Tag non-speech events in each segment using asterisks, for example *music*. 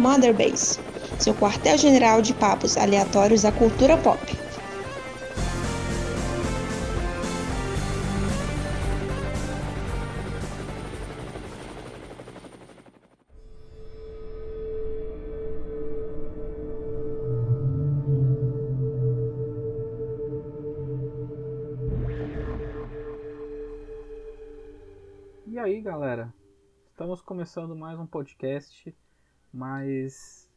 Mother Base, seu quartel-general de papos aleatórios da cultura pop. E aí, galera? Estamos começando mais um podcast, mas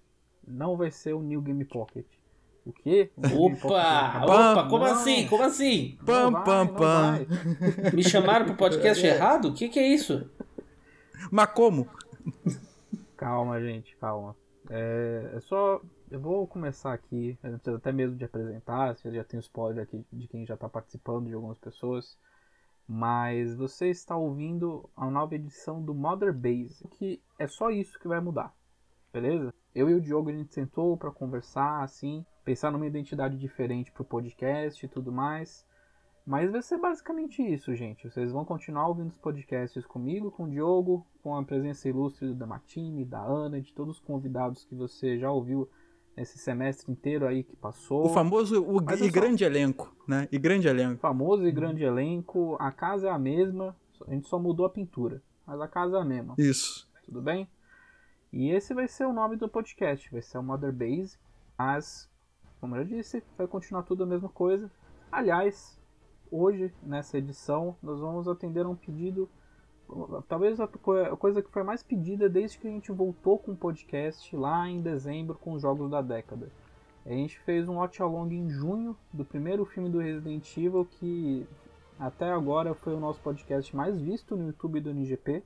não vai ser o New Game Pocket. O quê? O Opa! Opa, como Não. assim? Como assim? Pam, pam, pam. Me chamaram pro podcast errado? O que, que é isso? Mas como? Calma, gente, calma. É, é só. Eu vou começar aqui, antes até mesmo de apresentar, você já tem spoiler aqui de quem já está participando, de algumas pessoas. Mas você está ouvindo a nova edição do Mother Base, que é só isso que vai mudar, beleza? Eu e o Diogo a gente sentou para conversar, assim, pensar numa identidade diferente pro podcast e tudo mais. Mas vai ser basicamente isso, gente. Vocês vão continuar ouvindo os podcasts comigo, com o Diogo, com a presença ilustre da Matine, da Ana, de todos os convidados que você já ouviu esse semestre inteiro aí que passou. O famoso o, e só- grande elenco, né? E grande elenco. famoso e grande elenco. A casa é a mesma, a gente só mudou a pintura, mas a casa é a mesma. Isso. Tudo bem? E esse vai ser o nome do podcast, vai ser o Mother Base, mas, como eu disse, vai continuar tudo a mesma coisa. Aliás, hoje, nessa edição, nós vamos atender a um pedido, talvez a co- a coisa que foi mais pedida desde que a gente voltou com o podcast lá em dezembro com os jogos da década. A gente fez um watch along em junho do primeiro filme do Resident Evil, que até agora foi o nosso podcast mais visto no YouTube do NGP.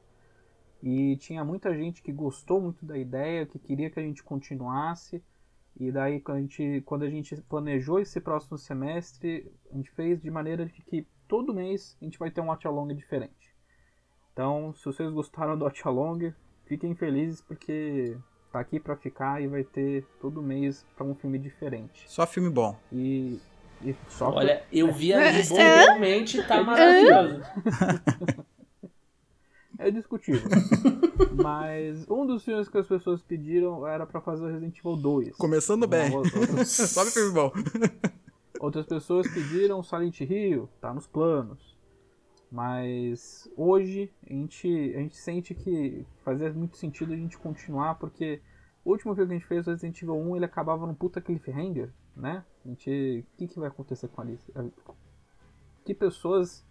E tinha muita gente que gostou muito da ideia, que queria que a gente continuasse. E daí quando a gente, quando a gente planejou esse próximo semestre, a gente fez de maneira de que todo mês a gente vai ter um watch along diferente. Então, se vocês gostaram do watch along, fiquem felizes porque tá aqui pra ficar e vai ter todo mês para um filme diferente. Só filme bom. E, e só Olha, eu vi a *laughs* É, lista realmente tá maravilhoso. *laughs* É discutível. *laughs* Mas um dos filmes que as pessoas pediram era pra fazer o Resident Evil 2. Começando bem. Outras, *laughs* Só filme bom. outras pessoas pediram Silent Hill, tá nos planos. Mas hoje a gente, a gente sente que fazia muito sentido a gente continuar, porque o último filme que a gente fez, o Resident Evil 1, ele acabava num puta cliffhanger, né? A gente. O que, que vai acontecer com a Alice? Que pessoas.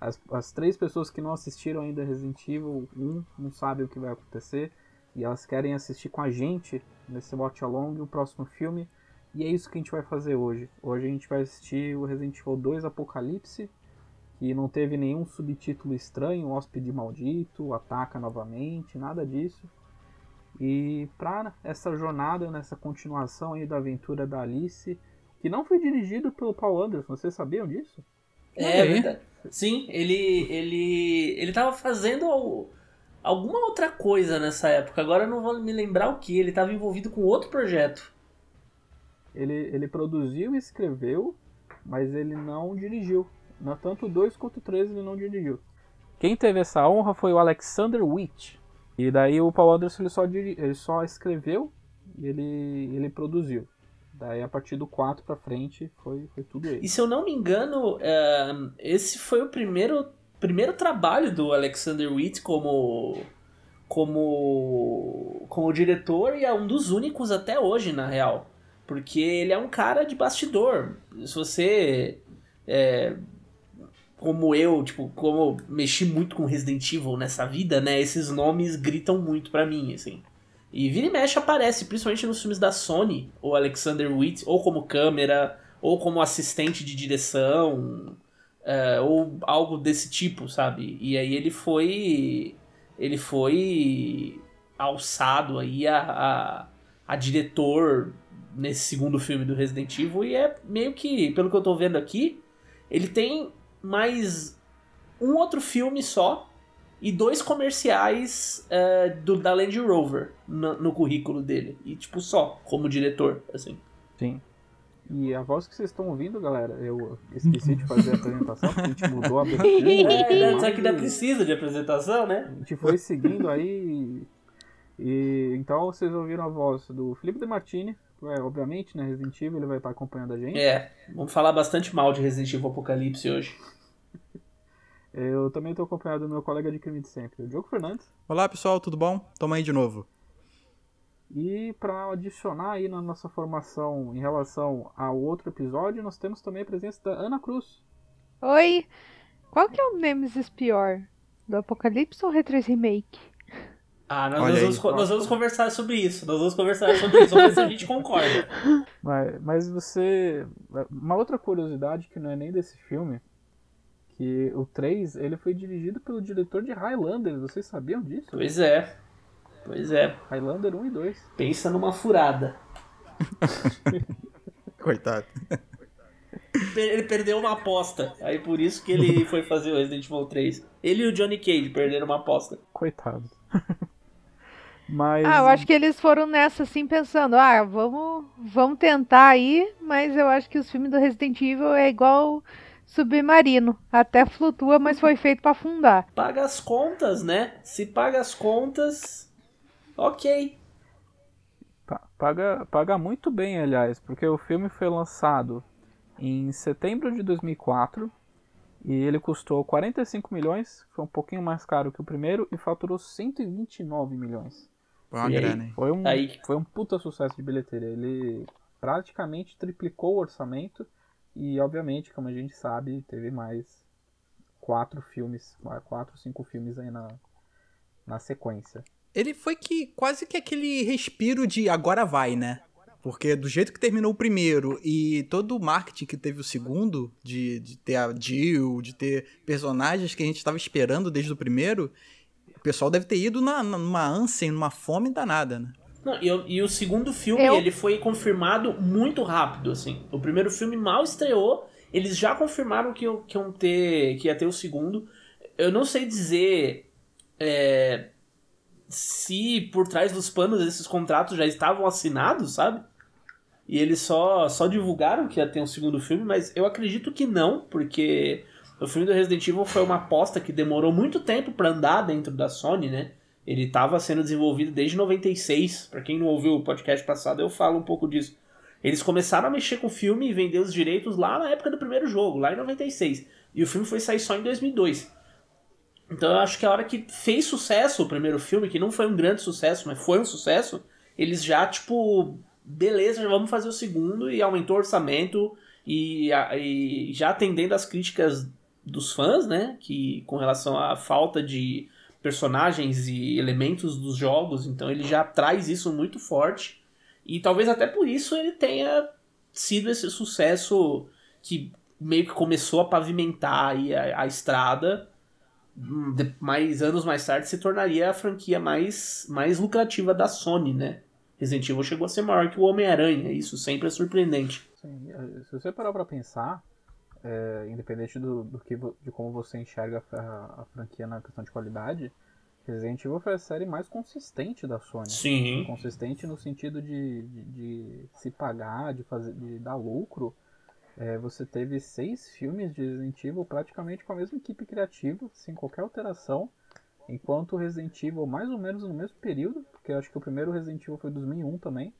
As, as três pessoas que não assistiram ainda Resident Evil 1 não sabem o que vai acontecer. E elas querem assistir com a gente nesse watch along o próximo filme. E é isso que a gente vai fazer hoje. Hoje a gente vai assistir o Resident Evil 2 Apocalipse, que não teve nenhum subtítulo estranho, hóspede maldito, ataca novamente, nada disso. E para essa jornada, nessa continuação aí da aventura da Alice, que não foi dirigido pelo Paul Anderson, vocês sabiam disso? É Aí. verdade. Sim, ele ele ele tava fazendo al- alguma outra coisa nessa época. Agora eu não vou me lembrar o que. Ele tava envolvido com outro projeto. Ele, ele produziu e escreveu, mas ele não dirigiu. Na- Tanto o 2 quanto o 3 ele não dirigiu. Quem teve essa honra foi o Alexander Witt. E daí o Paul Anderson ele só, ele só escreveu e ele, ele produziu. Daí a partir do 4 pra frente foi, foi tudo ele. E se eu não me engano, é, esse foi o primeiro, primeiro trabalho do Alexander Witt como, como, como diretor e é um dos únicos até hoje, na real. Porque ele é um cara de bastidor. Se você. é, como eu, tipo, como mexi muito com Resident Evil nessa vida, né? Esses nomes gritam muito pra mim, assim. E vira e mexe aparece, principalmente nos filmes da Sony, o Alexander Witt, ou como câmera, ou como assistente de direção, é, ou algo desse tipo, sabe? E aí ele foi. Ele foi alçado aí a, a, a diretor nesse segundo filme do Resident Evil. E é meio que, pelo que eu tô vendo aqui, ele tem mais um outro filme só e dois comerciais é, do, da Land Rover no, no currículo dele. E tipo, só, como diretor, assim. Sim. E a voz que vocês estão ouvindo, galera, eu esqueci de fazer a apresentação, porque a gente mudou a *laughs* abertura. É, né? mas só que ainda precisa de apresentação, né? A gente foi seguindo aí E então vocês ouviram a voz do Felipe De Martini, é, obviamente, né? Resident Evil, ele vai estar acompanhando a gente. É, vamos falar bastante mal de Resident Evil Apocalipse hoje. Eu também estou acompanhado do meu colega de crime de sempre, o Diogo Fernandes. Olá pessoal, tudo bom? Tamo aí de novo. E para adicionar aí na nossa formação em relação ao outro episódio, nós temos também a presença da Ana Cruz. Oi! Qual que é o Nemesis pior? Do Apocalipse ou Retro Remake? Ah, nós, nós vamos, nós vamos conversar sobre isso. Nós vamos conversar sobre isso. Vamos ver se a gente concorda. *laughs* Mas, mas você. Uma outra curiosidade que não é nem desse filme, que o 3 ele foi dirigido pelo diretor de Highlander, vocês sabiam disso? Pois é. Pois é. Highlander 1 e 2. Pensa numa furada. *laughs* Coitado. Ele perdeu uma aposta. Aí por isso que ele foi fazer o Resident Evil 3. Ele e o Johnny Cage perderam uma aposta. Coitado. *laughs* mas. Ah, eu acho que eles foram nessa assim pensando, ah, vamos, vamos tentar aí, mas eu acho que os filmes do Resident Evil é igual submarino, até flutua, mas foi feito pra afundar. Paga as contas, né? Se paga as contas, ok. Pa- Paga, paga muito bem, aliás, porque o filme foi lançado em setembro de 2004 e ele custou 45 milhões, foi um pouquinho mais caro que o primeiro e faturou 129 milhões. Foi uma E grana, hein? Foi um, Aí. foi um puta sucesso de bilheteria. Ele praticamente triplicou o orçamento e, obviamente, como a gente sabe, teve mais quatro filmes, quatro, cinco filmes aí na, na sequência. Ele foi que quase que aquele respiro de agora vai, né? Porque do jeito que terminou o primeiro e todo o marketing que teve o segundo, de, de ter a Jill, de ter personagens que a gente estava esperando desde o primeiro, o pessoal deve ter ido na, numa ânsia, numa fome danada, né? Não, e, o- e o segundo filme, Eu- ele foi confirmado muito rápido, assim. O primeiro filme mal estreou, eles já confirmaram que, que, iam ter, que ia ter o segundo. Eu não sei dizer é, se por trás dos panos esses contratos já estavam assinados, sabe? E eles só, só divulgaram que ia ter um segundo filme, mas eu acredito que não, porque o filme do Resident Evil foi uma aposta que demorou muito tempo pra andar dentro da Sony, né? Ele estava sendo desenvolvido desde 96. Pra quem não ouviu o podcast passado, eu falo um pouco disso. Eles começaram a mexer com o filme e vender os direitos lá na época do primeiro jogo, lá em 96. E o filme foi sair só em 2002. Então eu acho que a hora que fez sucesso o primeiro filme, que não foi um grande sucesso, mas foi um sucesso, eles já, tipo, beleza, já vamos fazer o segundo e aumentou o orçamento e, e já atendendo as críticas dos fãs, né? Que com relação à falta de personagens e elementos dos jogos, então ele já traz isso muito forte. E talvez até por isso ele tenha sido esse sucesso que meio que começou a pavimentar a, a estrada. Hum, Mais anos mais tarde se tornaria a franquia mais, mais lucrativa da Sony, né? Resident Evil chegou a ser maior que o Homem-Aranha, isso sempre é surpreendente. Sim, eh, se você parar pra pensar, é, independente do, do que, de como você enxerga a, a franquia na questão de qualidade, Resident Evil foi a série mais consistente da Sony. Sim. Consistente no sentido de, de, de se pagar, de, fazer, de dar lucro. É, você teve seis filmes de Resident Evil praticamente com a mesma equipe criativa, sem qualquer alteração. Enquanto Resident Evil, mais ou menos no mesmo período, porque eu acho que o primeiro Resident Evil foi 2001 também.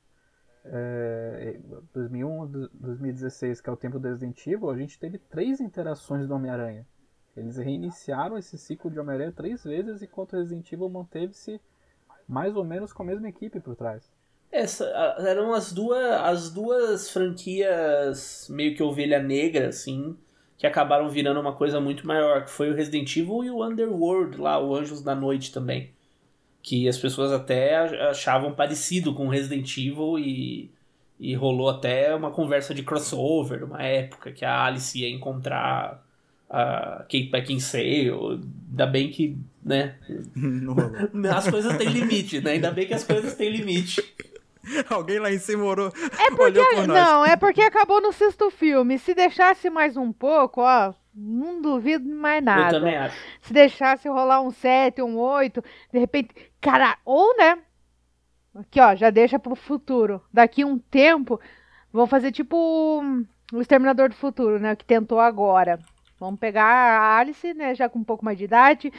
É, 2001, do- 2016, que é o tempo do Resident Evil, a gente teve três interações do Homem-Aranha. Eles reiniciaram esse ciclo de Homem-Aranha três vezes, enquanto o Resident Evil manteve-se mais ou menos com a mesma equipe por trás. Essa, eram as duas, as duas franquias meio que ovelha negra, assim, que acabaram virando uma coisa muito maior, que foi o Resident Evil e o Underworld lá, o Anjos da Noite também. Que as pessoas até ach- achavam parecido com o Resident Evil e, e rolou até uma conversa de crossover, uma época que a Alice ia encontrar a Kate Beckinsale, ainda bem que, né, *laughs* as coisas têm limite, né, ainda bem que as coisas têm limite. *laughs* Alguém lá em cima orou, É *laughs* porque, olhou por nós. não, é porque acabou no sexto filme. Se deixasse mais um pouco, ó, não duvido mais Eu nada. também acho. Se deixasse rolar um 7, um 8, de repente, cara, ou né? Aqui, ó, já deixa pro futuro. Daqui um tempo, vão fazer tipo um, o Exterminador do Futuro, né? Que tentou agora. Vamos pegar a Alice, né? Já com um pouco mais de idade.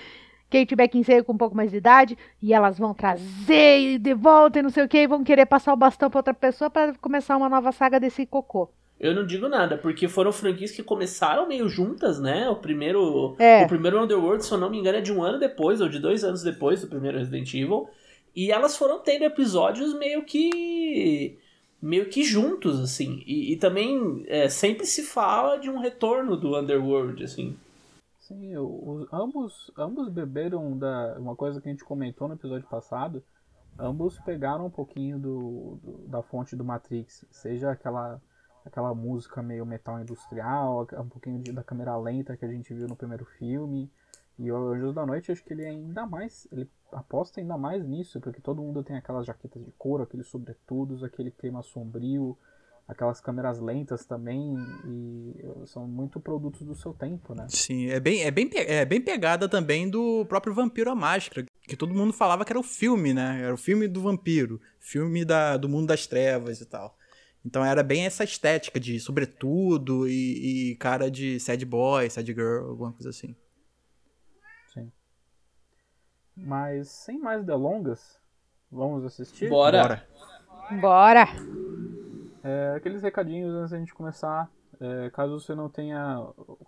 Kate Beckinsale com um pouco mais de idade, e elas vão trazer de volta e não sei o que, e vão querer passar o bastão pra outra pessoa para começar uma nova saga desse cocô. Eu não digo nada, porque foram franquias que começaram meio juntas, né? O primeiro, É. o primeiro Underworld, se eu não me engano, é de um ano depois, ou de dois anos depois do primeiro Resident Evil. E elas foram tendo episódios meio que. meio que juntos, assim. E, e também é, sempre se fala de um retorno do Underworld, assim. Sim, os- ambos, ambos beberam da. Uma coisa que a gente comentou no episódio passado. Ambos pegaram um pouquinho do, do- da fonte do Matrix. Seja aquela, aquela música meio metal industrial, um pouquinho de- da câmera lenta que a gente viu no primeiro filme. E o Anjos da Noite, acho que ele é ainda mais. Ele aposta ainda mais nisso, porque todo mundo tem aquelas jaquetas de couro, aqueles sobretudos, aquele clima sombrio, aquelas câmeras lentas também. E são muito produtos do seu tempo, né? Sim, é bem, é, bem, é bem pegada também do próprio Vampiro à Máscara, que todo mundo falava que era o filme, né? Era o filme do vampiro, filme da, do mundo das trevas e tal. Então era bem essa estética de sobretudo e, e cara de sad boy, sad girl, alguma coisa assim. Sim. Mas sem mais delongas, vamos assistir? Bora. Bora. Bora! É, aqueles recadinhos antes da gente começar. É, caso você não tenha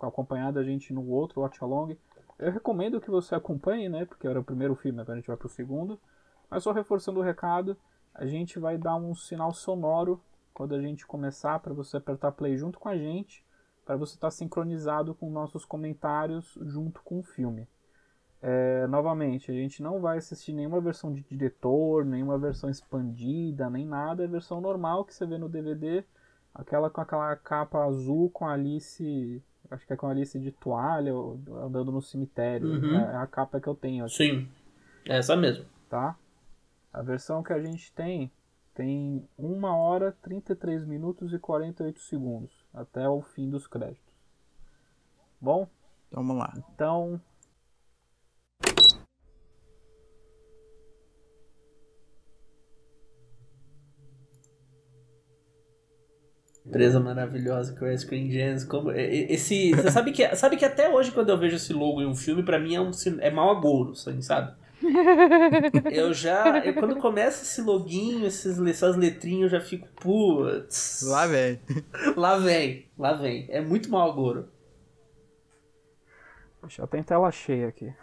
acompanhado a gente no outro Watch Along, eu recomendo que você acompanhe, né? Porque era o primeiro filme, agora a gente vai pro segundo. Mas só reforçando o recado, a gente vai dar um sinal sonoro quando a gente começar para você apertar play junto com a gente, para você estar sincronizado com nossos comentários junto com o filme. É, novamente, a gente não vai assistir nenhuma versão de diretor, nenhuma versão expandida, nem nada. É a versão normal que você vê no DVD, aquela com aquela capa azul com a Alice, acho que é com a Alice de toalha, andando no cemitério. Uhum. É a capa que eu tenho aqui, Sim. Essa mesmo. tá? A versão que a gente tem tem 1 hora, 33 minutos e 48 segundos, até o fim dos créditos. Bom, Então vamos lá. então Empresa maravilhosa que é a Screen Gems. Como, esse, você sabe que, sabe que até hoje, quando eu vejo esse logo em um filme, pra mim é, um, é mau agouro, assim, sabe? *laughs* Eu já. Eu, quando começa esse loguinho, esses, essas letrinhas, eu já fico, putz. Lá, velho. Lá vem, lá vem. É muito mau agouro. Deixa eu ter tela cheia aqui.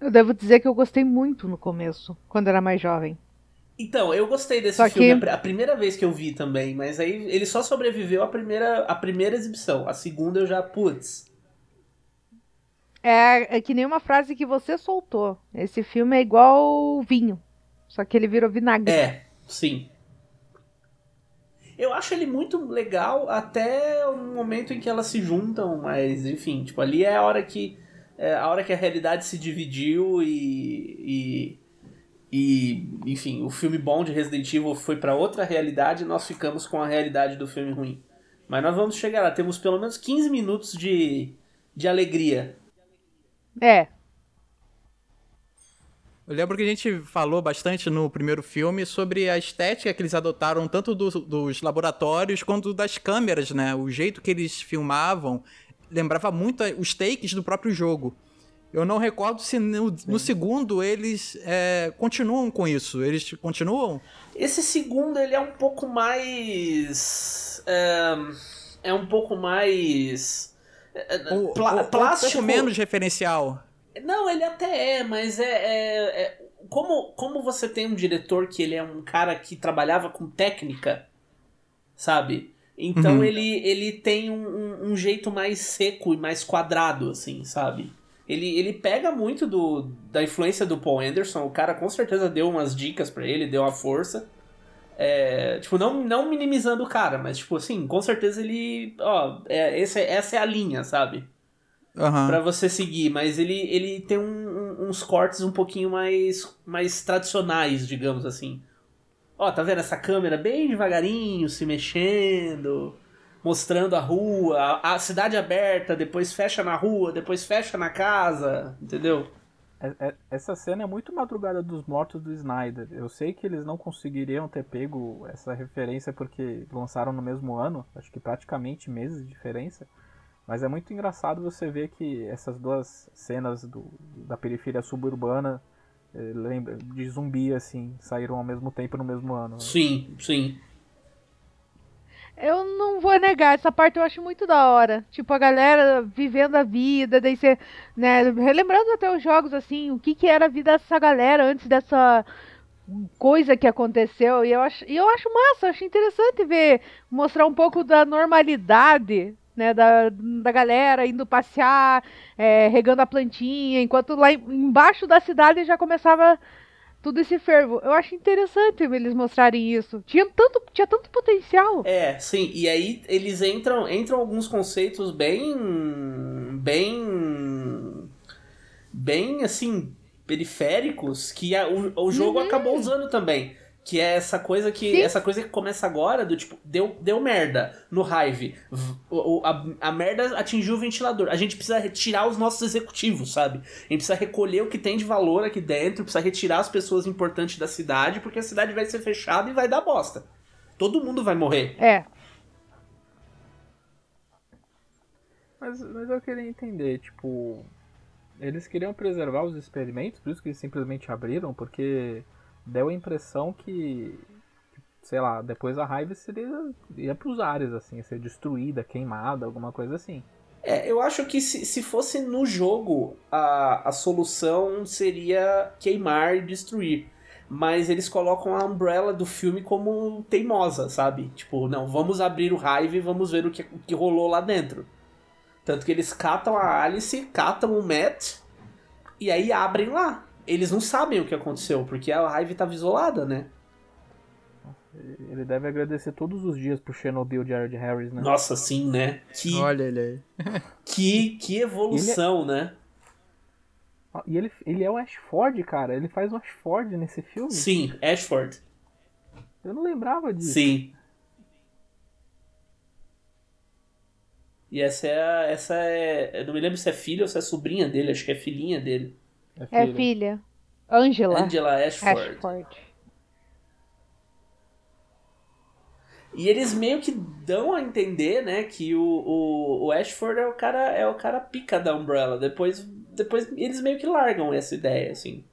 Eu devo dizer que eu gostei muito no começo, quando era mais jovem. Então, eu gostei desse Só filme que- a pri- a primeira vez que eu vi também, mas aí ele só sobreviveu à primeira, à primeira exibição. A segunda eu já, putz. É, é que nem uma frase que você soltou. Esse filme é igual vinho. Só que ele virou vinagre. É, sim. Eu acho ele muito legal até o momento em que elas se juntam, mas enfim, tipo, ali é a hora que é a hora que a realidade se dividiu e, e, e enfim, o filme bom de Resident Evil foi pra outra realidade e nós ficamos com a realidade do filme ruim. Mas nós vamos chegar lá, temos pelo menos 15 minutos de, de alegria. É. Eu lembro que a gente falou bastante no primeiro filme sobre a estética que eles adotaram, tanto do- dos laboratórios quanto das câmeras, né? O jeito que eles filmavam lembrava muito os takes do próprio jogo. Eu não recordo se no, no segundo eles é, continuam com isso. Eles continuam? Esse segundo, ele é um pouco mais. É, é um pouco mais. é, pla- ou- ou plástico. um pouco menos referencial. Não, ele até é, mas é. é- é- como, como você tem um diretor que ele é um cara que trabalhava com técnica, sabe? Então Uhum. ele, ele tem um, um- um jeito mais seco e mais quadrado, assim, sabe? Ele, ele pega muito do, da influência do Paul Anderson, o cara com certeza deu umas dicas pra ele, deu uma força. É, tipo, não, não minimizando o cara, mas tipo assim, com certeza ele. Ó, é, esse, essa é a linha, sabe? Aham. Pra você seguir, mas ele, ele tem um- um- uns cortes um pouquinho mais, mais tradicionais, digamos assim. Ó, tá vendo essa câmera bem devagarinho, se mexendo, mostrando a rua, a, a cidade aberta, depois fecha na rua, depois fecha na casa, entendeu? É- é- Essa cena é muito Madrugada dos Mortos do Snyder. Eu sei que eles não conseguiriam ter pego essa referência porque lançaram no mesmo ano, acho que praticamente meses de diferença. Mas é muito engraçado você ver que essas duas cenas do, da periferia suburbana eh, lembra, de zumbi, assim, saíram ao mesmo tempo no mesmo ano. né? Sim, sim. Eu não vou negar, essa parte eu acho muito da hora. Tipo, a galera vivendo a vida, daí você, né, relembrando até os jogos, assim, o que que era a vida dessa galera antes dessa coisa que aconteceu. E eu acho, e eu acho massa, eu acho interessante ver, mostrar um pouco da normalidade, né, da, da galera indo passear, é, regando a plantinha, enquanto lá em- embaixo da cidade já começava tudo esse fervo. Eu acho interessante eles mostrarem isso. Tinha tanto, tinha tanto potencial. É, sim, e aí eles entram, entram alguns conceitos bem. bem. bem assim, periféricos que a- o, o jogo acabou usando também. Que é essa coisa que. Sim. Essa coisa que começa agora do tipo, deu, deu merda no Hive. O- a, a merda atingiu o ventilador. A gente precisa retirar os nossos executivos, sabe? A gente precisa recolher o que tem de valor aqui dentro, precisa retirar as pessoas importantes da cidade, porque a cidade vai ser fechada e vai dar bosta. Todo mundo vai morrer. É. Mas, mas eu queria entender, tipo. Eles queriam preservar os experimentos, por isso que eles simplesmente abriram, porque deu a impressão que. Sei lá, depois a raiva seria. ia pros ares, assim, ser destruída, queimada, alguma coisa assim. É, eu acho que se, se fosse no jogo, a, a solução seria queimar e destruir. Mas eles colocam a Umbrella do filme como teimosa, sabe? Tipo, não, vamos abrir o Hive e vamos ver o que, o que rolou lá dentro. Tanto que eles catam a Alice, catam o Matt e aí abrem lá. Eles não sabem o que aconteceu, porque a Hive tava isolada, né? Ele deve agradecer todos os dias pro Chernobyl Jared Harris, né? Nossa, sim, né? Que, Olha ele aí. *laughs* que, que evolução, né? Ah, E ele, ele é o Ashford, cara. Ele faz o Ashford nesse filme. Sim, Ashford. Eu não lembrava disso. Sim. E essa é a, essa é. Eu não me lembro se é filha ou se é sobrinha dele, acho que é filhinha dele. É filho. filha. Angela. Angela Ashford. Ashford. E eles meio que dão a entender, né, que o, o, o Ashford é o cara é o cara pica da Umbrella. Depois, depois eles meio que largam essa ideia, assim.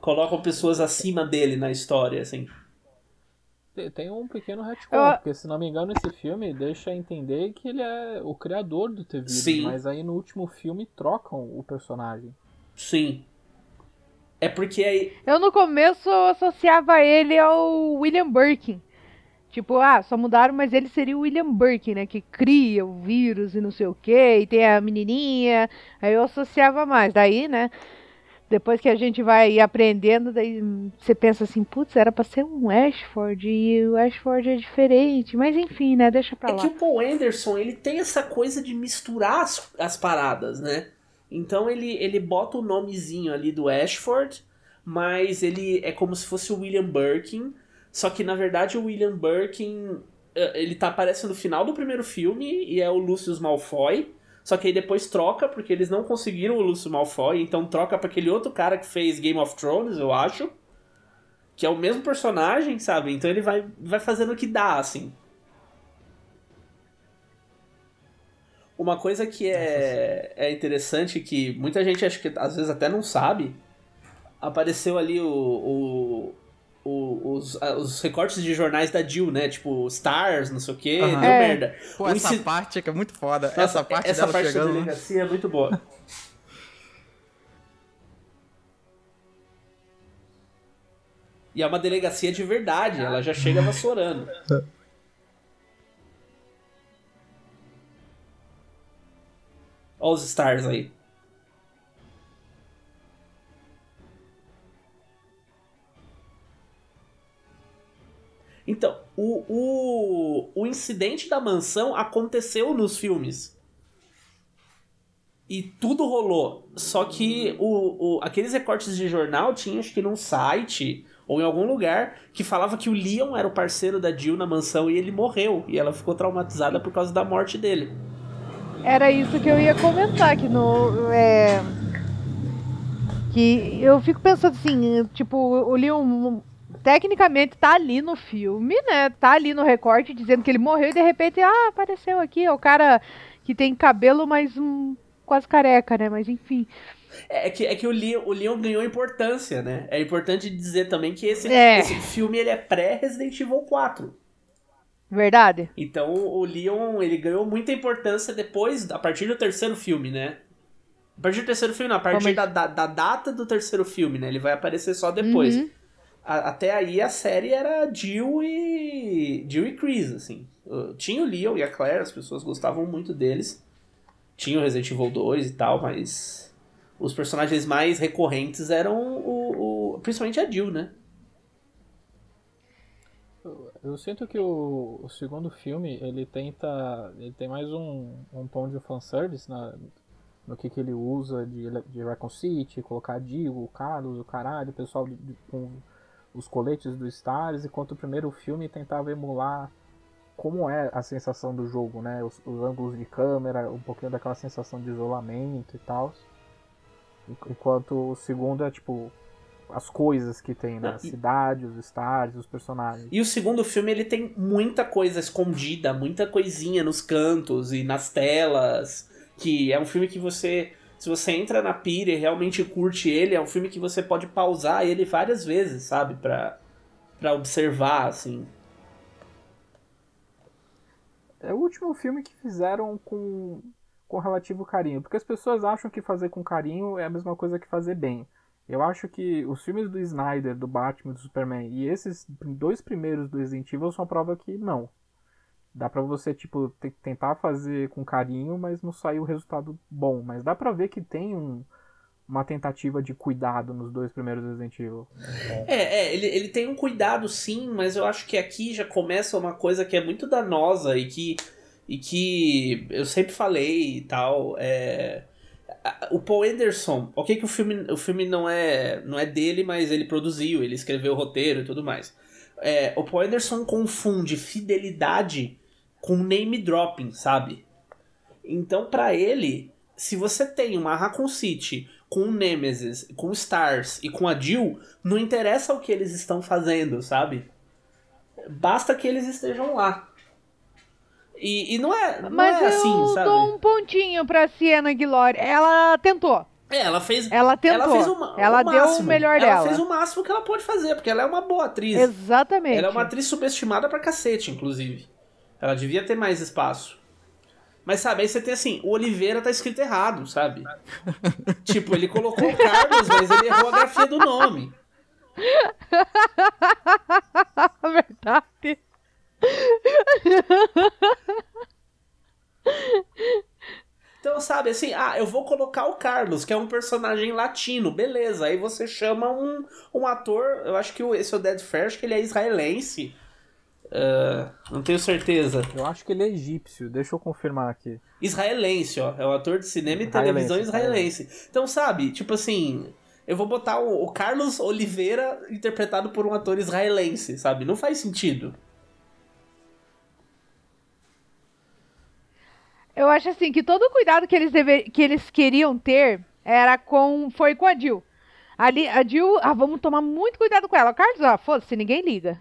Colocam pessoas acima dele na história, assim. Tem- um pequeno retcon, Eu- porque se não me engano esse filme deixa entender que ele é o criador do Sim. mas aí no último filme trocam o personagem. Sim. É porque aí. Eu no começo associava ele ao William Birkin. Tipo, ah, só mudaram, mas ele seria o William Birkin, né? Que cria o vírus e não sei o quê, e tem a menininha. Aí eu associava mais. Daí, né? Depois que a gente vai aprendendo, daí você pensa assim, putz, era pra ser um Ashford e o Ashford é diferente. Mas enfim, né? Deixa pra É lá. que o Paul Anderson, ele tem essa coisa de misturar as, as paradas, né? Então ele, ele bota o nomezinho ali do Ashford, mas ele é como se fosse o William Birkin, só que na verdade o William Birkin, eh, ele tá aparece no final do primeiro filme e é o Lucius Malfoy, só que aí depois troca porque eles não conseguiram o Lucius Malfoy, então troca pra aquele outro cara que fez Game of Thrones, eu acho. Que é o mesmo personagem, sabe? Então ele vai, vai fazendo o que dá, assim. Uma coisa que é, é interessante, que muita gente acho que às vezes até não sabe, apareceu ali o, o, o- os, os recortes de jornais da Jill, né? Tipo, Stars, não sei o que, Aham. deu É. merda. Pô, essa inci- parte é que é muito foda. Nossa, essa parte essa dela parte da chegando. né? delegacia é muito boa. E é uma delegacia de verdade, ela já chega vassourando. Os stars aí. Então, o, o, o incidente da mansão aconteceu nos filmes. E tudo rolou. Só que o, o, aqueles recortes de jornal tinha, acho que num site ou em algum lugar, que falava que o Leon era o parceiro da Jill na mansão e ele morreu. E ela ficou traumatizada por causa da morte dele. Era isso que eu ia comentar, que no. É... Que eu fico pensando assim, tipo, o Leon tecnicamente tá ali no filme, né? Tá ali no recorte dizendo que ele morreu e de repente, ah, apareceu aqui, é o cara que tem cabelo, mas um quase careca, né? Mas enfim. É que, é que o, Leon, o Leon ganhou importância, né? É importante dizer também que esse, É. esse filme ele é pré-Resident Evil 4. Verdade? Então o Leon ele ganhou muita importância depois, a partir do terceiro filme, né? A partir do terceiro filme, não, a partir da, da, da data do terceiro filme, né? Ele vai aparecer só depois. Uhum. A- até aí a série era Jill e. Jill e Chris, assim. Uh, Tinha o Leon e a Claire, as pessoas gostavam muito deles. Tinha o Resident Evil 2 e tal, mas. Os personagens mais recorrentes eram o. o principalmente a Jill, né? Eu sinto que o, o segundo filme, ele tenta. Ele tem mais um, um tom de fanservice na, no que, que ele usa de, de Raccoon City, colocar Dio, o Carlos, o caralho, o pessoal de- com os coletes do Stars, enquanto o primeiro filme tentava emular como é a sensação do jogo, né? Os, os ângulos de câmera, um pouquinho daquela sensação de isolamento e tal. Enquanto o segundo é tipo as coisas que tem, né? A cidade, os stars, os personagens. E o segundo filme ele tem muita coisa escondida, muita coisinha nos cantos e nas telas, que é um filme que você, se você entra na pira e realmente curte ele, é um filme que você pode pausar ele várias vezes, sabe, Pra para observar assim. É o último filme que fizeram com, com relativo carinho. Porque as pessoas acham que fazer com carinho é a mesma coisa que fazer bem. Eu acho que os filmes do Snyder, do Batman, do Superman e esses dois primeiros do Resident Evil são a prova que não. Dá pra você, tipo, te- tentar fazer com carinho, mas não sair o resultado bom. Mas dá pra ver que tem um- uma tentativa de cuidado nos dois primeiros Resident Evil. É, é, ele, ele tem um cuidado sim, mas eu acho que aqui já começa uma coisa que é muito danosa e que, e que eu sempre falei e tal. É, o Paul Anderson, ok que o filme, o filme não, é, não é dele, mas ele produziu, ele escreveu o roteiro e tudo mais. É, o Paul Anderson confunde fidelidade com name dropping, sabe? Então, pra ele, se você tem uma Raccoon City com o Nemesis, com o Stars e com a Jill, não interessa o que eles estão fazendo, sabe? Basta que eles estejam lá. E, e não é, não Mas é eu assim, sabe? dou um pontinho pra Sienna Glória. Ela tentou. É, ela fez. Ela tentou. Ela fez Ela o deu o melhor ela dela. fez o máximo que ela pode fazer, porque ela é uma boa atriz. Exatamente. Ela é uma atriz subestimada pra cacete, inclusive. Ela devia ter mais espaço. Mas sabe, aí você tem assim, o Oliveira tá escrito errado, sabe? *laughs* tipo, ele colocou o Carlos, mas ele errou a grafia do nome. *laughs* Verdade. Então, sabe, assim, ah, eu vou colocar o Carlos, que é um personagem latino, beleza. Aí você chama um, um ator, eu acho que esse é o Dead Fair, acho que ele é israelense. Ah, não tenho certeza. Eu acho que ele é egípcio, deixa eu confirmar aqui. Israelense, ó. É um ator de cinema e Israelense, televisão israelense. Então, sabe, tipo assim, eu vou botar o, o Carlos Oliveira interpretado por um ator israelense, sabe? Não faz sentido. Eu acho assim que todo o cuidado que eles, que eles queriam ter era com. Foi com a Jill. Ali, a Jill, ah, vamos tomar muito cuidado com ela. Carlos, ah, foda-se, ninguém liga.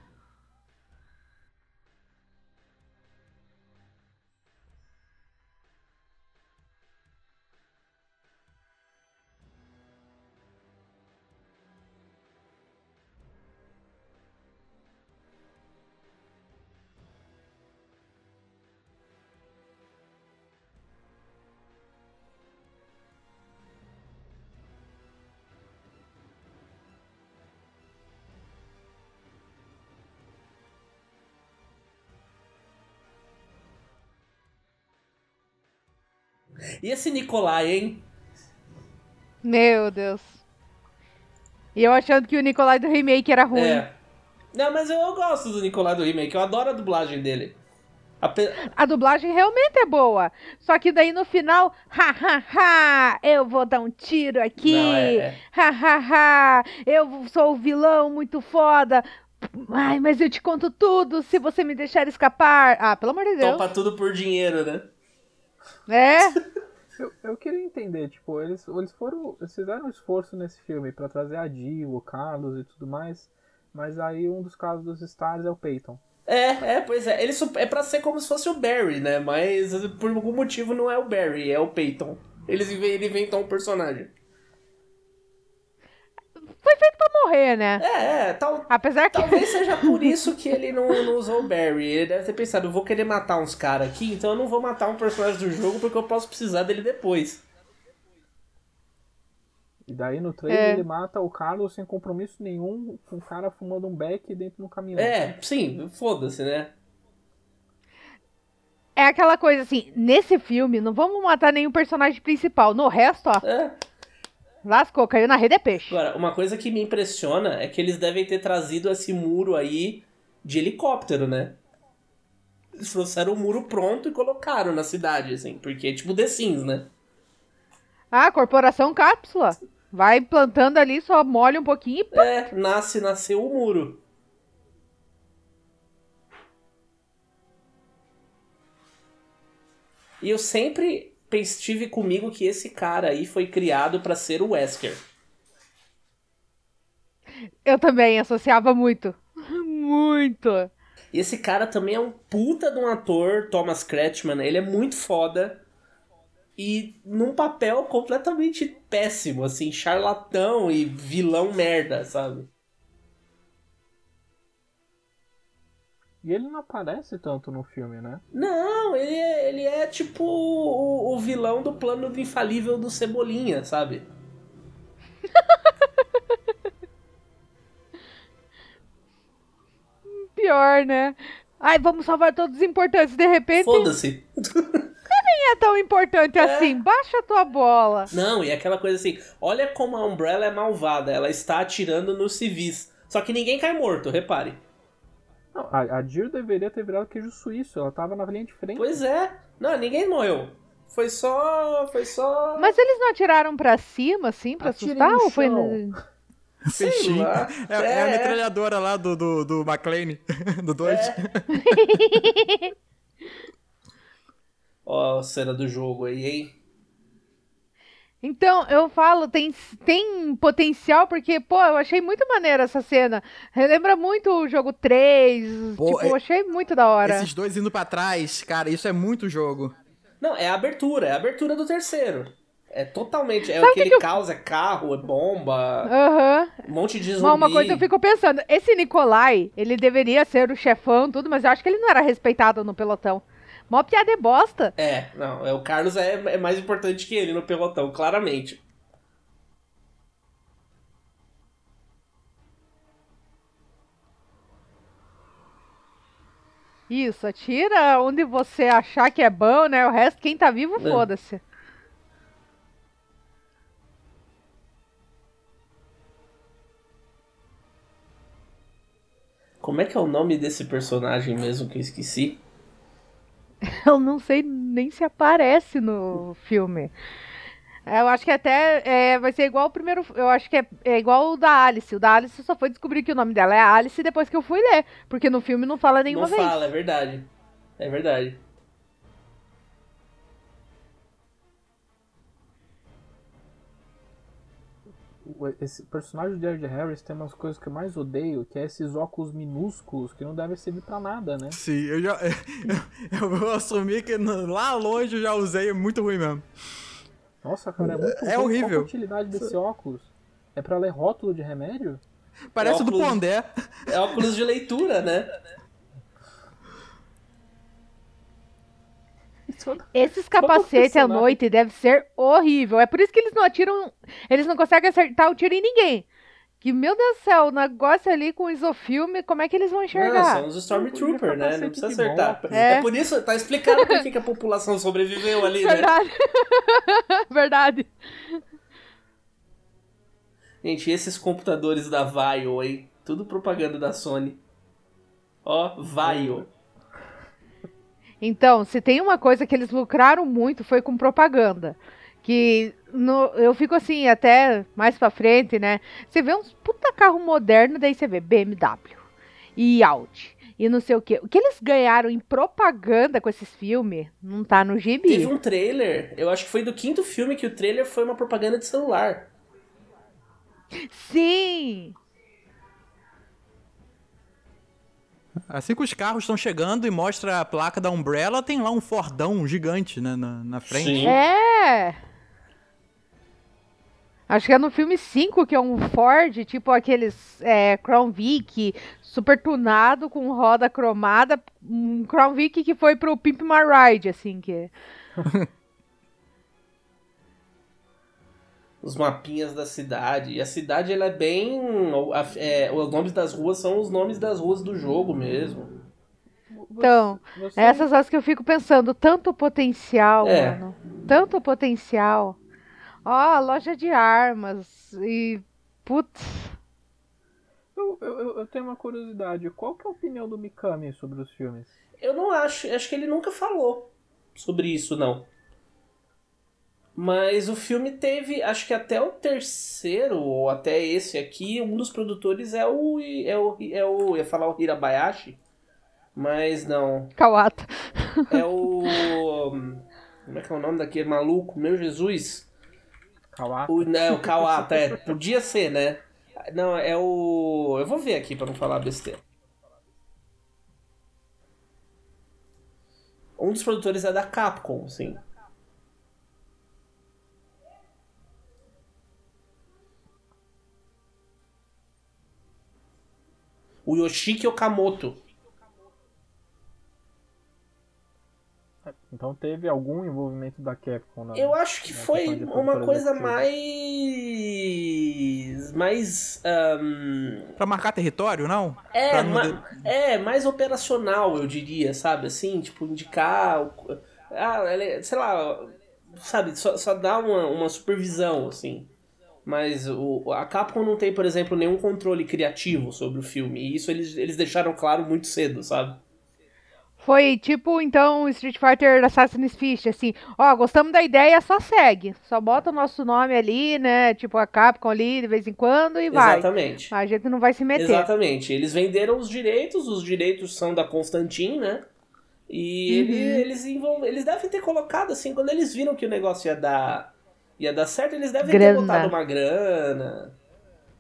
E esse Nicolai, hein? Meu Deus. E eu achando que o Nicolai do remake era ruim. É. Não, mas eu, eu gosto do Nicolai do remake, eu adoro a dublagem dele. Ape- A dublagem realmente é boa. Só que daí no final, ha ha ha, eu vou dar um tiro aqui. Não, é- é. Ha ha ha, eu sou o vilão muito foda. Ai, mas eu te conto tudo se você me deixar escapar. Ah, pelo amor de Deus. Topa tudo por dinheiro, né? É? *laughs* Eu, eu queria entender, tipo, eles, eles foram. Eles fizeram um esforço nesse filme pra trazer a Jill, o Carlos e tudo mais. Mas aí um dos casos dos Stars é o Peyton. É, é, pois é. Ele é pra ser como se fosse o Barry, né? Mas por algum motivo não é o Barry, é o Peyton. Eles inve- ele inventam um personagem. Foi feito pra morrer, né? É, é, tal, Apesar que. talvez seja *laughs* por isso que ele não, não usou o Barry. Ele deve ter pensado, eu vou querer matar uns caras aqui, então eu não vou matar um personagem do jogo porque eu posso precisar dele depois. E daí no trailer É. ele mata o Carlos sem compromisso nenhum, com o cara fumando um beck dentro de um caminhão. É, sim, foda-se, né? É aquela coisa assim, nesse filme, não vamos matar nenhum personagem principal. No resto, ó, É. lascou, caiu na rede é peixe. Agora, uma coisa que me impressiona é que eles devem ter trazido esse muro aí de helicóptero, né? Eles trouxeram o muro pronto e colocaram na cidade, assim, porque é tipo The Sims, né? Ah, corporação cápsula. Vai plantando ali, só molha um pouquinho e. É, nasce, nasceu o muro. E eu sempre pens- tive comigo que esse cara aí foi criado pra ser o Wesker. Eu também associava muito. *laughs* Muito. E esse cara também é um puta de um ator, Thomas Kretschmann. Ele é muito foda. E num papel completamente péssimo, assim, charlatão e vilão merda, sabe? E ele não aparece tanto no filme, né? Não, ele é, ele é tipo o, o vilão do plano do infalível do Cebolinha, sabe? *laughs* Pior, né? Ai, vamos salvar todos os importantes. De repente, Foda-se. *laughs* nem é tão importante assim. Baixa a tua bola. Não, e aquela coisa assim, olha como a Umbrella é malvada, ela está atirando nos civis. Só que ninguém cai morto, repare. Não, a, a Jill deveria ter virado queijo suíço, ela tava na linha de frente. Pois é. Não, ninguém morreu. Foi só. Foi só. Mas eles não atiraram pra cima, assim, pra Atirem assustar? Ou foi. Peixinho. *laughs* lá. É, é a metralhadora lá do, do, do McLean, *laughs* do 2. *laughs* Ó, a cena do jogo aí, hein? Então, eu falo, tem, tem potencial, porque, pô, eu achei muito maneira essa cena. Relembra muito o jogo 3. Pô, tipo, é- eu achei muito da hora. Esses dois indo pra trás, cara, isso é muito jogo. Não, é a abertura, é a abertura do terceiro. É totalmente. É Sabe o aquele que que eu- caos, é carro, é bomba, Aham. um monte de zumbi. Uma coisa eu fico pensando, esse Nikolai, ele deveria ser o chefão, tudo, mas eu acho que ele não era respeitado no pelotão. Mó piada é bosta. É, não, é, o Carlos é, é mais importante que ele no pelotão, claramente. Isso, atira onde você achar que é bom, né? O resto, quem tá vivo, foda-se. Como é que é o nome desse personagem mesmo que eu esqueci? *laughs* Eu não sei nem se aparece no filme. Eu acho que até é, vai ser igual o primeiro. Eu acho que é, é igual o da Alice. O da Alice só foi descobrir que o nome dela é Alice depois que eu fui ler. Porque no filme não fala nenhuma Não vez. fala, é verdade. É verdade. Esse personagem de Ed Harris tem umas coisas que eu mais odeio, que é esses óculos minúsculos que não devem servir pra nada, né? Sim, eu já. *laughs* Eu vou assumir que lá longe eu já usei, é muito ruim mesmo. Nossa, cara, é muito É ruim. horrível. Qual é a utilidade desse óculos? É pra ler rótulo de remédio? Parece o do Óculos- Pondé. É óculos de leitura, né? Esses capacetes à noite deve ser horrível. É por isso que eles não atiram. Eles não conseguem acertar o tiro em ninguém. Que, meu Deus do céu, o negócio ali com isofilme, como é que eles vão Não, enxergar? são os Stormtrooper, né? Não precisa acertar. É. É. por isso, tá explicado por que a população sobreviveu ali, né? Verdade. *laughs* Verdade. Gente, esses computadores da Vaio, hein? Tudo propaganda da Sony. Ó, Vaio. Então, se tem uma coisa que eles lucraram muito foi com propaganda. Que no- eu fico assim, até mais pra frente, né? Você vê uns puta carro moderno, daí você vê BMW e Audi e não sei o quê. O que eles ganharam em propaganda com esses filmes não tá no gibi. Teve um trailer, eu acho que foi do quinto filme que o trailer foi uma propaganda de celular. Sim! Assim que os carros estão chegando e mostra a placa da Umbrella, tem lá um Fordão gigante, né, na, na frente. Sim. É! Acho que é no filme 5 que é um Ford, tipo aqueles é, Crown Vic super tunado com roda cromada. Um Crown Vic que foi pro Pimp My Ride, assim, que... *laughs* Os mapinhas da cidade. E a cidade, ela é bem... a- é, os nomes das ruas são os nomes das ruas do jogo mesmo. Então, Você- essas horas que eu fico pensando, tanto potencial, É. mano. Tanto potencial. Ó, loja de armas e... Putz... Eu, eu, eu- eu tenho uma curiosidade. Qual que é a opinião do Mikami sobre os filmes? Eu não acho, acho que ele nunca falou sobre isso, não. Mas o filme teve, acho que até o terceiro, ou até esse aqui, um dos produtores é o. É o, é o eu ia falar o Hirabayashi, mas não. Kawata. É o. Como é que é o nome daquele maluco? Meu Jesus! Kawata? O, né, o Kawata, é. Podia ser, né? Não, é o. Eu vou ver aqui pra não falar besteira. Um dos produtores é da Capcom, sim. O Yoshiki Okamoto. Então teve algum envolvimento da Capcom na Eu acho que foi uma coisa mais. mais. ahn, Pra marcar território, não? É, não ma- de- é, mais operacional, eu diria, sabe? Assim, tipo, indicar. Ah, ele- sei lá, sabe? Só, só dá uma, uma supervisão, assim. Mas o, a Capcom não tem, por exemplo, nenhum controle criativo sobre o filme. E isso eles, eles deixaram claro muito cedo, sabe? Foi tipo, então, Street Fighter Assassin's Fist, assim, ó, gostamos da ideia, só segue. Só bota o nosso nome ali, né? Tipo, a Capcom ali de vez em quando e vai. Exatamente. A gente não vai se meter. Exatamente. Eles venderam os direitos, os direitos são da Constantin, né? E ele- Uhum. eles envol... eles devem ter colocado assim, quando eles viram que o negócio ia dar ia dar certo, eles devem Grana. ter botado uma grana.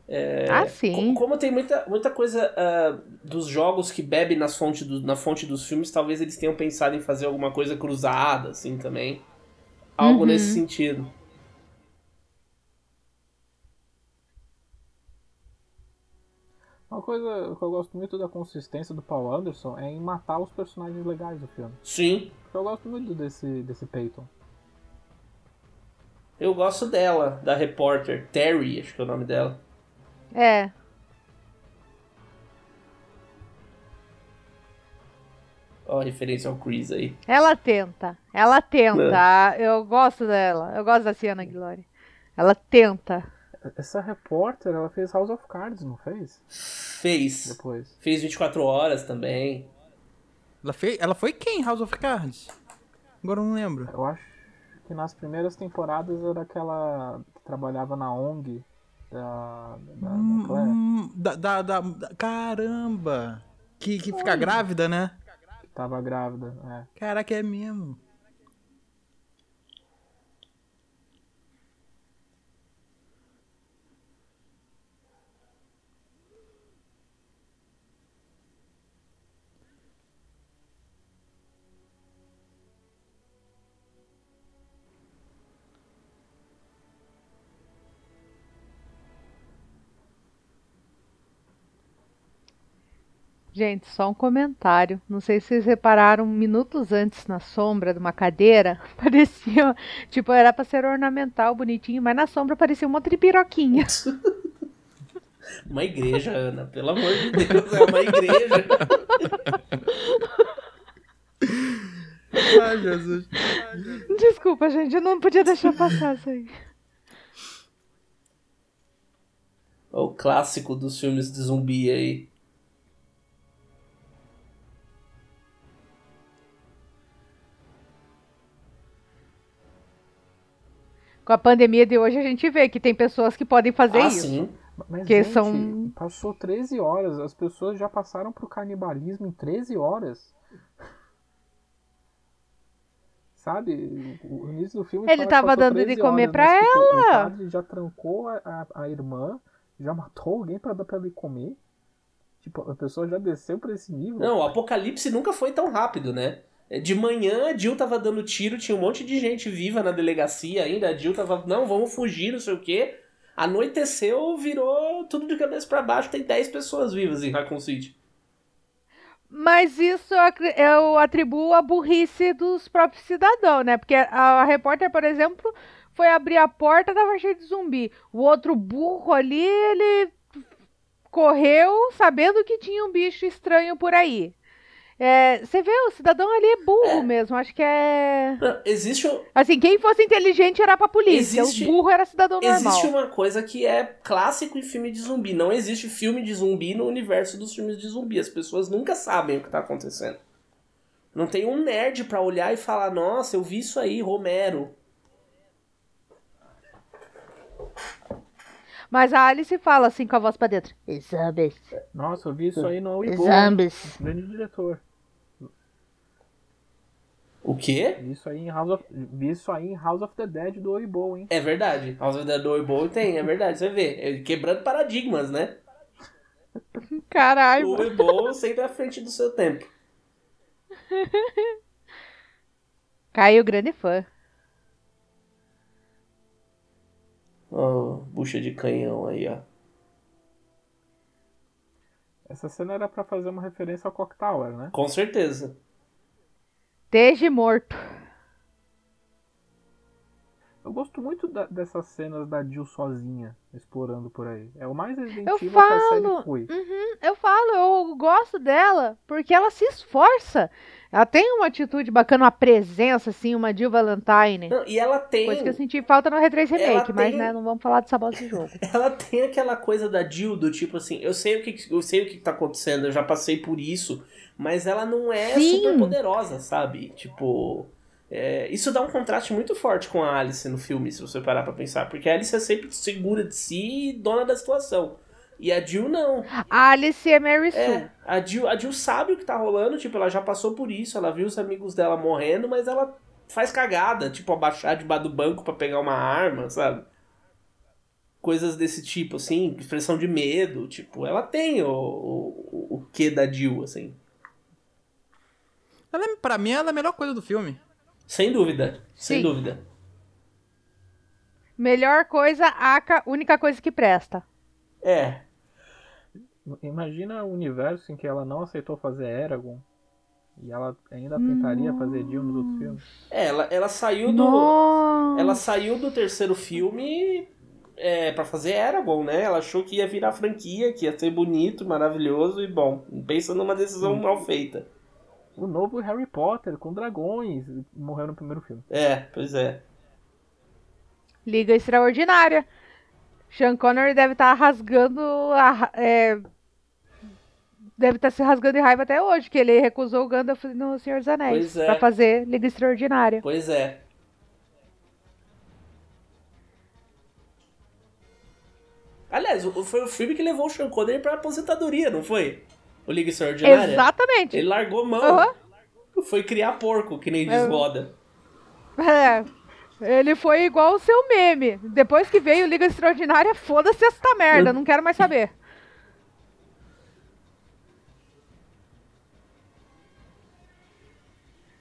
É, Ah, sim. Como, como tem muita, muita coisa ah, dos jogos que bebe nas fonte do- na fonte dos filmes, talvez eles tenham pensado em fazer alguma coisa cruzada, assim, também. Algo Uhum. nesse sentido. Uma coisa que eu gosto muito da consistência do Paul Anderson é em matar os personagens legais do filme. Sim, eu gosto muito desse, desse Peyton. Eu gosto dela, da repórter. Terry, acho que é o nome dela. É. Ó, a referência ao Chris aí. Ela tenta. Ela tenta. Eu gosto dela. Eu gosto da Sienna Glory. Ela tenta. Essa repórter, ela fez House of Cards, não fez? Fez. Depois. Fez 24 horas também. Ela, fez, ela foi quem, House of Cards? Agora eu não lembro. Eu acho que nas primeiras temporadas era aquela que trabalhava na ONG da, da, Hum, hum, da, da, da- da- caramba! Que, que fica grávida, né? Tava grávida, é. Caraca, é mesmo. Gente, só um comentário. Não sei se vocês repararam, minutos antes na sombra de uma cadeira, *laughs* parecia, tipo, era pra ser ornamental, bonitinho, mas na sombra parecia um monte de piroquinha. *laughs* Uma igreja, Ana. Pelo amor de Deus, é uma igreja. *laughs* Ai, Jesus. Desculpa, gente, eu não podia deixar passar isso aí. o clássico dos filmes de zumbi aí. Com a pandemia de hoje, a gente vê que tem pessoas que podem fazer ah, isso. sim. Mas, Que gente, são- passou 13 horas, as pessoas já passaram pro canibalismo em 13 horas. Sabe, o início do filme Ele tava dando de 13 comer horas, pra tipo, O ela. padre já trancou a, a, a irmã, já matou alguém pra dar pra ele comer. Tipo, a pessoa já desceu pra esse nível. Não, o apocalipse nunca foi tão rápido, né? De manhã a Jill tava dando tiro, tinha um monte de gente viva na delegacia ainda. A Jill tava, não, vamos fugir, não sei o quê. Anoiteceu, virou tudo de cabeça para baixo, tem 10 pessoas vivas em Raccoon City. Mas isso eu atribuo a burrice dos próprios cidadãos, né? Porque a, a repórter, por exemplo, foi abrir a porta, tava cheio de zumbi. O outro burro ali, ele correu sabendo que tinha um bicho estranho por aí. É, você vê, o cidadão ali é burro é. mesmo, acho que é. Existe. Assim, quem fosse inteligente era pra polícia, existe... o burro era cidadão normal. Existe uma coisa que é clássico em filme de zumbi: não existe filme de zumbi no universo dos filmes de zumbi. As pessoas nunca sabem o que tá acontecendo. Não tem um nerd pra olhar e falar: nossa, eu vi isso aí, Romero. Mas a Alice fala assim com a voz pra dentro: Zombies. Nossa, eu vi isso aí no. Zombies. Grande diretor. O quê? Isso aí em House of, vi isso aí em House of the Dead do Oibo, hein? É verdade. House of the Dead do Oibo tem, é verdade. Você vê. É quebrando paradigmas, né? Caralho. O Oibo sempre à frente do seu tempo. *laughs* Caio, grande fã. Ó, bucha de canhão aí, ó. Essa cena era para fazer uma referência ao Cock Tower, né? Com certeza. Esteja morto. Eu gosto muito da, dessas cenas da Jill sozinha, explorando por aí. É o mais Resident Evil que a série foi. Uhum, eu falo, eu gosto dela, porque ela se esforça. Ela tem uma atitude bacana, uma presença, assim, uma Jill Valentine. Não, e ela tem. Coisa que eu senti falta no R3 Remake, mas né, não vamos falar dessa bosta de jogo. *laughs* ela tem aquela coisa da Jill do tipo assim, eu sei o que, eu sei o que tá acontecendo, eu já passei por isso, mas ela não é Sim. super poderosa, sabe? Tipo. É, isso dá um contraste muito forte com a Alice no filme, se você parar pra pensar. Porque a Alice é sempre segura de si e dona da situação. E a Jill não. A Alice é Mary Sue. É, a, Jill, a Jill sabe o que tá rolando, tipo, ela já passou por isso, ela viu os amigos dela morrendo, mas ela faz cagada, tipo, abaixar debaixo do banco para pegar uma arma, sabe? Coisas desse tipo, assim, expressão de medo, tipo, ela tem o, o, o que da Jill, assim. Ela é, pra mim, ela é a melhor coisa do filme. Sem dúvida, sem Sim. dúvida. Melhor coisa, Aka, única coisa que presta. É. Imagina o universo em que ela não aceitou fazer Eragon. E ela ainda tentaria Nossa. fazer Jill nos outros filmes. É, ela, ela saiu do. Nossa. Ela saiu do terceiro filme é, para fazer Eragon, né? Ela achou que ia virar franquia, que ia ser bonito, maravilhoso e bom. Pensa numa decisão hum. mal feita o novo Harry Potter com dragões. Morreu no primeiro filme. É, pois é. Liga Extraordinária. Sean Connery deve estar tá rasgando a, é, deve estar tá se rasgando de raiva até hoje, que ele recusou o Gandalf no Senhor dos Anéis é. pra fazer Liga Extraordinária. Pois é. Aliás, foi o filme que levou o Sean Connery pra aposentadoria, não foi? O Liga Extraordinária. Exatamente. Ele largou mão. Uhum. Foi criar porco, que nem diz. É. Ele foi igual o seu meme. Depois que veio Liga Extraordinária, foda-se esta merda, não quero mais saber.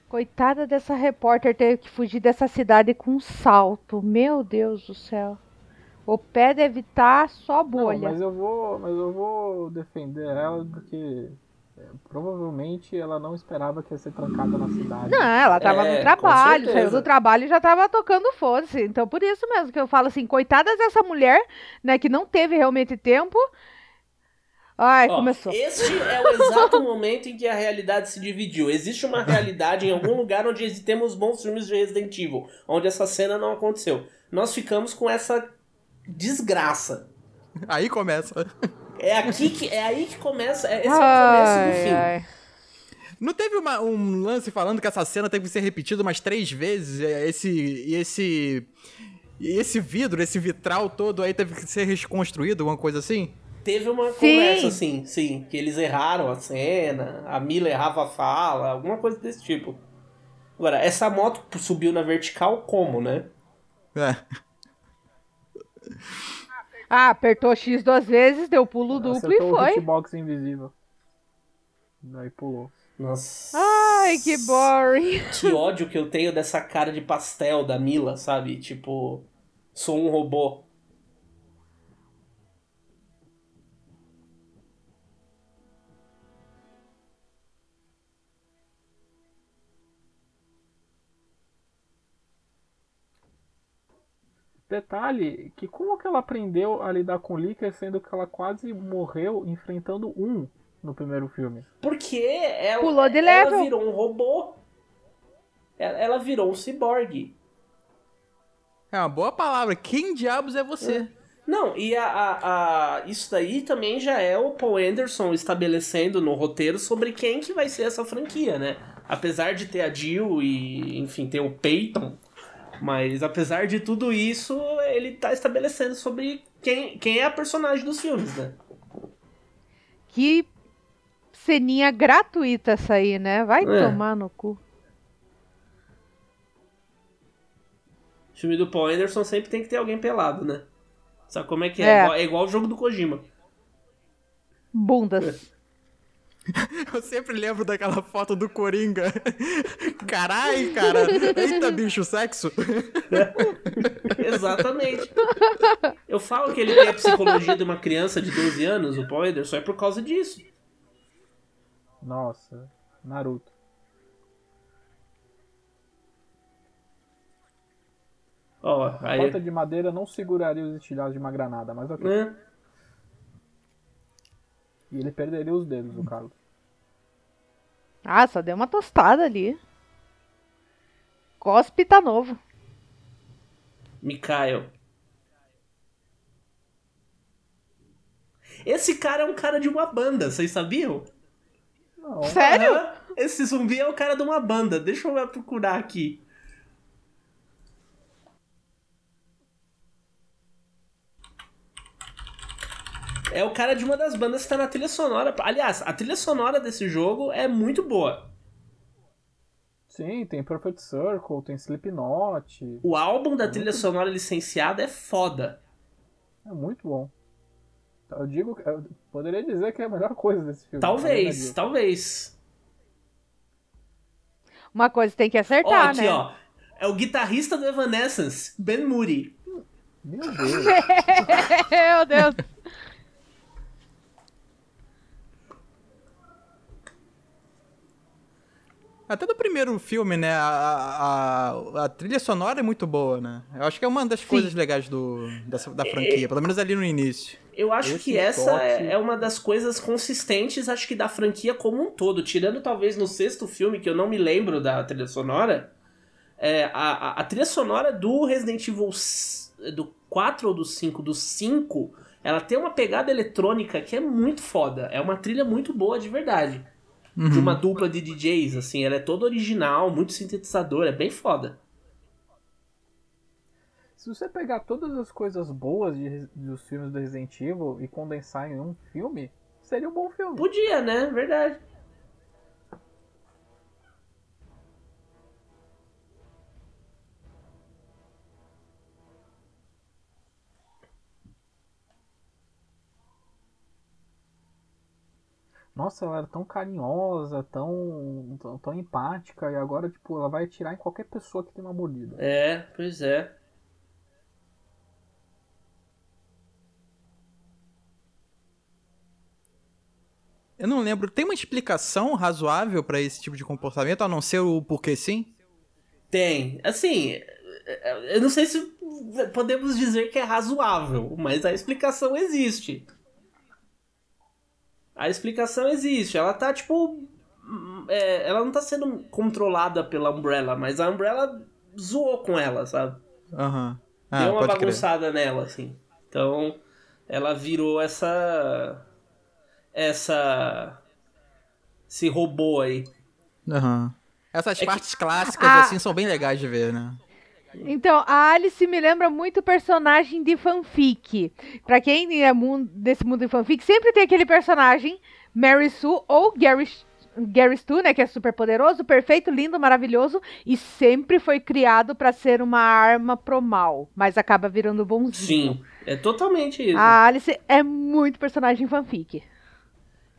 Coitada dessa repórter ter que fugir dessa cidade com um salto. Meu Deus do céu. O pé deve estar tá só bolha. Não, mas eu vou, mas eu vou defender ela porque é, provavelmente ela não esperava que ia ser trancada na cidade. Não, ela tava é, no trabalho, saiu do trabalho e já tava tocando foda-se. Então por isso mesmo que eu falo assim, coitadas dessa mulher, né, que não teve realmente tempo. Ai, Ó, começou. Este é o exato *laughs* momento em que a realidade se dividiu. Existe uma realidade em algum lugar onde temos bons filmes de Resident Evil, onde essa cena não aconteceu. Nós ficamos com essa desgraça. Aí começa. É aqui que é aí que começa. É, esse ai, é o começo do filme. Ai. Não teve uma, um lance falando que essa cena teve que ser repetida umas três vezes? Esse. E esse. E esse vidro, esse vitral todo aí teve que ser reconstruído, alguma coisa assim? Teve uma sim. conversa assim, sim. Que eles erraram a cena, a Mila errava a fala, alguma coisa desse tipo. Agora, essa moto subiu na vertical como, né? É. Ah, apertou X duas vezes, deu pulo duplo Acertou e o foi. hitbox invisível. Daí pulou. Nossa. Ai, que boring. *laughs* Que ódio que eu tenho dessa cara de pastel da Mila, sabe? Tipo, sou um robô. Detalhe que como que ela aprendeu a lidar com o Licker, sendo que ela quase morreu enfrentando um no primeiro filme. Porque ela, Pulou de ela level. virou um robô. Ela, ela virou um ciborgue. É uma boa palavra. Quem diabos é você? Não, e a, a, a- isso daí também já é o Paul Anderson estabelecendo no roteiro sobre quem que vai ser essa franquia, né? Apesar de ter a Jill e, enfim, ter o Peyton, mas apesar de tudo isso, ele tá estabelecendo sobre quem, quem é a personagem dos filmes, né? Que ceninha gratuita essa aí, né? Vai É. tomar no cu. filme do Paul Anderson sempre tem que ter alguém pelado, né? Sabe como é que é? É. É, igual, é igual o jogo do Kojima. Bundas. *laughs* *laughs* Eu sempre lembro daquela foto do Coringa. *laughs* Carai, cara. Eita, bicho, sexo. *laughs* Exatamente. Eu falo que ele tem a psicologia de uma criança de 12 anos, o Paul Anderson, é por causa disso. Nossa, Naruto. Ó, aí. Porta de madeira não seguraria os estilhaços de uma granada, mas ok. né? E ele perderia os dedos, o Carlos. Ah, só deu uma tostada ali. Cospe tá novo. Mikael. Esse cara é um cara de uma banda, vocês sabiam? Não, Sério? Esse zumbi é o cara de uma banda. Deixa eu procurar aqui. É o cara de uma das bandas que tá na trilha sonora. Aliás, a trilha sonora desse jogo é muito boa. Sim, tem Perfect Circle, tem Slipknot. O álbum da trilha sonora licenciada é foda. É muito bom. Eu digo, eu poderia dizer que é a melhor coisa desse filme. Talvez, talvez. Uma coisa tem que Ó, acertar, aqui, né? ó. É o guitarrista do Evanescence, Ben Moody. Meu Deus. *laughs* Meu Deus. Até do primeiro filme, né? A, a, a trilha sonora é muito boa, né? Eu acho que é uma das coisas legais do, dessa, da franquia, pelo menos ali no início. Eu acho Esse que essa toque- é, é uma das coisas consistentes, acho que da franquia como um todo. Tirando talvez no sexto filme, que eu não me lembro da trilha sonora. é, a, a, a trilha sonora do Resident Evil do 4 ou do 5, do 5, ela tem uma pegada eletrônica que é muito foda. É uma trilha muito boa de verdade. De uma dupla de DJs, assim, ela é toda original, muito sintetizador, é bem foda. Se você pegar todas as coisas boas de- dos filmes do Resident Evil e condensar em um filme, seria um bom filme. Podia, né? Verdade. Nossa, ela era tão carinhosa, tão, tão, tão empática, e agora, tipo, ela vai atirar em qualquer pessoa que tem uma mordida. É, pois é. Eu não lembro, tem uma explicação razoável pra esse tipo de comportamento, a não ser o porquê sim? Tem. Assim, eu não sei se podemos dizer que é razoável, mas a explicação existe. A explicação existe. Ela tá, tipo. hum, é, ela não tá sendo controlada pela Umbrella, mas a Umbrella zoou com ela, sabe? Aham. Ah, Deu uma pode crer. bagunçada nela, assim. Então, ela virou essa. Essa. Esse robô aí. Aham. Essas É que- partes clássicas, Ah. assim, são bem legais de ver, né? Então, a Alice me lembra muito personagem de fanfic. Pra quem é mundo, desse mundo de fanfic, sempre tem aquele personagem, Mary Sue ou Gary Gary Stu, né, que é super poderoso, perfeito, lindo, maravilhoso e sempre foi criado pra ser uma arma pro mal, mas acaba virando bonzinho. Sim, é totalmente isso. A Alice é muito personagem fanfic.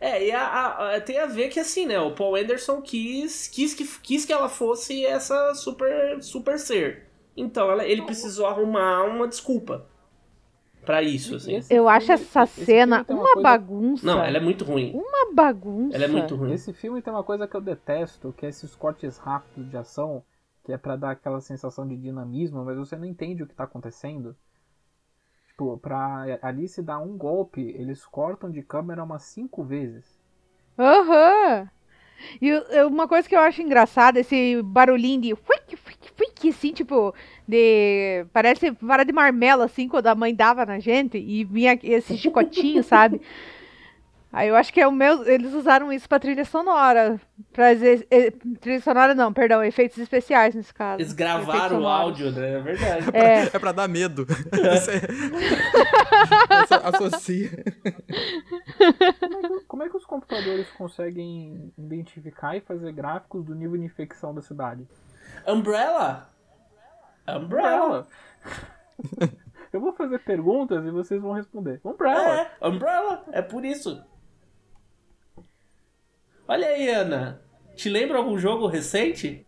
É, e a- a- tem a ver que assim, né? O Paul Anderson quis, quis, que, quis que ela fosse essa super, super ser. Então ela, ele precisou arrumar uma desculpa pra isso, assim. Esse Eu acho filme- essa esse cena tem uma coisa- bagunça. Não, ela é muito ruim. Uma bagunça. Ela é muito ruim. Esse filme tem uma coisa que eu detesto, que é esses cortes rápidos de ação, que é pra dar aquela sensação de dinamismo, mas você não entende o que tá acontecendo. Tipo, pra Alice dar um golpe, eles cortam de câmera umas cinco vezes. Aham. E uma coisa que eu acho engraçada, esse barulhinho de fuic, fuic, fuic, assim, tipo, de. Parece vara de marmelo, assim, quando a mãe dava na gente, e vinha esse chicotinho, sabe? *laughs* Aí eu acho que é o meu. Eles usaram isso pra trilha sonora. Eh, trilha sonora não, perdão, efeitos especiais nesse caso. Eles gravaram o áudio, né? É verdade. *laughs* É. É pra dar medo. Você- Você *laughs* associa. Como é que os computadores conseguem identificar e fazer gráficos do nível de infecção da cidade? Umbrella? Umbrella. *laughs* Eu vou fazer perguntas e vocês vão responder. Umbrella. É, Umbrella. É por isso. Olha aí, Ana. Te lembra algum jogo recente?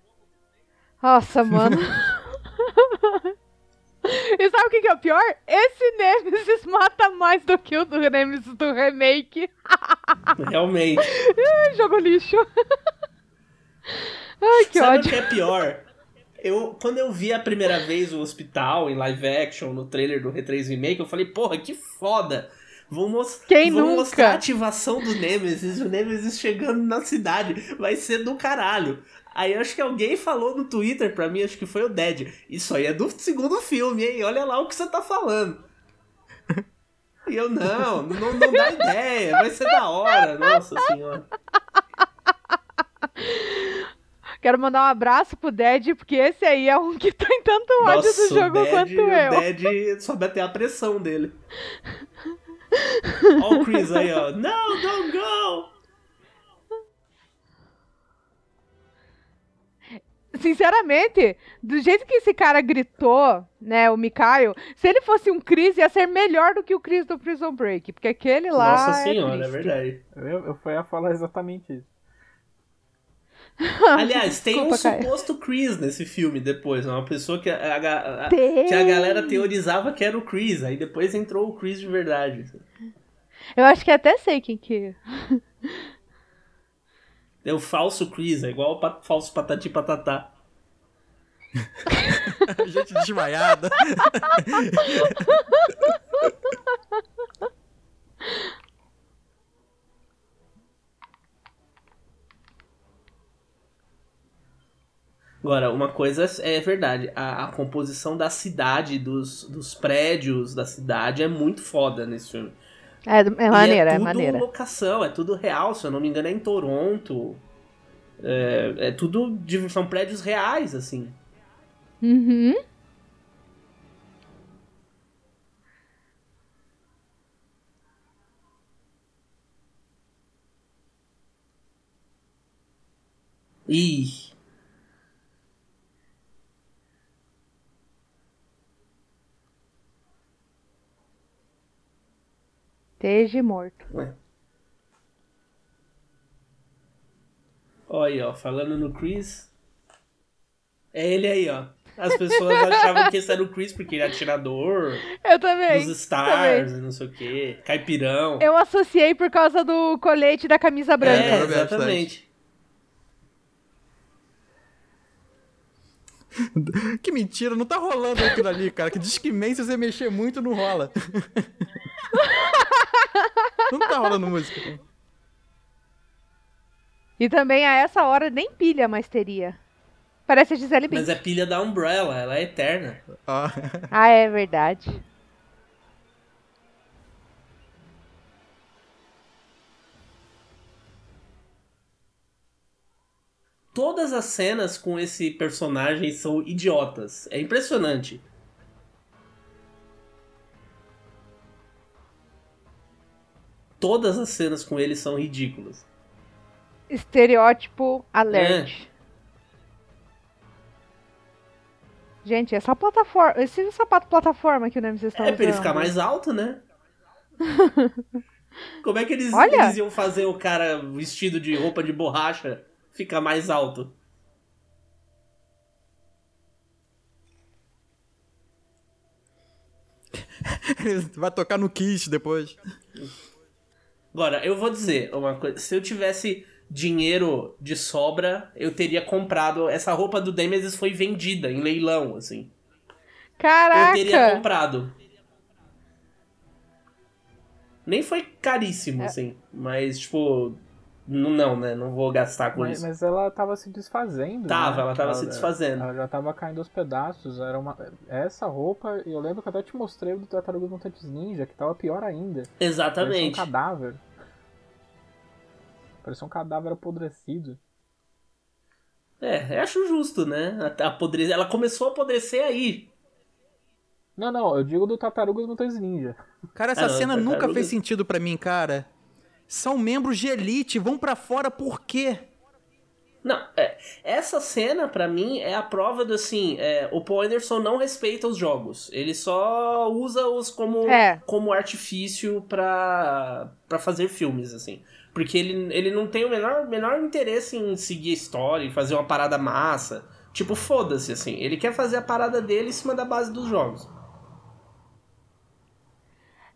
Nossa, mano. *laughs* e sabe o que, que é o pior? Esse Nemesis mata mais do que o do Nemesis do remake. *laughs* Realmente. Jogo lixo. Ai, que Sabe ódio. o que é pior? Eu, quando eu vi a primeira vez o hospital em live action, no trailer do R3 Remake, eu falei, porra, que foda! Vão, mos Quem vão nunca? mostrar a ativação do Nemesis, o Nemesis chegando na cidade. Vai ser do caralho. Aí acho que alguém falou no Twitter pra mim, acho que foi o Dead. Isso aí é do segundo filme, hein? Olha lá o que você tá falando. E eu, não, não, não dá ideia, vai ser da hora, nossa senhora. Quero mandar um abraço pro Dead, porque esse aí é um que tem tanto ódio Nossa, do jogo o Dead, quanto o eu. Dead sobe até a pressão dele. Ó o Chris aí, ó. No, don't go! Sinceramente, do jeito que esse cara gritou, né, o Mikael, se ele fosse um Chris, ia ser melhor do que o Chris do Prison Break, porque aquele lá. Nossa é senhora, é verdade. Eu, eu fui a falar exatamente isso. *laughs* Aliás, tem um Desculpa, Caio. suposto Chris nesse filme depois. Uma pessoa que a, a- a- que a galera teorizava que era o Chris. Aí depois entrou o Chris de verdade. Eu acho que até sei quem que. É o falso Chris, é igual o pa- falso patati patatá. *laughs* Gente desmaiada. *laughs* Agora, uma coisa é verdade, a, a composição da cidade, dos, dos prédios da cidade é muito foda nesse filme. É, é E maneira, é é, tudo maneira. locação, é tudo real, se eu não me engano é em Toronto. É, é tudo, são prédios reais, assim. Uhum. Ih, Esteja morto. ué. Olha aí, ó, falando no Chris. É ele aí, ó. As pessoas achavam que esse era o Chris porque ele é atirador Eu também. dos Stars e não sei o que, caipirão. Eu associei por causa do colete da camisa branca. é, branca. exatamente. *laughs* Que mentira, não tá rolando aquilo ali, cara. Que diz que se você mexer muito, não rola. *laughs* *laughs* Não tá rolando música. E também a essa hora nem pilha mais teria. Parece a Gisele Bündchen. Mas é pilha da Umbrella, ela é eterna. Ó. Ah, é verdade. Todas as cenas com esse personagem são idiotas. É impressionante. Todas as cenas com ele são ridículas. Estereótipo alert. Gente, essa plataforma. Esse sapato plataforma que o Nemesis está É usando. pra ele ficar mais alto, né? *laughs* Como é que eles, Olha! eles iam fazer o cara vestido de roupa de borracha ficar mais alto? *laughs* Vai tocar no Kiss depois. Agora, eu vou dizer uma coisa. Se eu tivesse dinheiro de sobra, eu teria comprado. Essa roupa do Nemesis foi vendida em leilão, assim. Eu teria Caraca! comprado. Nem foi É. caríssimo, assim. Mas, tipo. Não, não, né? Não vou gastar com Mas, isso. mas ela tava se desfazendo. Tava, né? ela tava se desfazendo. Ela já tava caindo aos pedaços. Era uma. Essa roupa, eu lembro que eu até te mostrei o do Tartarugas Mutantes Ninja, que tava pior ainda. Parecia um Exatamente. cadáver. Parecia um cadáver apodrecido. É, eu acho justo, né? A- apodre- Ela começou a apodrecer aí. Não, não, eu digo do Tartarugas Mutantes Ninja. Cara, essa Ah, não, cena tartaruga- nunca fez sentido pra mim, cara. São membros de elite, vão pra fora por quê? Não, é, essa cena, pra mim, é a prova do assim: é, o Paul Anderson não respeita os jogos. Ele só usa-os como, É. como artifício pra, pra fazer filmes, assim. Porque ele, ele não tem o menor, menor interesse em seguir a história, em fazer uma parada massa. Tipo, foda-se, assim. Ele quer fazer a parada dele em cima da base dos jogos.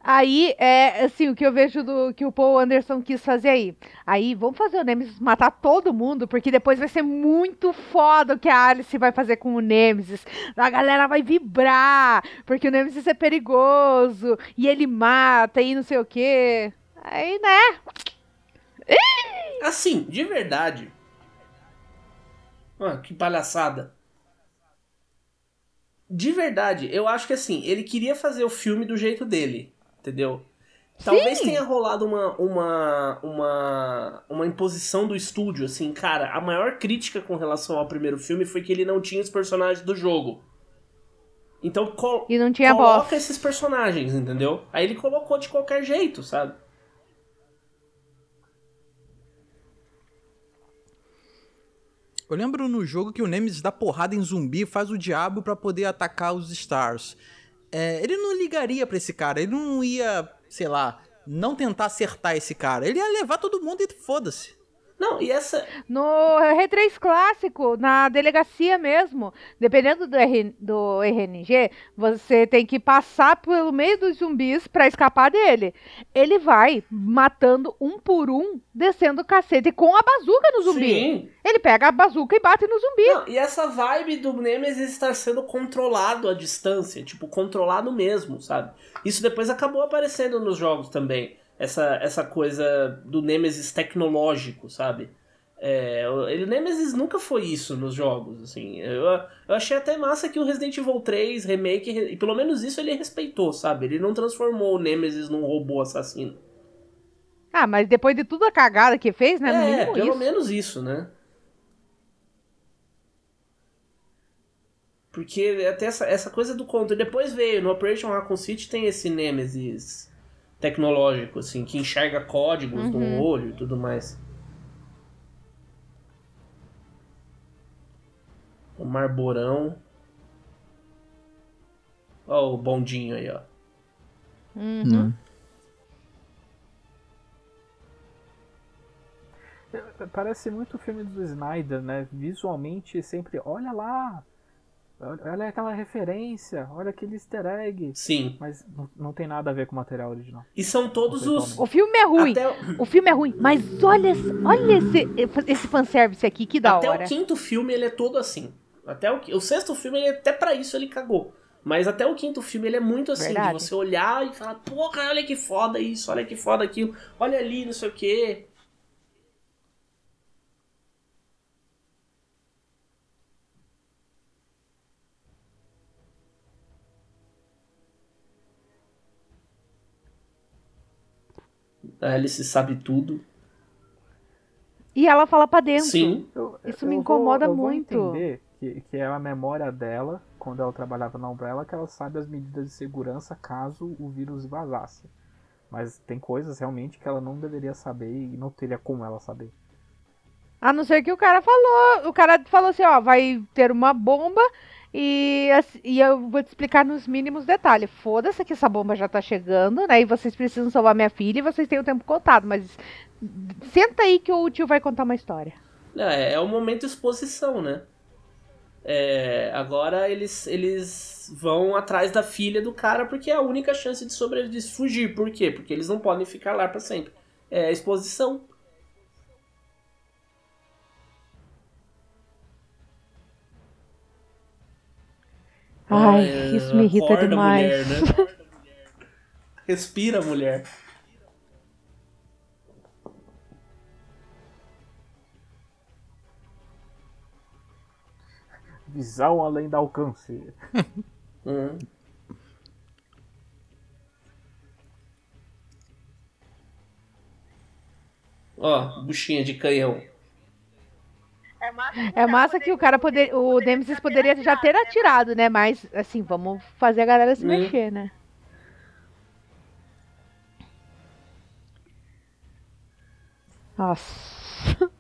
Aí, é assim, o que eu vejo do que o Paul Anderson quis fazer aí. Aí, vamos fazer o Nemesis matar todo mundo, porque depois vai ser muito foda o que a Alice vai fazer com o Nemesis. A galera vai vibrar, porque o Nemesis é perigoso, e ele mata, e não sei o quê. Aí, né? Assim, de verdade. Ah, que palhaçada. De verdade, eu acho que assim, ele queria fazer o filme do jeito dele, entendeu? Talvez Sim. tenha rolado uma, uma, uma, uma imposição do estúdio, assim, cara, a maior crítica com relação ao primeiro filme foi que ele não tinha os personagens do jogo. Então, col E não tinha coloca boss. esses personagens, entendeu? Aí ele colocou de qualquer jeito, sabe? Eu lembro no jogo que o Nemesis dá porrada em zumbi, faz o diabo pra poder atacar os Stars. É, ele não ligaria pra esse cara, ele não ia, sei lá, não tentar acertar esse cara. Ele ia levar todo mundo e foda-se. Não, e essa, No R3 clássico, na delegacia mesmo, dependendo do, R, do RNG, você tem que passar pelo meio dos zumbis pra escapar dele. Ele vai matando um por um, descendo o cacete com a bazuca no zumbi. Sim. Ele pega a bazuca e bate no zumbi. Não, e essa vibe do Nemesis estar sendo controlado à distância, tipo, controlado mesmo, sabe? Isso depois acabou aparecendo nos jogos também. Essa, essa coisa do Nemesis tecnológico, sabe? É, ele, Nemesis nunca foi isso nos jogos, assim. Eu, eu achei até massa que o Resident Evil 3 Remake, e pelo menos isso ele respeitou, sabe? Ele não transformou o Nemesis num robô assassino. Ah, mas depois de tudo a cagada que fez, né? É, mínimo pelo isso. menos isso, né? Porque até essa, essa coisa do controle. Depois veio, no Operation Raccoon City tem esse Nemesis tecnológico, assim, que enxerga códigos no Uhum. olho e tudo mais. O Marborão. Ó o bondinho aí, ó. Uhum. Parece muito o filme do Snyder, né? Visualmente sempre, olha lá, olha aquela referência, olha aquele easter egg. Sim. Mas não, não tem nada a ver com o material original. E são todos os. O filme é ruim. Até, o- filme é ruim, mas olha, esse- olha esse, esse fanservice aqui, que da até hora. o quinto filme ele é todo assim. Até o, o sexto filme, ele, até pra isso ele cagou. Mas até o quinto filme ele é muito assim, Verdade. de você olhar e falar, porra, olha que foda isso, olha que foda aquilo, olha ali, não sei o quê. A Alice sabe tudo. E ela fala pra dentro. Sim. Eu- Isso eu me vou- incomoda eu vou muito. entender que, que é a memória dela, quando ela trabalhava na Umbrella, que ela sabe as medidas de segurança caso o vírus vazasse. Mas tem coisas realmente que ela não deveria saber e não teria como ela saber. A não ser que o cara falou, o cara falou assim, ó, vai ter uma bomba e, ass- e eu vou te explicar nos mínimos detalhes. Foda-se que essa bomba já tá chegando, né? E vocês precisam salvar minha filha e vocês têm o tempo contado, mas senta aí que o tio vai contar uma história. É, é o momento exposição, né? É, agora eles, eles vão atrás da filha do cara porque é a única chance de sobreviver, de fugir. Por quê? Porque eles não podem ficar lá pra sempre. É exposição. Ai, É, isso me irrita acorda, demais. mulher, né? *laughs* Respira, mulher. Visão além do alcance. *laughs* Hum. Ó, buchinha de canhão. É massa que o cara poder, o Nemesis poderia já ter atirado, né? Mas assim, vamos fazer a galera se Hum. mexer, né? Nossa.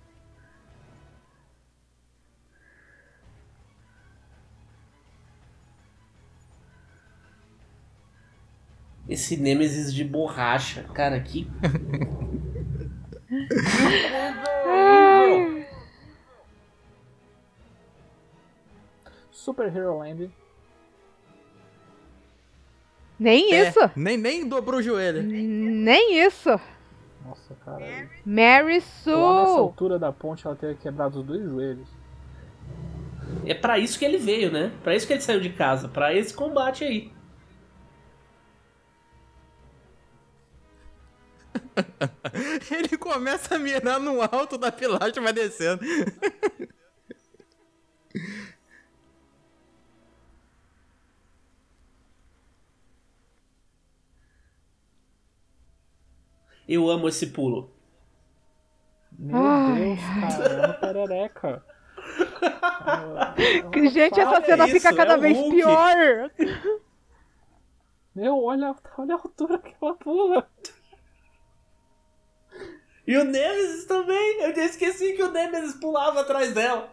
Esse Nemesis de borracha. Cara, que. *laughs* Super Hero Land. Nem É, isso. nem, nem dobrou o joelho. Nem isso. Nossa, cara. Mary Lá nessa Sue. altura da ponte ela teria quebrado os dois joelhos. É pra isso que ele veio, né? Pra isso que ele saiu de casa. Pra esse combate aí. *laughs* Ele começa a mirar no alto da pilastra e vai descendo. *laughs* Eu amo esse pulo. Meu Ai, Deus, cara, é uma perereca. *laughs* Que, Gente, essa cena isso, fica cada é vez Hulk. pior. Meu, olha, olha a altura que ela pula. E o Nemesis também. Eu já esqueci que o Nemesis pulava atrás dela.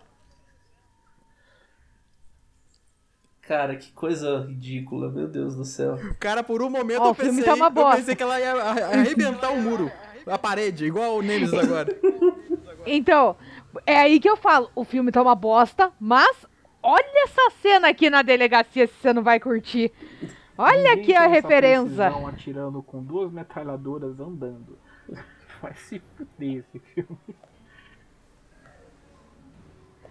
Cara, que coisa ridícula, meu Deus do céu. Cara, por um momento Ó, eu o filme pensei, tá uma eu pensei que ela ia arre- arrebentar o muro, a parede, igual o Nemesis agora. *laughs* Então, é aí que eu falo, o filme tá uma bosta, mas olha essa cena aqui na delegacia se você não vai curtir. Olha Ninguém aqui a referência. atirando com duas metralhadoras andando. *laughs* Vai se fuder esse filme.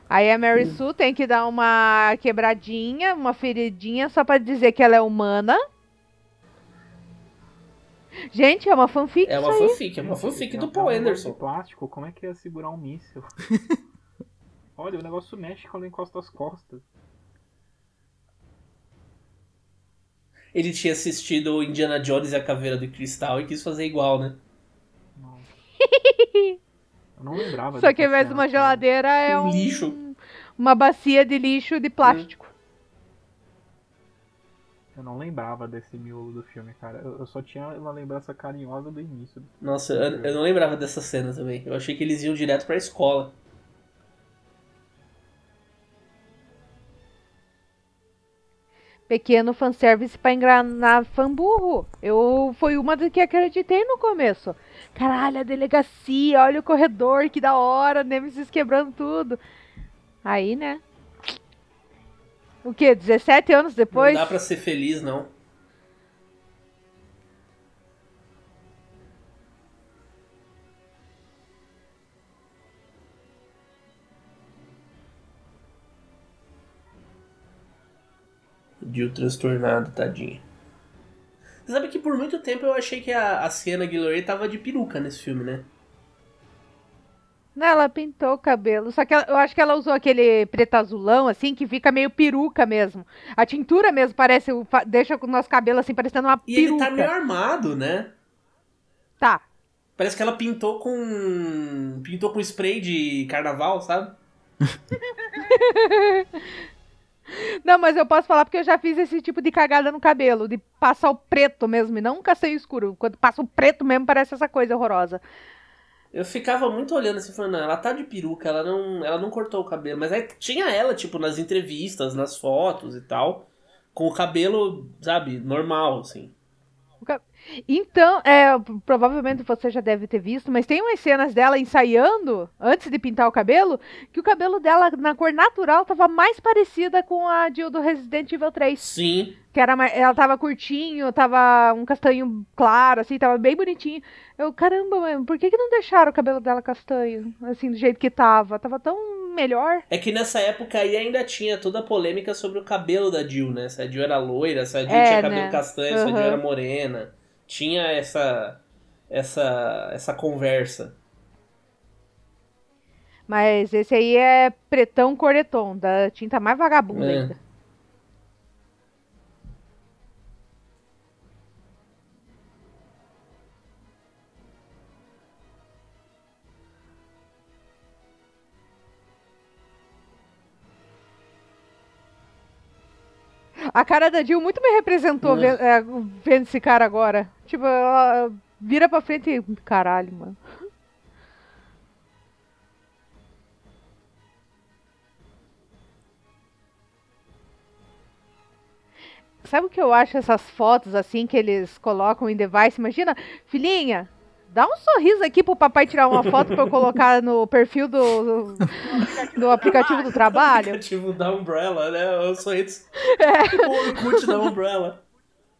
Aí a Mary Sue tem que dar uma quebradinha, uma feridinha, só pra dizer que ela é humana. Gente, é uma fanfic É uma isso aí. fanfic, é uma fanfic do É Paul negócio Anderson. de plástico, como é que ia segurar um míssil? *laughs* Olha, o negócio mexe quando encosta as costas. Ele tinha assistido o Indiana Jones e a Caveira do Cristal e quis fazer igual, né? *laughs* Eu não lembrava Só que ao invés de uma geladeira é Um um, lixo. uma bacia de lixo de plástico. Eu não lembrava desse miolo do filme, cara. Eu eu só tinha uma lembrança carinhosa do início. Nossa, eu, eu não lembrava dessa cena também. Eu achei que eles iam direto pra escola. Pequeno fanservice pra enganar fanburro. Eu foi uma das que acreditei no começo. Caralho, a delegacia, olha o corredor, que da hora, Nemesis quebrando tudo. Aí, né? O quê? 17 anos depois? Não dá pra ser feliz, não. Dio transtornado, tadinho. Você sabe que por muito tempo eu achei que a, a Sienna Guillory tava de peruca nesse filme, né? Não, ela pintou o cabelo. Só que ela- eu acho que ela usou aquele preto azulão, assim, que fica meio peruca mesmo. A tintura mesmo parece, o deixa o nosso cabelo assim, parecendo uma E peruca. ele tá meio armado, né? Tá. Parece que ela pintou com. pintou com spray de carnaval, sabe? *laughs* Não, mas eu posso falar porque eu já fiz esse tipo de cagada no cabelo, de passar o preto mesmo, e um castanho escuro. Quando passa o preto mesmo, parece essa coisa horrorosa. Eu ficava muito olhando assim, falando, ela tá de peruca, ela não, ela não cortou o cabelo. Mas aí tinha ela, tipo, nas entrevistas, nas fotos e tal, com o cabelo, sabe, normal, assim. Então, é, provavelmente você já deve ter visto, mas tem umas cenas dela ensaiando, antes de pintar o cabelo, que o cabelo dela, na cor natural, tava mais parecida com a Jill do Resident Evil 3. Sim. Que era, ela tava curtinho, tava um castanho claro, assim, tava bem bonitinho. Eu, caramba, mano, por que, que não deixaram o cabelo dela castanho, assim, do jeito que tava? Tava tão melhor. É que nessa época aí ainda tinha toda a polêmica sobre o cabelo da Jill, né? Se a Jill era loira, se a Jill É, tinha cabelo né? castanho, se a Jill Uhum. era morena. Tinha essa essa essa conversa. Mas esse aí é pretão coreton, da tinta mais vagabunda É. ainda. A cara da Jill muito me representou É. ve- é, vendo esse cara agora. Tipo, ela vira pra frente e. Caralho, mano. Sabe o que eu acho essas fotos assim que eles colocam em device? Imagina, filhinha, dá um sorriso aqui pro papai tirar uma foto pra eu colocar no perfil do, do, do aplicativo do trabalho. Aplicativo *laughs* da Umbrella, né? O sorriso. *laughs* É. Tipo o Orkut da Umbrella.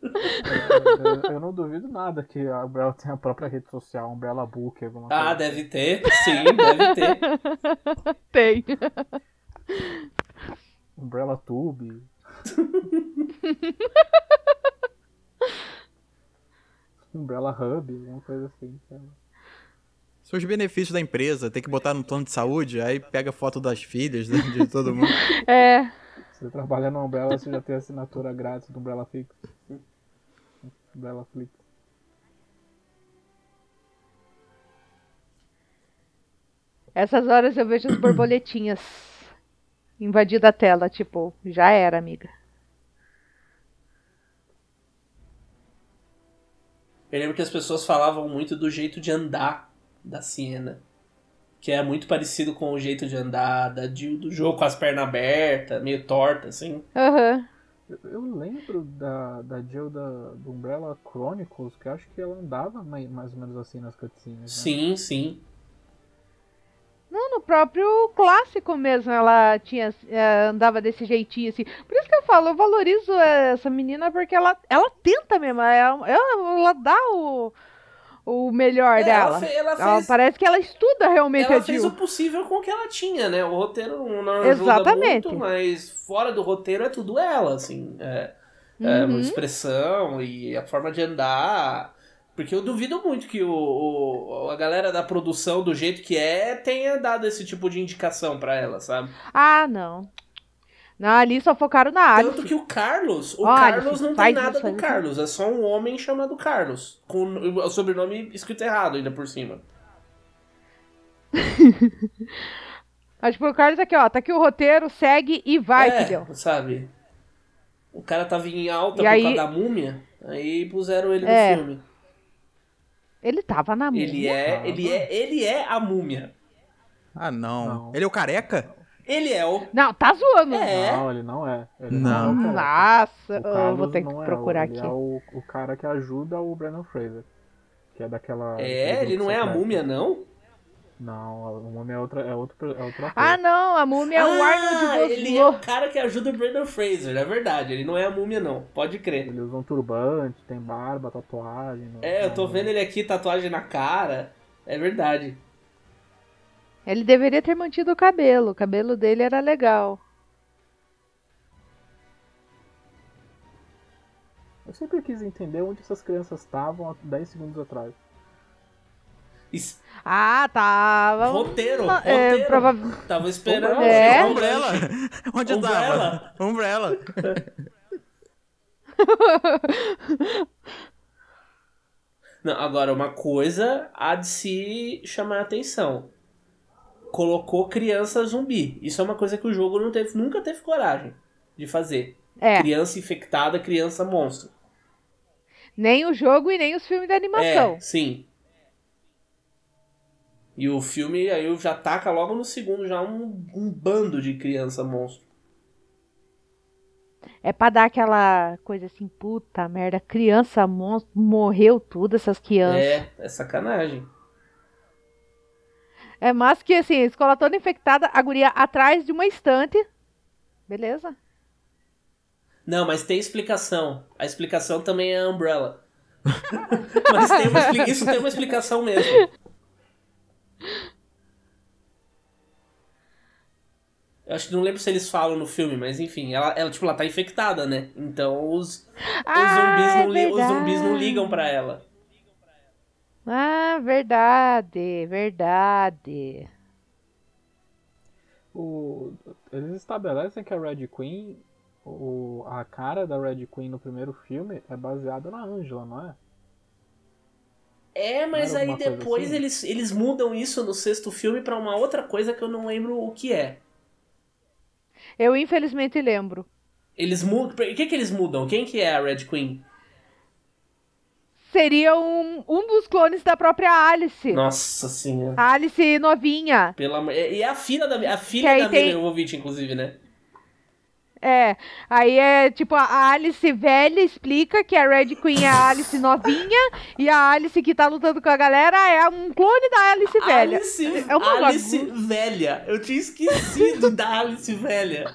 Eu, eu não duvido nada que a Umbrella tenha a própria rede social, Umbrella Book, alguma Ah, coisa. deve ter. Sim, deve ter. *laughs* Tem. Umbrella Tube. Umbrella Hub, alguma coisa assim. São os benefícios da empresa, tem que botar no plano de saúde, aí pega foto das filhas né, de todo mundo. *laughs* É. Se você trabalha no Umbrella, você já tem assinatura grátis do Umbrella Fix. Umbrella Flix. Essas horas eu vejo as borboletinhas invadindo a tela, tipo, já era, amiga. Eu lembro que as pessoas falavam muito do jeito de andar da Siena. Que é muito parecido com o jeito de andar da Jill do jogo, com as pernas abertas, meio torta, assim. Aham. Eu, eu lembro da, da Jill da, do Umbrella Chronicles, que eu acho que ela andava mais, mais ou menos assim nas cutscenes. Né? Sim, sim. Não, no próprio clássico mesmo ela tinha é, andava desse jeitinho assim. Por isso que eu falo, eu valorizo essa menina porque ela, ela tenta mesmo, ela, ela, dá o, o melhor É, dela. ela, fe- ela Ela fez, parece que ela estuda realmente ela a fez Jill. o possível com o que ela tinha, né? O roteiro não, ajuda Exatamente. muito, mas fora do roteiro é tudo ela, assim. É, é Uhum. uma expressão e a forma de andar. Porque eu duvido muito que o, o- a galera da produção, do jeito que é, tenha dado esse tipo de indicação pra ela, sabe? Ah, não. Não, ali só focaram na Alice. Tanto que o Carlos, o Olha, Carlos não tem nada isso do. Carlos, é só um homem chamado Carlos, com o sobrenome escrito errado ainda por cima. *laughs* Mas tipo, o Carlos aqui, ó, tá aqui o roteiro, segue e vai, é, sabe? O cara tava em alta E por aí- causa da múmia, aí puseram ele É, no filme. Ele tava na múmia. Ele é, ele é, ele é a múmia. Ah, não. Não. Ele é o careca? Ele é o Não, tá zoando. É. Não, ele não é. Ele Não. não, é o cara. Nossa, O eu vou ter que não é, procurar ele aqui. é o, o cara que ajuda o Brandon Fraser. Que é daquela. É, ele não é a múmia não? Não, o múmia é outra, é outro, é outro ator. Ah, não, a múmia é o ah, Arnold ele é o Vosloo. cara que ajuda o Brandon Fraser, é verdade, ele não é a múmia não, pode crer. Ele usa um turbante, tem barba, tatuagem. É, eu tô vendo ele aqui, tatuagem na cara, é verdade. Ele deveria ter mantido o cabelo. O cabelo dele era legal. Eu sempre quis entender onde essas crianças estavam há 10 segundos atrás. Isso- Ah, tava. Roteiro, Na- é, roteiro. prova- Tava esperando. Umbrella. É? um Umbrella? *laughs* Onde Umbrella? tava? Umbrella. *laughs* Não, agora, uma coisa há de se chamar a atenção. Colocou criança zumbi. Isso é uma coisa que o jogo não teve, nunca teve coragem de fazer. É, Criança infectada, criança monstro. nem o jogo e nem os filmes de animação. É, sim. E o filme aí já taca logo no segundo já um, um bando de criança monstro. É pra dar aquela coisa assim, puta merda, criança monstro, morreu tudo essas crianças. É, é sacanagem. É mais que assim, a escola toda infectada, a guria atrás de uma estante. Beleza? Não, mas tem explicação. A explicação também é a Umbrella. *laughs* mas tem uma isso tem uma explicação mesmo. Eu acho que não lembro se eles falam no filme, mas enfim, ela, ela tipo, ela tá infectada, né? Então os, os, Ah, zumbis, é não li- os zumbis não ligam pra ela. Ah, verdade, verdade. O, eles estabelecem que a Red Queen, o, a cara da Red Queen no primeiro filme é baseada na Angela, não é? É, mas aí depois assim? eles, eles mudam isso no sexto filme pra uma outra coisa que eu não lembro o que é. Eu infelizmente lembro. Eles mudam. O que que eles mudam? Quem que é a Red Queen? Seria um, um dos clones da própria Alice. Nossa senhora. A Alice novinha. Pela, e é a filha da, a filha da tem- Mila Jovovich, inclusive, né? É, aí é tipo a Alice velha explica que a Red Queen é a Alice novinha e a Alice que tá lutando com a galera é um clone da Alice velha. Alice, É uma Alice bagunça. velha. Eu tinha esquecido *laughs* da Alice velha.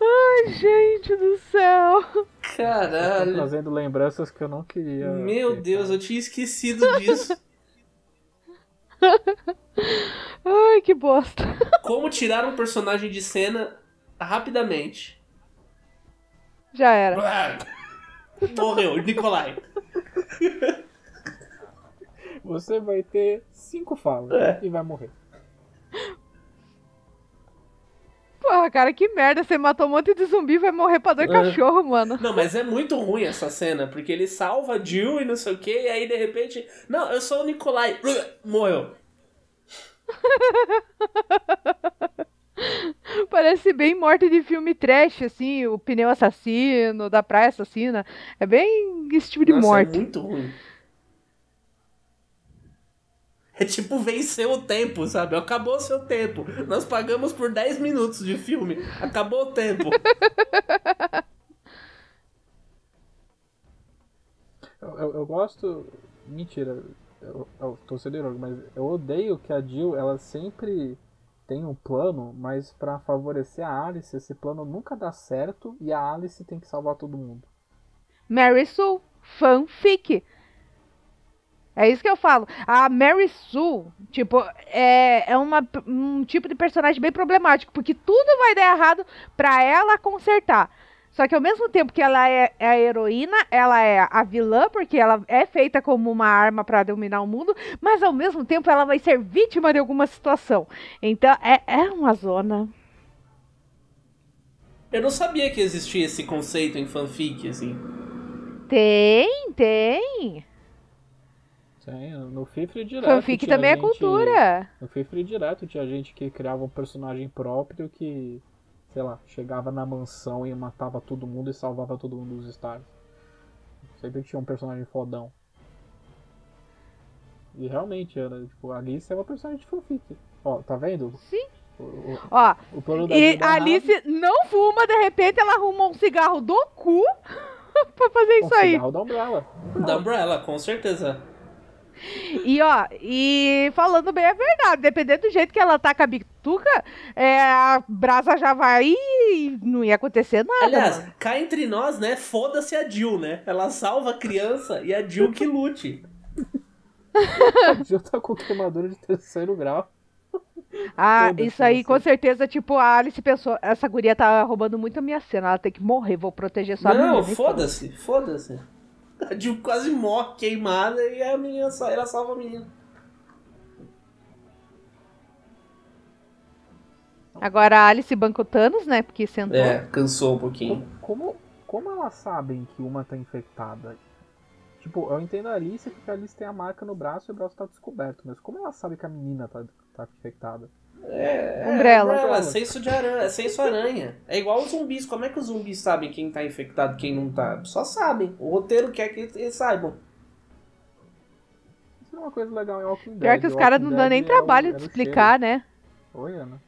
Ai, gente do céu. Caralho. trazendo lembranças que eu não queria. Meu ter, Deus, cara. eu tinha esquecido disso. *laughs* *laughs* Ai, que bosta. Como tirar um personagem de cena rapidamente. Já era. Morreu, Nikolai. Você vai ter cinco falas É. e vai morrer. Porra, cara, que merda. Você matou um monte de zumbi e vai morrer pra dois É. cachorros, mano. Não, mas é muito ruim essa cena, porque ele salva Jill e não sei o que, e aí de repente. Não, eu sou o Nikolai. *laughs* Morreu. *laughs* Parece bem morte de filme trash, assim, o pneu assassino, da praia assassina. É bem esse tipo de Nossa, morte. é muito ruim. É tipo vencer o tempo, sabe? Acabou o seu tempo. Nós pagamos por 10 minutos de filme. Acabou o tempo. *laughs* Eu, eu- eu gosto. Mentira, eu, eu tô sendo irônico, mas eu odeio que a Jill ela sempre tem um plano, mas pra favorecer a Alice, esse plano nunca dá certo e a Alice tem que salvar todo mundo. Mary Sue, fanfic. É isso que eu falo. A Mary Sue, tipo, é, é uma, um tipo de personagem bem problemático, porque tudo vai dar errado pra ela consertar. Só que ao mesmo tempo que ela é, é a heroína, ela é a vilã, porque ela é feita como uma arma pra dominar o mundo, mas ao mesmo tempo ela vai ser vítima de alguma situação. Então é, é uma zona. Eu não sabia que existia esse conceito em fanfic, assim. Tem, tem. Sim, no Fifre direto. Fanfic também é gente- cultura. No Fifre direto tinha gente que criava um personagem próprio que, sei lá, chegava na mansão e matava todo mundo e salvava todo mundo dos stars. Sempre tinha um personagem fodão. E realmente, era, tipo, a Alice é uma personagem de fanfic. Ó, tá vendo? Sim. O, o, Ó, o E dá a. Alice não fuma, de repente ela arruma um cigarro do cu *laughs* pra fazer Bom, isso aí. cigarro da Umbrella. Da Umbrella, com certeza. E ó, e falando bem a verdade, dependendo do jeito que ela tá com a bituca, é, a brasa já vai e não ia acontecer nada. Aliás, mano. cá entre nós, né? Foda-se a Jill, né? Ela salva a criança e a Jill que lute. A *laughs* Jill tá com queimadura de terceiro grau. Ah, foda-se isso aí com certeza, tipo, a Alice pensou, essa guria tá roubando muito a minha cena, ela tem que morrer, vou proteger só a Não, foda-se, foda-se. *laughs* A Jill quase morre queimada e a menina só, ela salva a menina. Agora a Alice banca o Thanos, né, porque sentou. É, cansou um pouquinho. Como, como elas sabem que uma tá infectada? Tipo, eu entendo a Alice porque a Alice tem a marca no braço e o braço tá descoberto, mas como ela sabe que a menina tá, tá infectada? É, Umbrella. é, Umbrella, é senso de aranha, é senso aranha. É igual os zumbis. Como é que os zumbis sabem quem tá infectado e quem não tá? Só sabem. O roteiro quer que eles saibam. sempre uma coisa legal em Walking Dead. Pior que os caras não dão nem o- trabalho de explicar, né? Oi, Ana.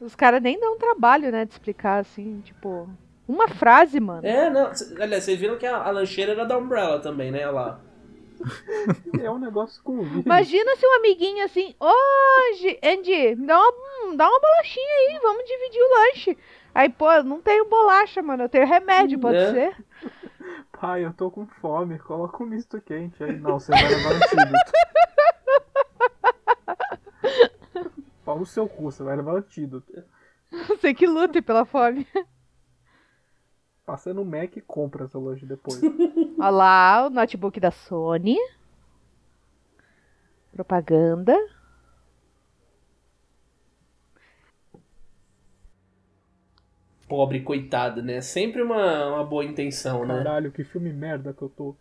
Os caras nem dão trabalho, né, de explicar, assim, tipo... Uma frase, mano. É, não. Aliás, vocês viram que a, a lancheira era da Umbrella também, né? Olha lá. *laughs* É um negócio com vírus. Imagina se um amiguinho assim, hoje, Andy, me dá uma, hum, dá uma bolachinha aí, vamos dividir o lanche. Aí, pô, eu não tenho bolacha, mano, eu tenho remédio, pode É. ser? *laughs* Pai, eu tô com fome, coloca um misto quente aí. Não, você vai levar antídoto. *laughs* Pau no seu cu, você vai levar antídoto. Você que lute pela fome. Passa no Mac e compra seu lanche depois. Olha lá, o notebook da Sony. Propaganda. Pobre coitado, né? Sempre uma, uma boa intenção, né? Caralho, que filme merda que eu tô.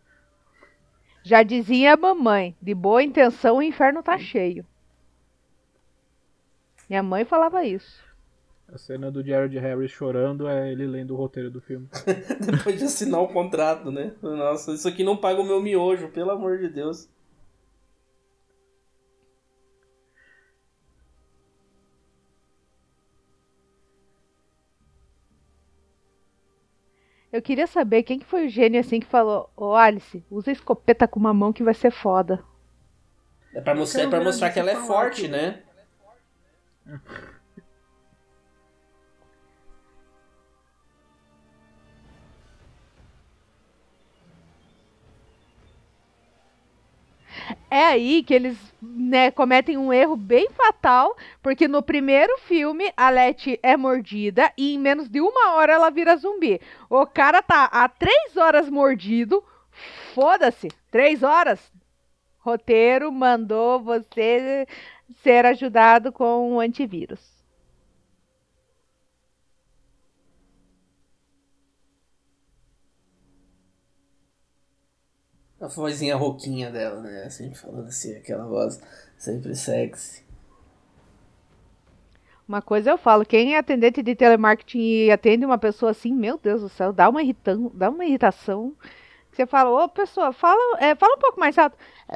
Já dizia a mamãe, de boa intenção o inferno tá cheio. Minha mãe falava isso. A cena do Jared Harris chorando é ele lendo o roteiro do filme. *laughs* Depois de assinar o contrato, né? Nossa, isso aqui não paga o meu miojo, pelo amor de Deus. Eu queria saber quem que foi o gênio assim que falou: Ô Alice, usa a escopeta com uma mão que vai ser foda. É pra mostrar, é pra mostrar que ela é forte, né? *laughs* É aí que eles né, cometem um erro bem fatal, porque no primeiro filme a Letty é mordida e em menos de uma hora ela vira zumbi. O cara tá há três horas mordido, foda-se, três horas. Roteiro mandou você ser ajudado com um antivírus. A vozinha rouquinha dela, né? Sempre falando assim, aquela voz sempre sexy. Uma coisa eu falo, quem é atendente de telemarketing e atende uma pessoa assim, meu Deus do céu, dá uma irritão, dá uma irritação. Você fala, ô pessoa, fala, é, fala um pouco mais alto. *laughs*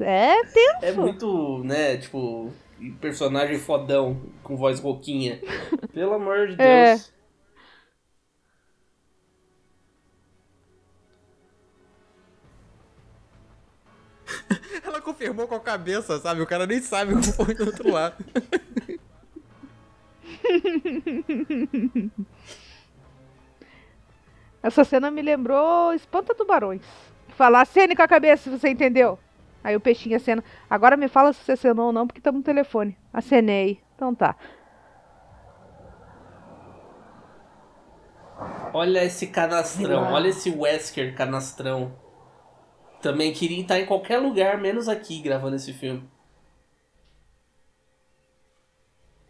É tenso. É muito, né, tipo, personagem fodão com voz rouquinha. Pelo amor de É. *laughs* Ela confirmou com a cabeça, sabe? O cara nem sabe como foi do outro lado. *laughs* Essa cena me lembrou Espanta Tubarões. Falar cene com a cabeça, se você entendeu. Aí o peixinho acena. Agora me fala se você acenou ou não, porque estamos no telefone. Acenei. Então tá. Olha esse canastrão, olha esse Wesker canastrão. Também queria estar em qualquer lugar, menos aqui, gravando esse filme.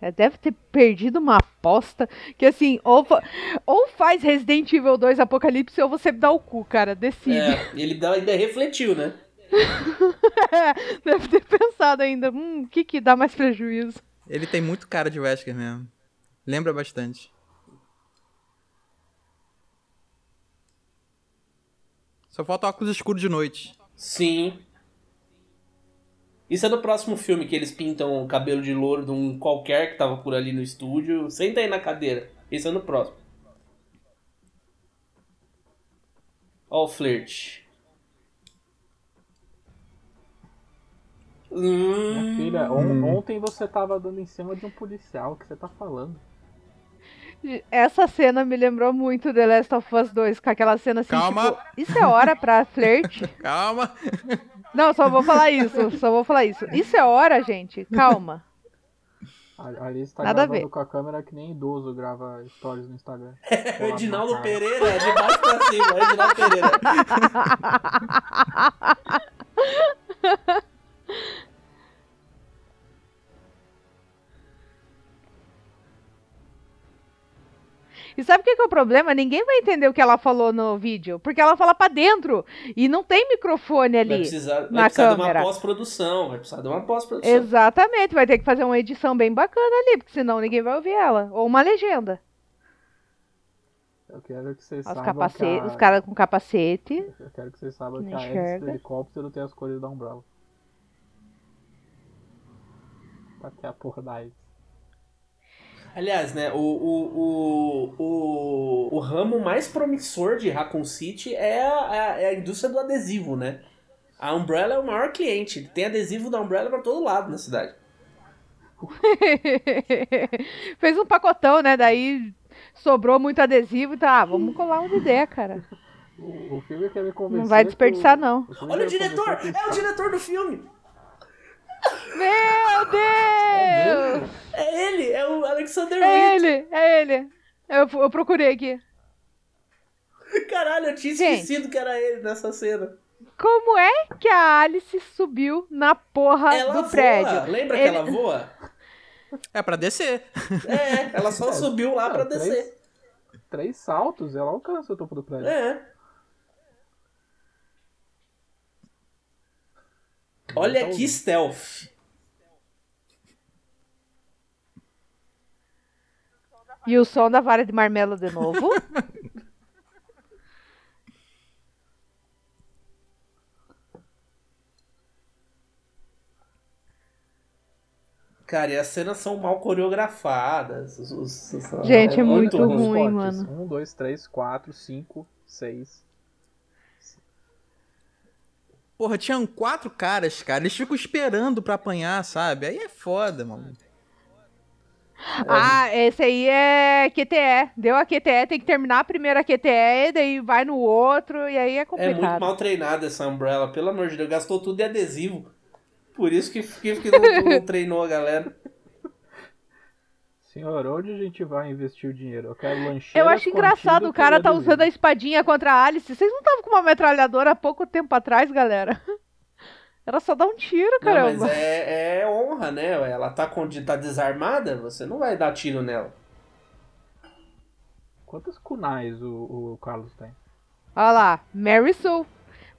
É, deve ter perdido uma aposta que assim, ou, fa- ou faz Resident Evil 2 Apocalipse ou você dá o cu, cara. Decide. É, ele dá- ainda refletiu, né? *laughs* Deve ter pensado ainda, hum, o que que dá mais prejuízo? Ele tem muito cara de Wesker mesmo. Lembra bastante. Só falta óculos escuros de noite. Sim. Isso é no próximo filme que eles pintam o cabelo de louro de um qualquer que tava por ali no estúdio. Senta aí na cadeira. Esse é no próximo. Ó o flirt. Minha Hum, filha, on- ontem você tava dando em cima de um policial, o que você tá falando? Essa cena me lembrou muito The Last of Us 2, com aquela cena assim, Calma. tipo, isso é hora pra flerte? *laughs* Calma! Não, só vou falar isso, só vou falar isso. Isso é hora, gente, calma. A a Alice tá Nada a gravando ver. com a câmera que nem idoso grava stories no Instagram. *laughs* É o Edinaldo. Pereira, de baixo pra cima. é Edinaldo Pereira. *laughs* E sabe o que, que é o problema? Ninguém vai entender o que ela falou no vídeo, porque ela fala pra dentro e não tem microfone Vai ali. precisar, vai precisar de uma pós-produção. Vai precisar de uma pós-produção. Exatamente, vai ter que fazer uma edição bem bacana ali, porque senão ninguém vai ouvir ela. Ou uma legenda. Eu quero que vocês Os, saibam capacete, a... os caras com capacete. Eu quero que vocês saibam que que não a hélice do enxerga. helicóptero tem as cores da Umbrella. Pra ter a porra da hélice. Aliás, né, o, o, o, o, o ramo mais promissor de Raccoon City é a, é a indústria do adesivo, né? A Umbrella é o maior cliente. Tem adesivo da Umbrella pra todo lado na cidade. *laughs* Fez um pacotão, né? Daí sobrou muito adesivo e tá, ah, vamos colar um ideia, cara. O, o filme quer me convencer. Não vai que desperdiçar, não. o Olha o diretor! que É o diretor do filme! Meu Deus! É ele! É o Alexander É ele, é ele. Eu, eu procurei aqui. Caralho, eu tinha Gente. esquecido que era ele nessa cena. Como é que a Alice subiu na porra Ela do voa! prédio? Lembra Ele- que ela voa? *laughs* É pra descer. É, ela só subiu lá Não, pra três- descer. Três saltos, ela alcança o topo do prédio. É. Olha Então, que stealth. E o som da vara de marmelo de novo. *laughs* Cara, e as cenas são mal coreografadas. Os- os- os- Gente, é muito ruim. Os ruim, cortes. mano. Um, dois, três, quatro, cinco, seis. Porra, tinham quatro caras, cara. Eles ficam esperando pra apanhar, sabe? Aí é foda, mano. Ah, esse aí é QTE. Deu a QTE, tem que terminar a primeira QTE, daí vai no outro, e aí é É complicado. muito mal treinada essa Umbrella, pelo amor de Deus. Gastou tudo de adesivo. Por isso que, que, que não, não *laughs* treinou a galera. Senhor, onde a gente vai investir o dinheiro? Eu quero lancheiras Eu acho engraçado, o cara tá usando a espadinha contra a Alice. Vocês não estavam com uma metralhadora há pouco tempo atrás, galera? Era só dar um tiro, Não, mas caramba. é, é honra, né? Ela tá, com, tá desarmada, você não vai dar tiro nela. Quantas kunais o, o Carlos tem? Olha lá, Mary Sue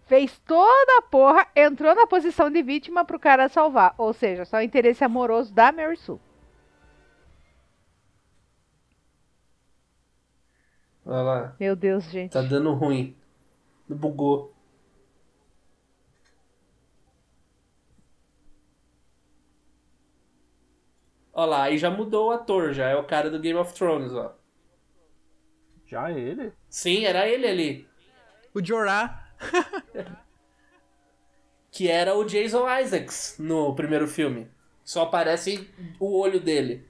fez toda a porra, entrou na posição de vítima pro cara salvar. Ou seja, só o interesse amoroso da Mary Sue. Olha lá, Meu Deus, gente. tá dando ruim. Bugou. Olha lá, aí já mudou o ator, já é o cara do Game of Thrones, ó. Já ele? Sim, era ele ali. O Jorah. *laughs* Que era o Jason Isaacs no primeiro filme. Só aparece o olho dele.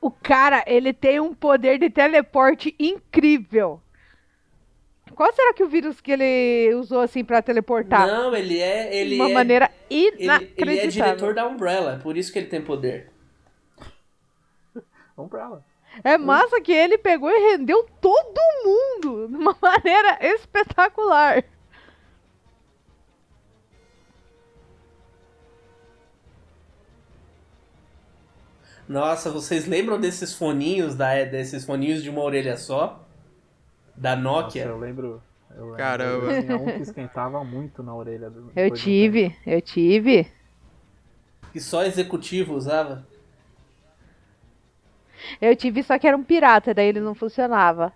O cara, ele tem um poder de teleporte incrível. Qual será que o vírus que ele usou assim pra teleportar? Não, ele é. Ele de uma é, maneira ele, inacreditável. ele é diretor da Umbrella, por isso que ele tem poder. *laughs* Ela. É massa que ele pegou e rendeu todo mundo *laughs* de uma maneira espetacular. Nossa, vocês lembram desses foninhos da desses foninhos de uma orelha só? Da Nossa, Nokia? eu lembro. Eu lembro Caramba. Eu tinha um que esquentava muito na orelha. Do, Eu tive, eu tive. Que só executivo usava? Eu tive, só que era um pirata, daí ele não funcionava.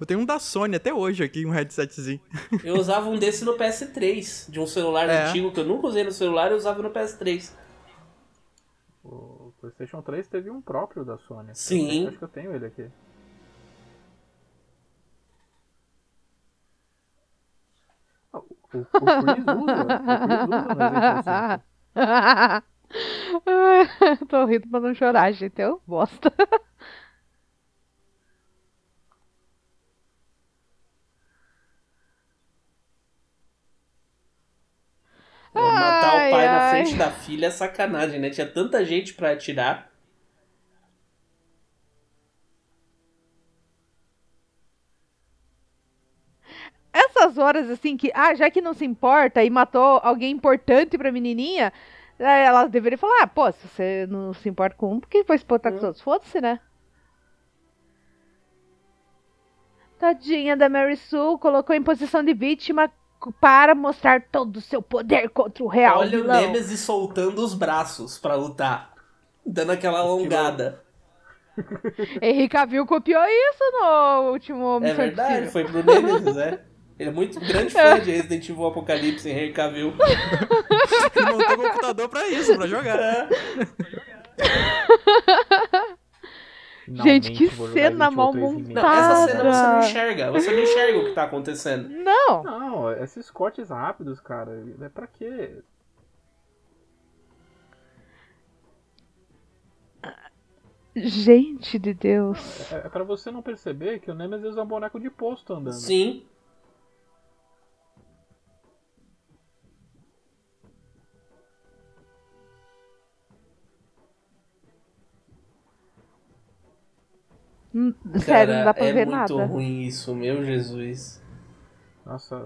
Eu tenho um da Sony até hoje aqui, um headsetzinho. Eu usava um desse no PS3, de um celular É. antigo que eu nunca usei no celular, eu usava no PS3. O PlayStation 3 teve um próprio da Sony. Sim. Eu acho que eu tenho ele aqui. O, o, o Chris usa. O Chris usa no Resident Evil 5. Tô rindo pra não chorar, gente. Eu bosta. Pô, Matar Ai, o pai na ai. frente da filha é sacanagem, né? Tinha tanta gente pra atirar. Essas horas, assim, que, ah, já que não se importa e matou alguém importante pra menininha, eh, ela deveria falar, ah, pô, se você não se importa com um, por que vai se importar com os outros? Foda-se, né? Tadinha da Mary Sue, colocou em posição de vítima para mostrar todo o seu poder contra o real Olha vilão. o Nemesis soltando os braços pra lutar. Dando aquela alongada. *laughs* Henrique Cavill copiou isso no último É verdade, foi pro Nemesis, é. *laughs* Ele é muito grande *laughs* fã de Resident Evil Apocalipse, Henry Cavill. E montou o computador pra isso, pra jogar. É. Gente, que cena mal Evil 3 Remake. Não, essa cena você não enxerga. Você não enxerga o que tá acontecendo. Não, Não, esses cortes rápidos, cara, é pra quê? gente de Deus. É, é pra você não perceber que o Nemesis é um boneco de posto andando. Sim. Sério, Cara, não dá pra é ver muito nada. ruim isso, meu Jesus. Nossa,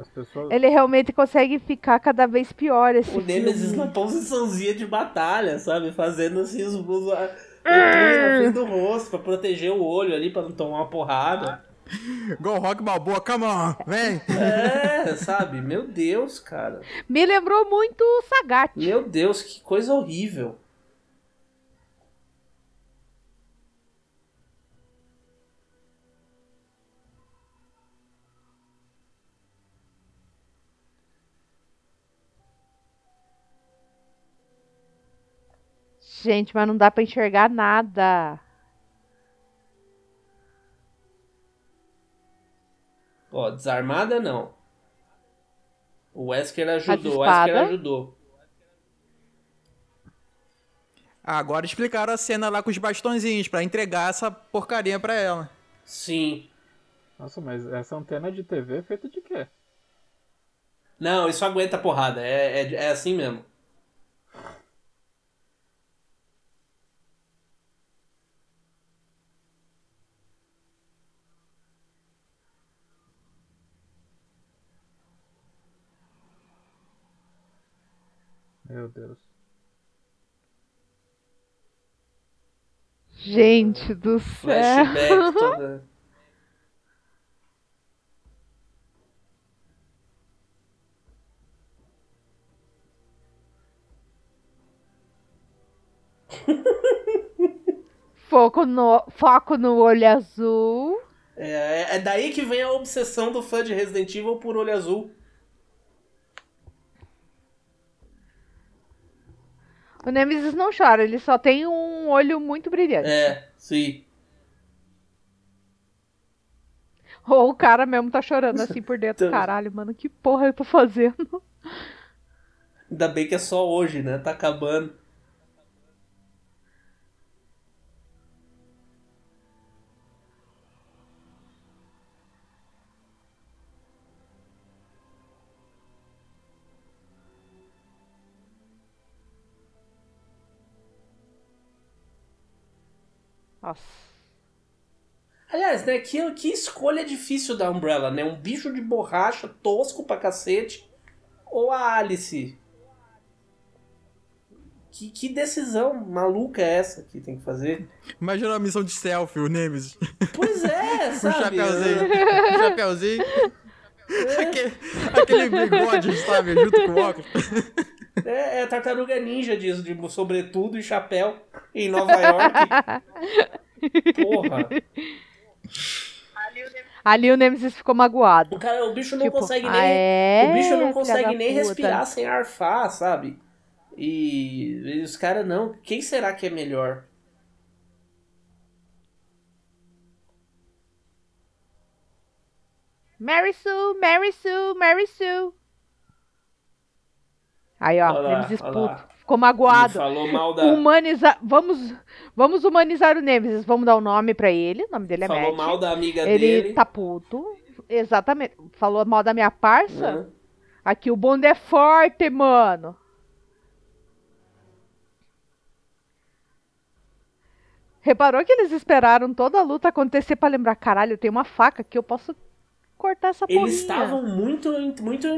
as pessoas. Ele realmente consegue ficar cada vez pior esse O Nemesis na posiçãozinha de batalha, sabe? Fazendo assim os, os, o punho na frente do rosto pra proteger o olho ali, pra não tomar uma porrada. Go Rock Balboa, come on, vem. É, sabe? Meu Deus, cara. Me lembrou muito o Sagat. Meu Deus, que coisa horrível. Gente, mas não dá pra enxergar nada. Ó, desarmada não. O Wesker ajudou, o? Wesker ajudou. Agora explicaram a cena lá com os bastõezinhos pra entregar essa porcaria pra ela. Sim. Nossa, mas essa antena de TV é feita de quê? Não, isso aguenta porrada. É, é, é assim mesmo. Meu Deus. Gente do céu. Flashback toda. *laughs* Foco no, foco no olho azul. É, é daí que vem a obsessão do fã de Resident Evil por olho azul. O Nemesis não chora, ele só tem um olho muito brilhante. É, sim. Ou o cara mesmo tá chorando assim por dentro. Então- Caralho, mano, que porra eu tô fazendo? Ainda bem que é só hoje, né? Tá acabando. Nossa. Aliás, né? Que, que escolha difícil da Umbrella, né? Um bicho de borracha tosco pra cacete. Ou a Alice. Que, que decisão maluca é essa que tem que fazer? Imagina a missão de selfie, o Nemesis. Pois é, *laughs* sabe? um chapeuzinho. Um chapeuzinho. Aquele, aquele bigode, sabe? Junto com o óculos. É, é tartaruga ninja disso, de sobretudo e chapéu em Nova York. Porra. Ali o Nemesis ficou magoado. O, cara, o bicho não Tipo, consegue ah, nem. é, o bicho não consegue nem respirar sem arfar, sabe? E, e os caras não. Quem será que é melhor? Mary Sue, Mary Sue, Mary Sue. Aí, ó, Olha lá, Nemesis olha puto. Ficou Ele magoado. falou mal da. Humanizar. Vamos, vamos humanizar o Nemesis. Vamos dar o um nome pra ele. O nome dele é falou Matt. mal da amiga Ele dele. tá puto. Exatamente. Falou mal da minha parça. né? Aqui o bonde é forte, mano. Reparou que eles esperaram toda a luta acontecer pra lembrar, caralho, tem uma faca que eu posso cortar essa porrinha. Eles estavam muito, muito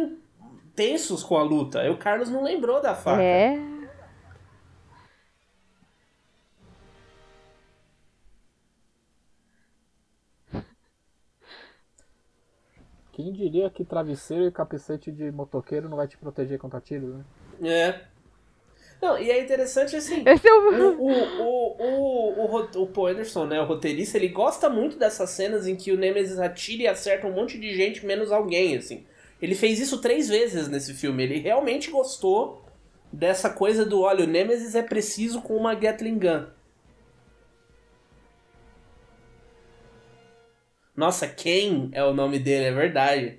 tensos com a luta. Aí o Carlos não lembrou da faca. É. Quem diria que travesseiro e capacete de motoqueiro não vai te proteger contra tiros, né? É. Não, e é interessante assim. *laughs* Esse é O, o. o, o, o, o Paul Anderson, né, o roteirista, ele gosta muito dessas cenas em que o Nemesis atira e acerta um monte de gente, menos alguém, assim. Ele fez isso três vezes nesse filme. Ele realmente gostou dessa coisa do, olha, o Nemesis é preciso com uma Gatling Gun. Nossa, Ken é o nome dele, é verdade.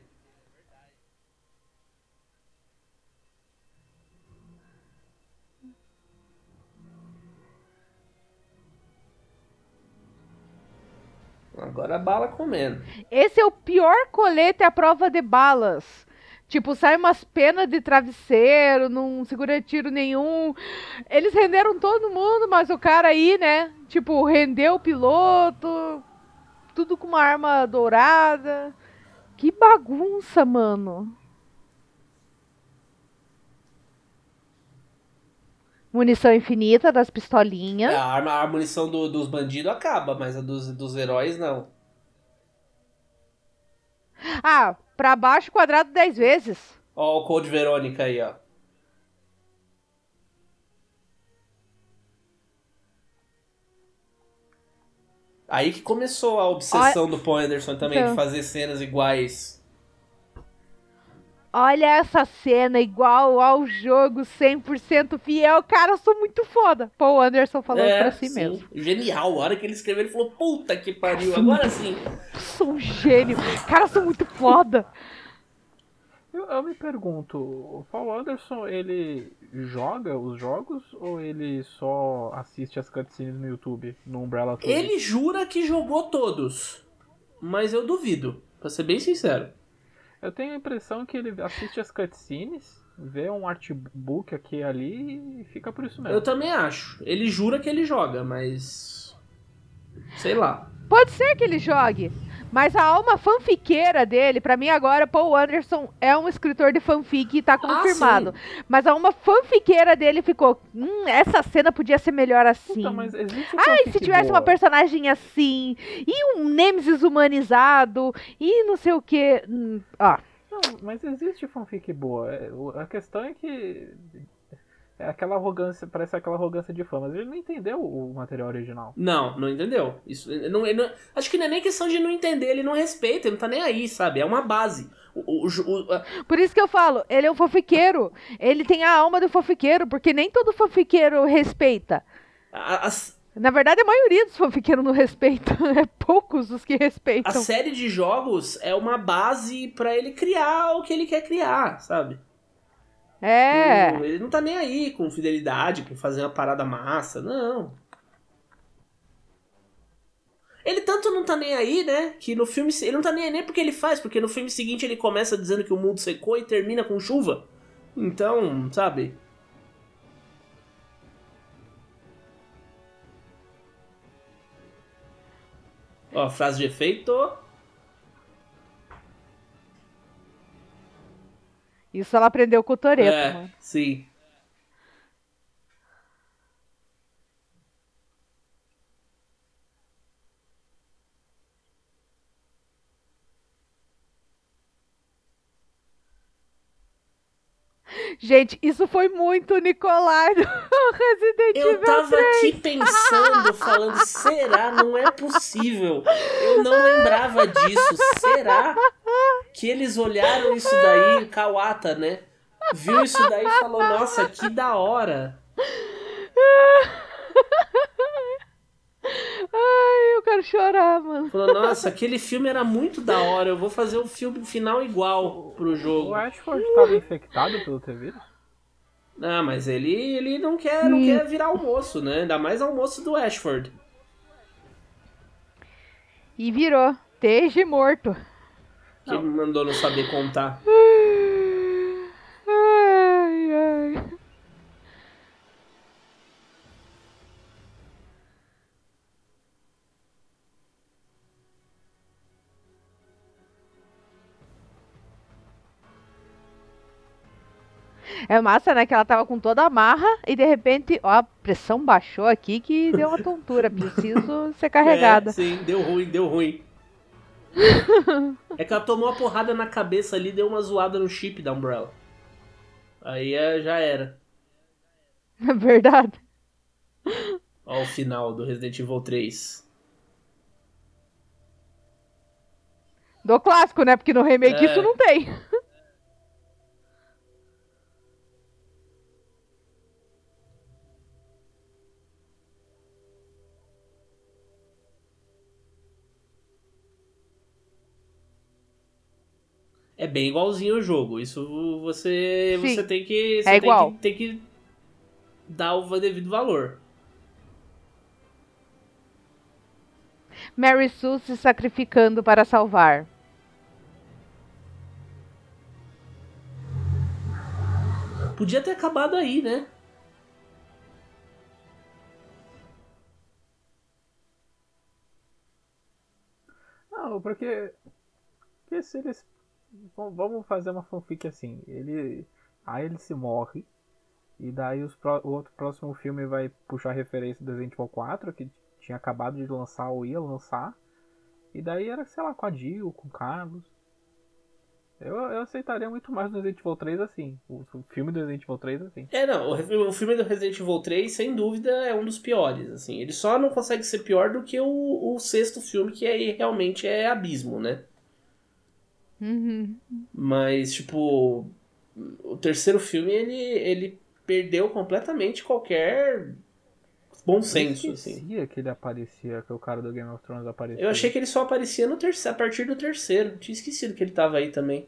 Agora a bala comendo. Esse é o pior colete à prova de balas. Tipo, sai umas penas de travesseiro, não segura tiro nenhum. Eles renderam todo mundo, mas o cara aí, né? Tipo, rendeu o piloto. Tudo com uma arma dourada. Que bagunça, mano. Munição infinita das pistolinhas. É, a, arma, a munição do- dos bandidos acaba, mas a dos, dos heróis não. Ah, pra baixo quadrado 10 vezes. Ó, o Code Verônica aí, ó. Aí que começou a obsessão do Paul Anderson também, Então. de fazer cenas iguais. Olha essa cena igual ao jogo 100% fiel. Cara, eu sou muito foda. Paul Anderson falando pra si É, sim. mesmo. Genial. A hora que ele escreveu, ele falou, puta que pariu, agora sim. Sou um gênio. Cara, eu sou muito foda. Eu, eu me pergunto, o Paul Anderson, ele joga os jogos ou ele só assiste as cutscenes no YouTube, no Umbrella Tube? Ele jura que jogou todos, mas eu duvido, pra ser bem sincero. Eu tenho a impressão que ele assiste as cutscenes, vê um artbook aqui e ali e fica por isso mesmo. Eu também acho. Ele jura que ele joga, mas. Sei lá. Pode ser que ele jogue. Mas a alma fanfiqueira dele, pra mim agora, Paul Anderson é um escritor de fanfic e tá confirmado. mas a alma fanfiqueira dele ficou. Hum, essa cena podia ser melhor assim. Puta, mas existe Ai, se tivesse boa. uma personagem assim, e um Nemesis humanizado, e não sei o que. Ó, Não, mas existe fanfic boa. É, A questão é que é aquela arrogância, parece aquela arrogância de fã, mas ele não entendeu o material original. Não, não entendeu. Isso, ele não, ele não- acho que não é nem questão de não entender, ele não respeita, ele não tá nem aí, sabe? É uma base. O, o- o- a- por isso que eu falo, ele é um fofiqueiro. Ele tem a alma do fofiqueiro, porque nem todo fofiqueiro respeita. a- as- Na verdade, a maioria dos fanfiqueiros não respeita. *laughs* É poucos os que a respeitam. série de jogos é uma base pra ele criar o que ele quer criar, sabe? É. Não- Ele não tá nem aí com fidelidade, com fazer uma parada massa, não. Ele tanto não tá nem aí, né? Que no filme. Ele não tá nem aí nem porque ele faz, porque no filme seguinte ele começa dizendo que o mundo secou e termina com chuva. Então, sabe? Ó, frase de efeito. Isso ela aprendeu com o Toreto, é, mano. sim. Gente, isso foi muito Nicolai do *laughs* Resident Eu Evil tava 3. aqui pensando, falando, será? Não é possível. Eu não lembrava disso. Será que eles olharam isso daí, Kawata, né? Viu isso daí e falou, nossa, que da hora. *laughs* Ai, eu quero chorar, mano. Falou, nossa, aquele filme era muito da hora. Eu vou fazer o filme final igual pro jogo. O Ashford estava infectado pelo T-Vírus? Ah, mas ele, ele não quer, não quer virar almoço, né? Ainda mais almoço do Ashford. E virou. Teje morto. Que mandou não saber contar. É massa, né? Que ela tava com toda a marra e de repente, ó, a pressão baixou aqui que deu uma tontura. Preciso *laughs* ser carregada. É, sim, deu ruim, deu ruim. *laughs* É que ela tomou uma porrada na cabeça ali, deu uma zoada no chip da Umbrella. Aí é, já era. É *laughs* verdade. Ó o final do Resident Evil 3. Do clássico, né? Porque no remake É. isso não tem. Bem igualzinho o jogo. Isso você, Sim, você tem que. Você é tem igual. Que, tem que dar o devido valor. Mary Sue se sacrificando para salvar. Podia ter acabado aí, né? Não, porque. Porque se eles. Vamos fazer uma fanfic assim. Ele. Aí ele se morre. E daí os pró- o outro próximo filme vai puxar referência do Resident Evil 4, que tinha acabado de lançar ou ia lançar. E daí era, sei lá, com a Jill, com o Carlos. Eu, eu aceitaria muito mais no Resident Evil 3 assim. O, o filme do Resident Evil 3 assim. É, não. O, o filme do Resident Evil 3, sem dúvida, é um dos piores. Assim. Ele só não consegue ser pior do que o, o sexto filme, que aí realmente é abismo, né? Uhum. Mas, tipo, o terceiro filme, ele, ele perdeu completamente qualquer bom senso, eu assim. que ele aparecia, que o cara do Game of Thrones aparecia. Eu achei que ele só aparecia no terceiro, a partir do terceiro. Tinha esquecido que ele tava aí também.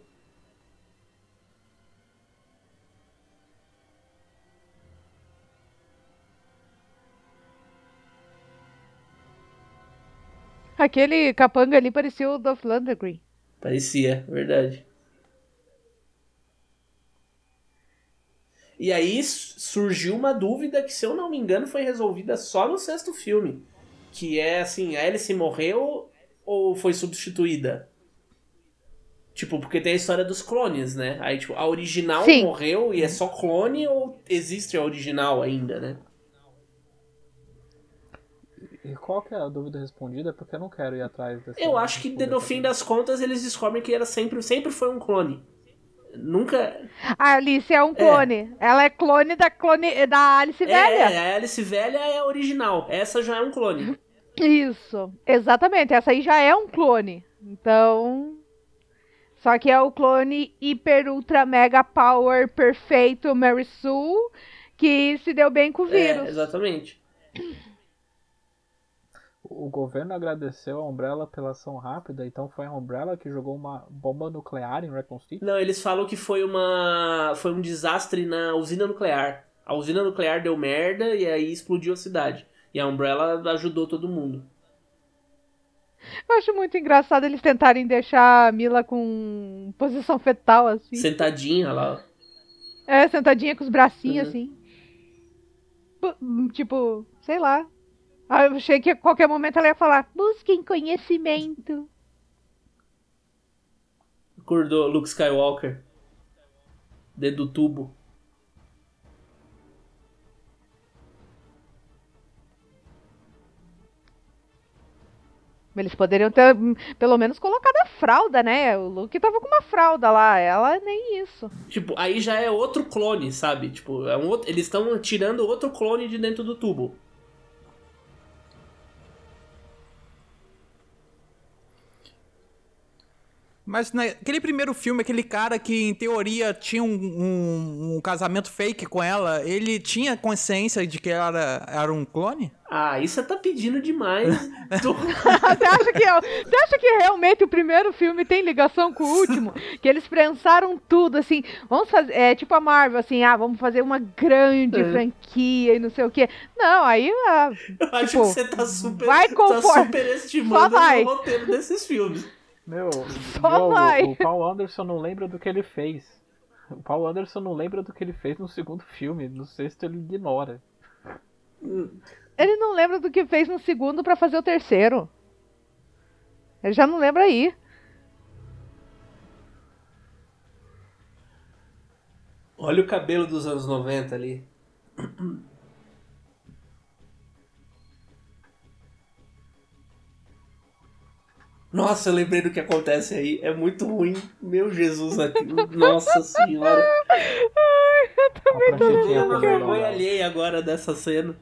Aquele capanga ali parecia o Dolph Lundgren. Parecia, verdade. E aí surgiu uma dúvida que, se eu não me engano, foi resolvida só no sexto filme. Que é assim, a Alice morreu ou foi substituída? Tipo, porque tem a história dos clones, né? Aí, tipo, a original Sim. morreu e é só clone ou existe a original ainda, né? E qual que é a dúvida respondida? Porque eu não quero ir atrás dessa. Eu acho que no fim das contas eles descobrem que era sempre, sempre foi um clone. Nunca. A Alice é um clone. Ela é clone da clone da Alice É, velha. é, a Alice velha é a original. Essa já é um clone. Isso, exatamente. Essa aí já é um clone. Então. Só que é o clone hiper, ultra, mega power perfeito Mary Sue que se deu bem com o É, vírus. exatamente. O governo agradeceu a Umbrella pela ação rápida, então foi a Umbrella que jogou uma bomba nuclear em Recon City. Não, eles falam que foi uma. Foi um desastre na usina nuclear. A usina nuclear deu merda e aí explodiu a cidade. E a Umbrella ajudou todo mundo. Eu acho muito engraçado eles tentarem deixar a Mila com posição fetal, assim. Sentadinha lá. É, sentadinha com os bracinhos, Uhum. assim. Pu- Tipo, sei lá. Ah, eu achei que a qualquer momento ela ia falar: busquem conhecimento. Acordou Luke Skywalker. Dentro do tubo. Eles poderiam ter, hum, pelo menos, colocado a fralda, né? O Luke tava com uma fralda lá, ela nem isso. Tipo, aí já é outro clone, sabe? Tipo, é um outro... eles estão tirando outro clone de dentro do tubo. Mas naquele primeiro filme, aquele cara que em teoria tinha um, um- um casamento fake com ela, ele tinha consciência de que era, era um clone? Ah, isso você tá pedindo demais. *laughs* do- *laughs* você, acha que, é- você acha que realmente o primeiro filme tem ligação com o último? *laughs* Que eles prensaram tudo, assim, vamos fazer, é tipo a Marvel, assim, ah, vamos fazer uma grande É. franquia e não sei o quê. Não, aí, ah, Eu acho Tipo, que você tá super, vai tá conforme- superestimando Só vai. o roteiro desses filmes. Meu, Só Diogo, vai. o Paul Anderson não lembra do que ele fez. O Paul Anderson não lembra do que ele fez no segundo filme. No sexto ele ignora. ele não lembra do que fez no segundo pra fazer o terceiro. Ele já não lembra aí. Olha o cabelo dos anos 90 ali. Nossa, eu lembrei do que acontece aí. É muito ruim. Meu Jesus, aquilo. Nossa senhora. A pranchetinha Eu com vergonha o alheia agora dessa cena.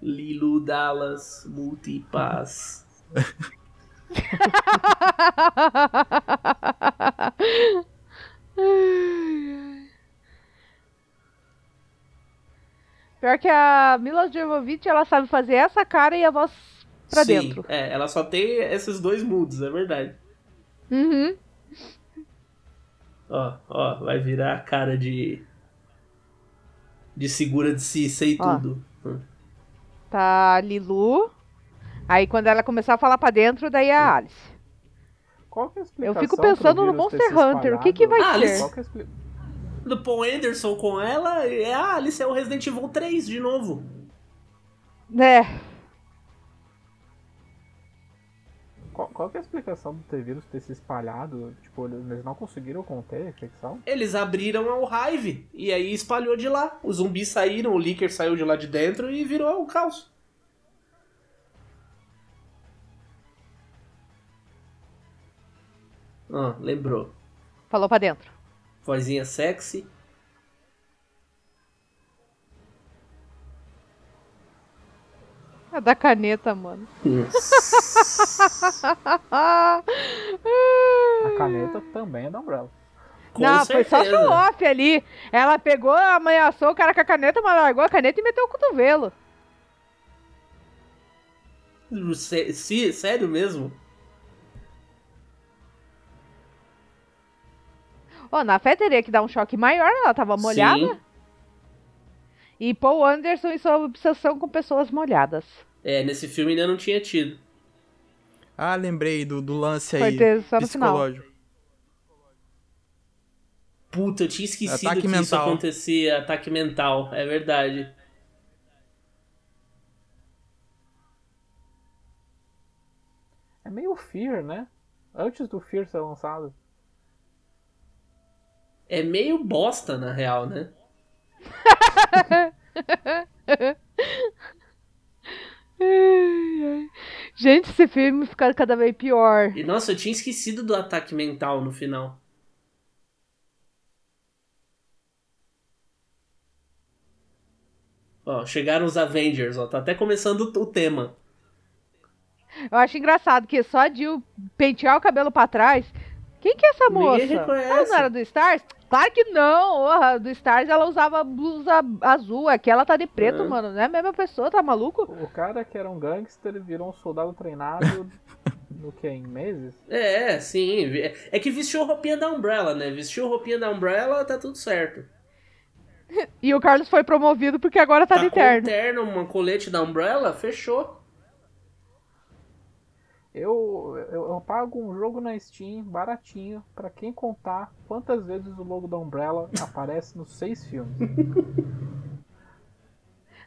Lilo Dallas Multipass. *laughs* Pior que a Mila Jovovich, ela sabe fazer essa cara e a voz pra Sim, dentro. É, ela só tem esses dois moods, é verdade. Uhum. Ó, ó, vai virar a cara de. De segura de si, sei Ó. tudo. Hum. Tá a Lilu. Aí quando ela começar a falar pra dentro, daí é a Alice. Qual que é a Eu explicação fico pro pensando no Monster Hunter. O que que vai Ah, ser? Alice. Qual que é a expli- Do Paul Anderson com ela, é a Alice, é o Resident Evil 3 de novo. É. Qual, qual que é a explicação do ter vírus ter se espalhado? Tipo, eles não conseguiram conter a infecção? Eles abriram o Hive e aí espalhou de lá. Os zumbis saíram, o Licker saiu de lá de dentro e virou o caos. Ah, lembrou. Falou pra dentro. Vozinha sexy. É da caneta, mano. *laughs* A caneta também é da Umbrella. Com Não, foi só certeza. show off ali. Ela pegou, ameaçou o cara com a caneta, mas largou a caneta e meteu o cotovelo. Sé- sério mesmo? Ó, na fé teria que dar um choque maior, ela tava molhada. Sim. E Paul Anderson e sua obsessão com pessoas molhadas. É, nesse filme ainda não tinha tido. Ah, lembrei do, do lance Vai aí. ter só no final. Puta, eu tinha esquecido Ataque que isso mental. acontecia. Ataque mental, é verdade. É meio Fear, né? Antes do Fear ser lançado. É meio bosta, na real, né? *laughs* Gente, esse filme fica cada vez pior. E nossa, eu tinha esquecido do ataque mental no final. Ó, chegaram os Avengers, ó. Tá até começando o tema. Eu acho engraçado que só de o pentear o cabelo pra trás. Quem que é essa moça? Ela não era do Stars? Claro que não! Orra, do Stars ela usava blusa azul. Aqui ela tá de preto, É. mano. Não é a mesma pessoa, tá maluco? O cara que era um gangster virou um soldado treinado *laughs* no que? Em meses? É, sim. É que vestiu roupinha da Umbrella, né? Vestiu roupinha da Umbrella, tá tudo certo. *laughs* E o Carlos foi promovido porque agora tá, de com terno. terno, uma colete da Umbrella, fechou. Eu, eu, eu pago um jogo na Steam baratinho pra quem contar quantas vezes o logo da Umbrella aparece nos seis filmes. *laughs*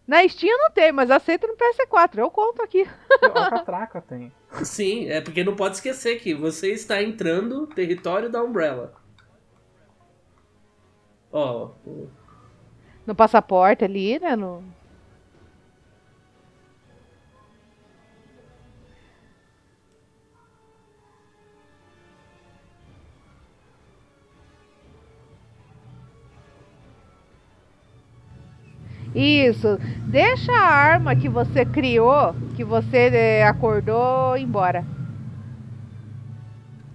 Na Steam não tem, mas aceito no PS4. Eu conto aqui. A catraca tem. Sim, é porque não pode esquecer que você está entrando no território da Umbrella. Ó, No passaporte ali, né? No... Isso. Deixa a arma que você criou, que você eh, acordou, embora.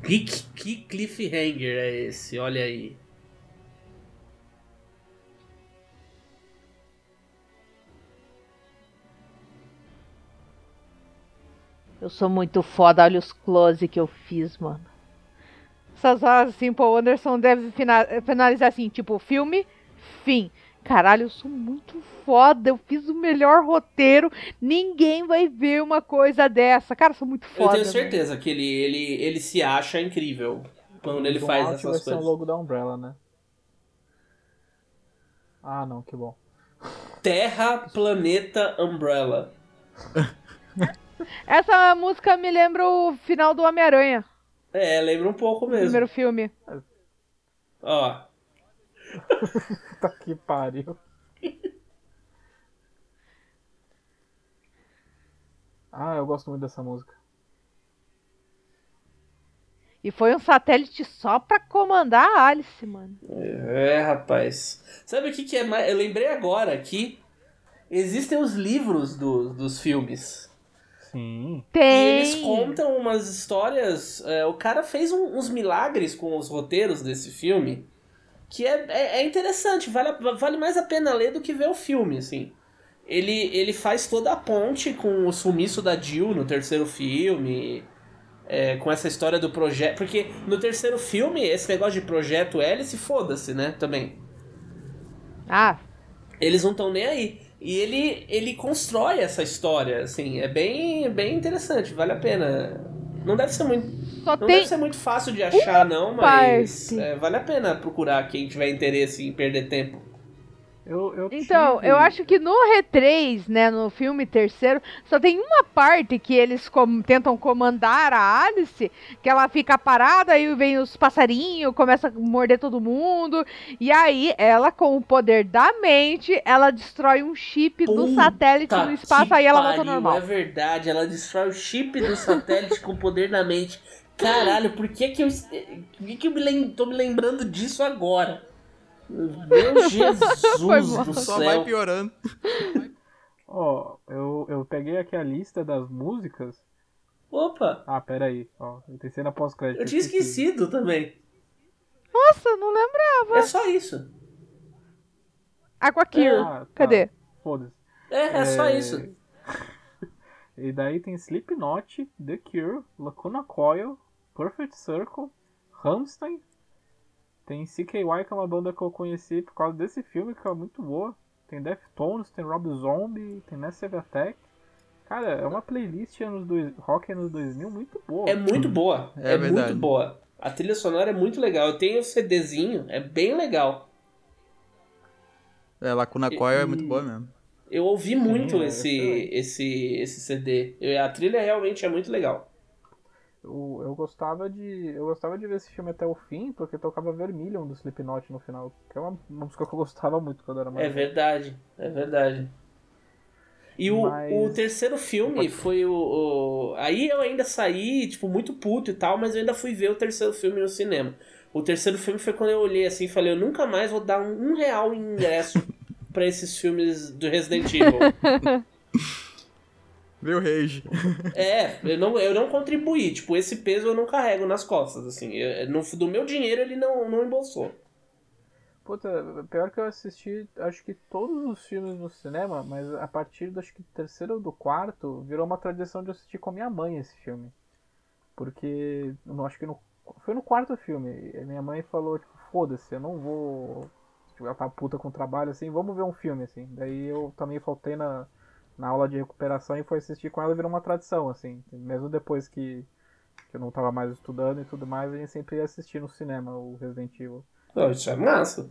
que, que cliffhanger é esse? Olha aí. Eu sou muito foda, olha os close que eu fiz, mano. Essas horas assim, Paul Anderson deve fina- finalizar assim, tipo, filme, fim. Caralho, eu sou muito foda, eu fiz o melhor roteiro, ninguém vai ver uma coisa dessa. Cara, eu sou muito foda. eu tenho certeza que ele, ele, ele se acha incrível quando ele faz Alt vai essas ser o coisas. logo da Umbrella, né? Ah, não, que bom. Terra, planeta, Umbrella. *laughs* Essa música me lembra o final do Homem-Aranha, É, lembra um pouco o mesmo. primeiro filme. Ó, Puta *laughs* que pariu. Ah, eu gosto muito dessa música. E foi um satélite só pra comandar a Alice, mano. É, rapaz. Sabe o que, que é mais. Eu lembrei agora que existem os livros do, dos filmes. Sim. E Tem. eles contam umas histórias. é, o cara fez um- uns milagres com os roteiros desse filme. Que é, é, é interessante, vale, vale mais a pena ler do que ver o filme, assim. Ele, ele faz toda a ponte com o sumiço da Jill no terceiro filme. é, com essa história do projeto. Porque no terceiro filme, esse negócio de projeto Hélice, foda-se, né? Também. Ah, Eles não estão nem aí. E ele, ele constrói essa história, assim, é bem, bem interessante, vale a pena. Não deve ser muito, só não tem. deve ser muito fácil de achar, não, mas é, vale a pena procurar quem tiver interesse em perder tempo. Eu, eu Então, tive- eu acho que no R3, né, no filme terceiro, só tem uma parte que eles com- tentam comandar a Alice, que ela fica parada, aí vem os passarinhos, começa a morder todo mundo, e aí ela, com o poder da mente, ela destrói um chip do Puta satélite no espaço, aí ela volta normal. É verdade, ela destrói o chip do satélite com o poder da mente. Caralho, por que que eu, por que que eu me lem- tô me lembrando disso agora? Meu *laughs* Jesus do Só céu. vai piorando. Ó, eu, eu peguei aqui a lista das músicas. Opa, Ah, pera aí. Ó, eu tem cena pós-crédito. eu tinha esquecido também. Nossa, não lembro. É só isso. Aqua Cure, Ah, tá. cadê? Foda-se. É, é só É, isso. *laughs* E daí tem Slipknot, The Cure, Lacuna Coil, Perfect Circle, Rammstein. Tem CKY, que é uma banda que eu conheci por causa desse filme, que é muito boa. Tem Deftones, tem Rob Zombie, tem Massive Attack. Cara, é uma playlist anos dois, rock anos 2000 muito boa. É muito boa. É É, verdade. muito boa. A trilha sonora é muito legal. Eu tenho o CDzinho, é bem legal. É, Lacuna Coil é muito boa mesmo. Eu ouvi muito é esse, excelente. esse, esse CD. Eu- a trilha realmente é muito legal. Eu, eu gostava de. Eu gostava de ver esse filme até o fim, porque tocava Vermilion do Slipknot no final. Que é uma, uma música que eu gostava muito quando era mais É verdade, é verdade. E o, Mas- o terceiro filme Pode- foi o, o- Aí eu ainda saí, tipo, muito puto e tal, mas eu ainda fui ver o terceiro filme no cinema. O terceiro filme foi quando eu olhei assim e falei, eu nunca mais vou dar um, um real em ingresso *laughs* pra esses filmes do Resident Evil. *laughs* Viu, Rage? É, eu não, eu não contribuí. Tipo, esse peso eu não carrego nas costas, assim. Eu- no, do meu dinheiro ele não, não embolsou. Puta, pior que eu assisti, acho que todos os filmes no cinema, mas a partir do acho que terceiro ou do quarto, virou uma tradição de assistir com a minha mãe esse filme. Porque, eu acho que no, foi no quarto filme, e a minha mãe falou, tipo, foda-se, eu não vou. Tipo, ela tá puta com o trabalho, assim, vamos ver um filme, assim. Daí eu também faltei na, na aula de recuperação e fui assistir com ela e virou uma tradição, assim. Mesmo depois que, que eu não tava mais estudando e tudo mais, a gente sempre ia assistir no cinema o Resident Evil. Não, isso é massa.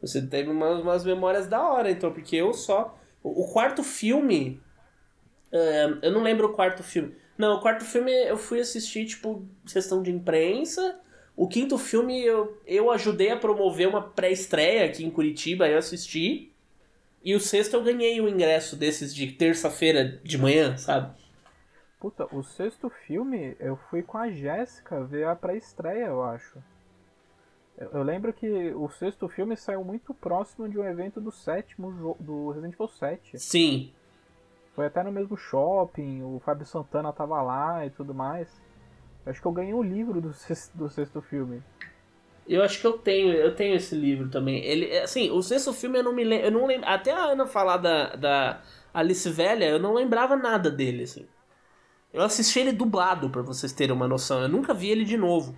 Você teve umas, umas memórias da hora, então, porque eu só. O, o quarto filme. é, eu não lembro o quarto filme. Não, o quarto filme eu fui assistir, tipo, sessão de imprensa. O quinto filme eu, eu ajudei a promover uma pré-estreia aqui em Curitiba, eu assisti. E o sexto eu ganhei o ingresso desses de terça-feira de manhã, sabe? Puta, o sexto filme eu fui com a Jéssica ver a pré-estreia, eu acho. Eu, lembro que o sexto filme saiu muito próximo de um evento do sétimo do Resident Evil 7. Sim. Foi até no mesmo shopping, o Fábio Santana tava lá e tudo mais. Eu acho que eu ganhei o livro do *laughs* sexto, do sexto filme. Eu acho que eu tenho, eu tenho esse livro também. Ele, assim, o sexto filme eu não me lembro, eu não lembro, até a Ana falar da, da Alice Velha, eu não lembrava nada dele, assim. Eu assisti ele dublado, pra vocês terem uma noção. Eu nunca vi ele de novo.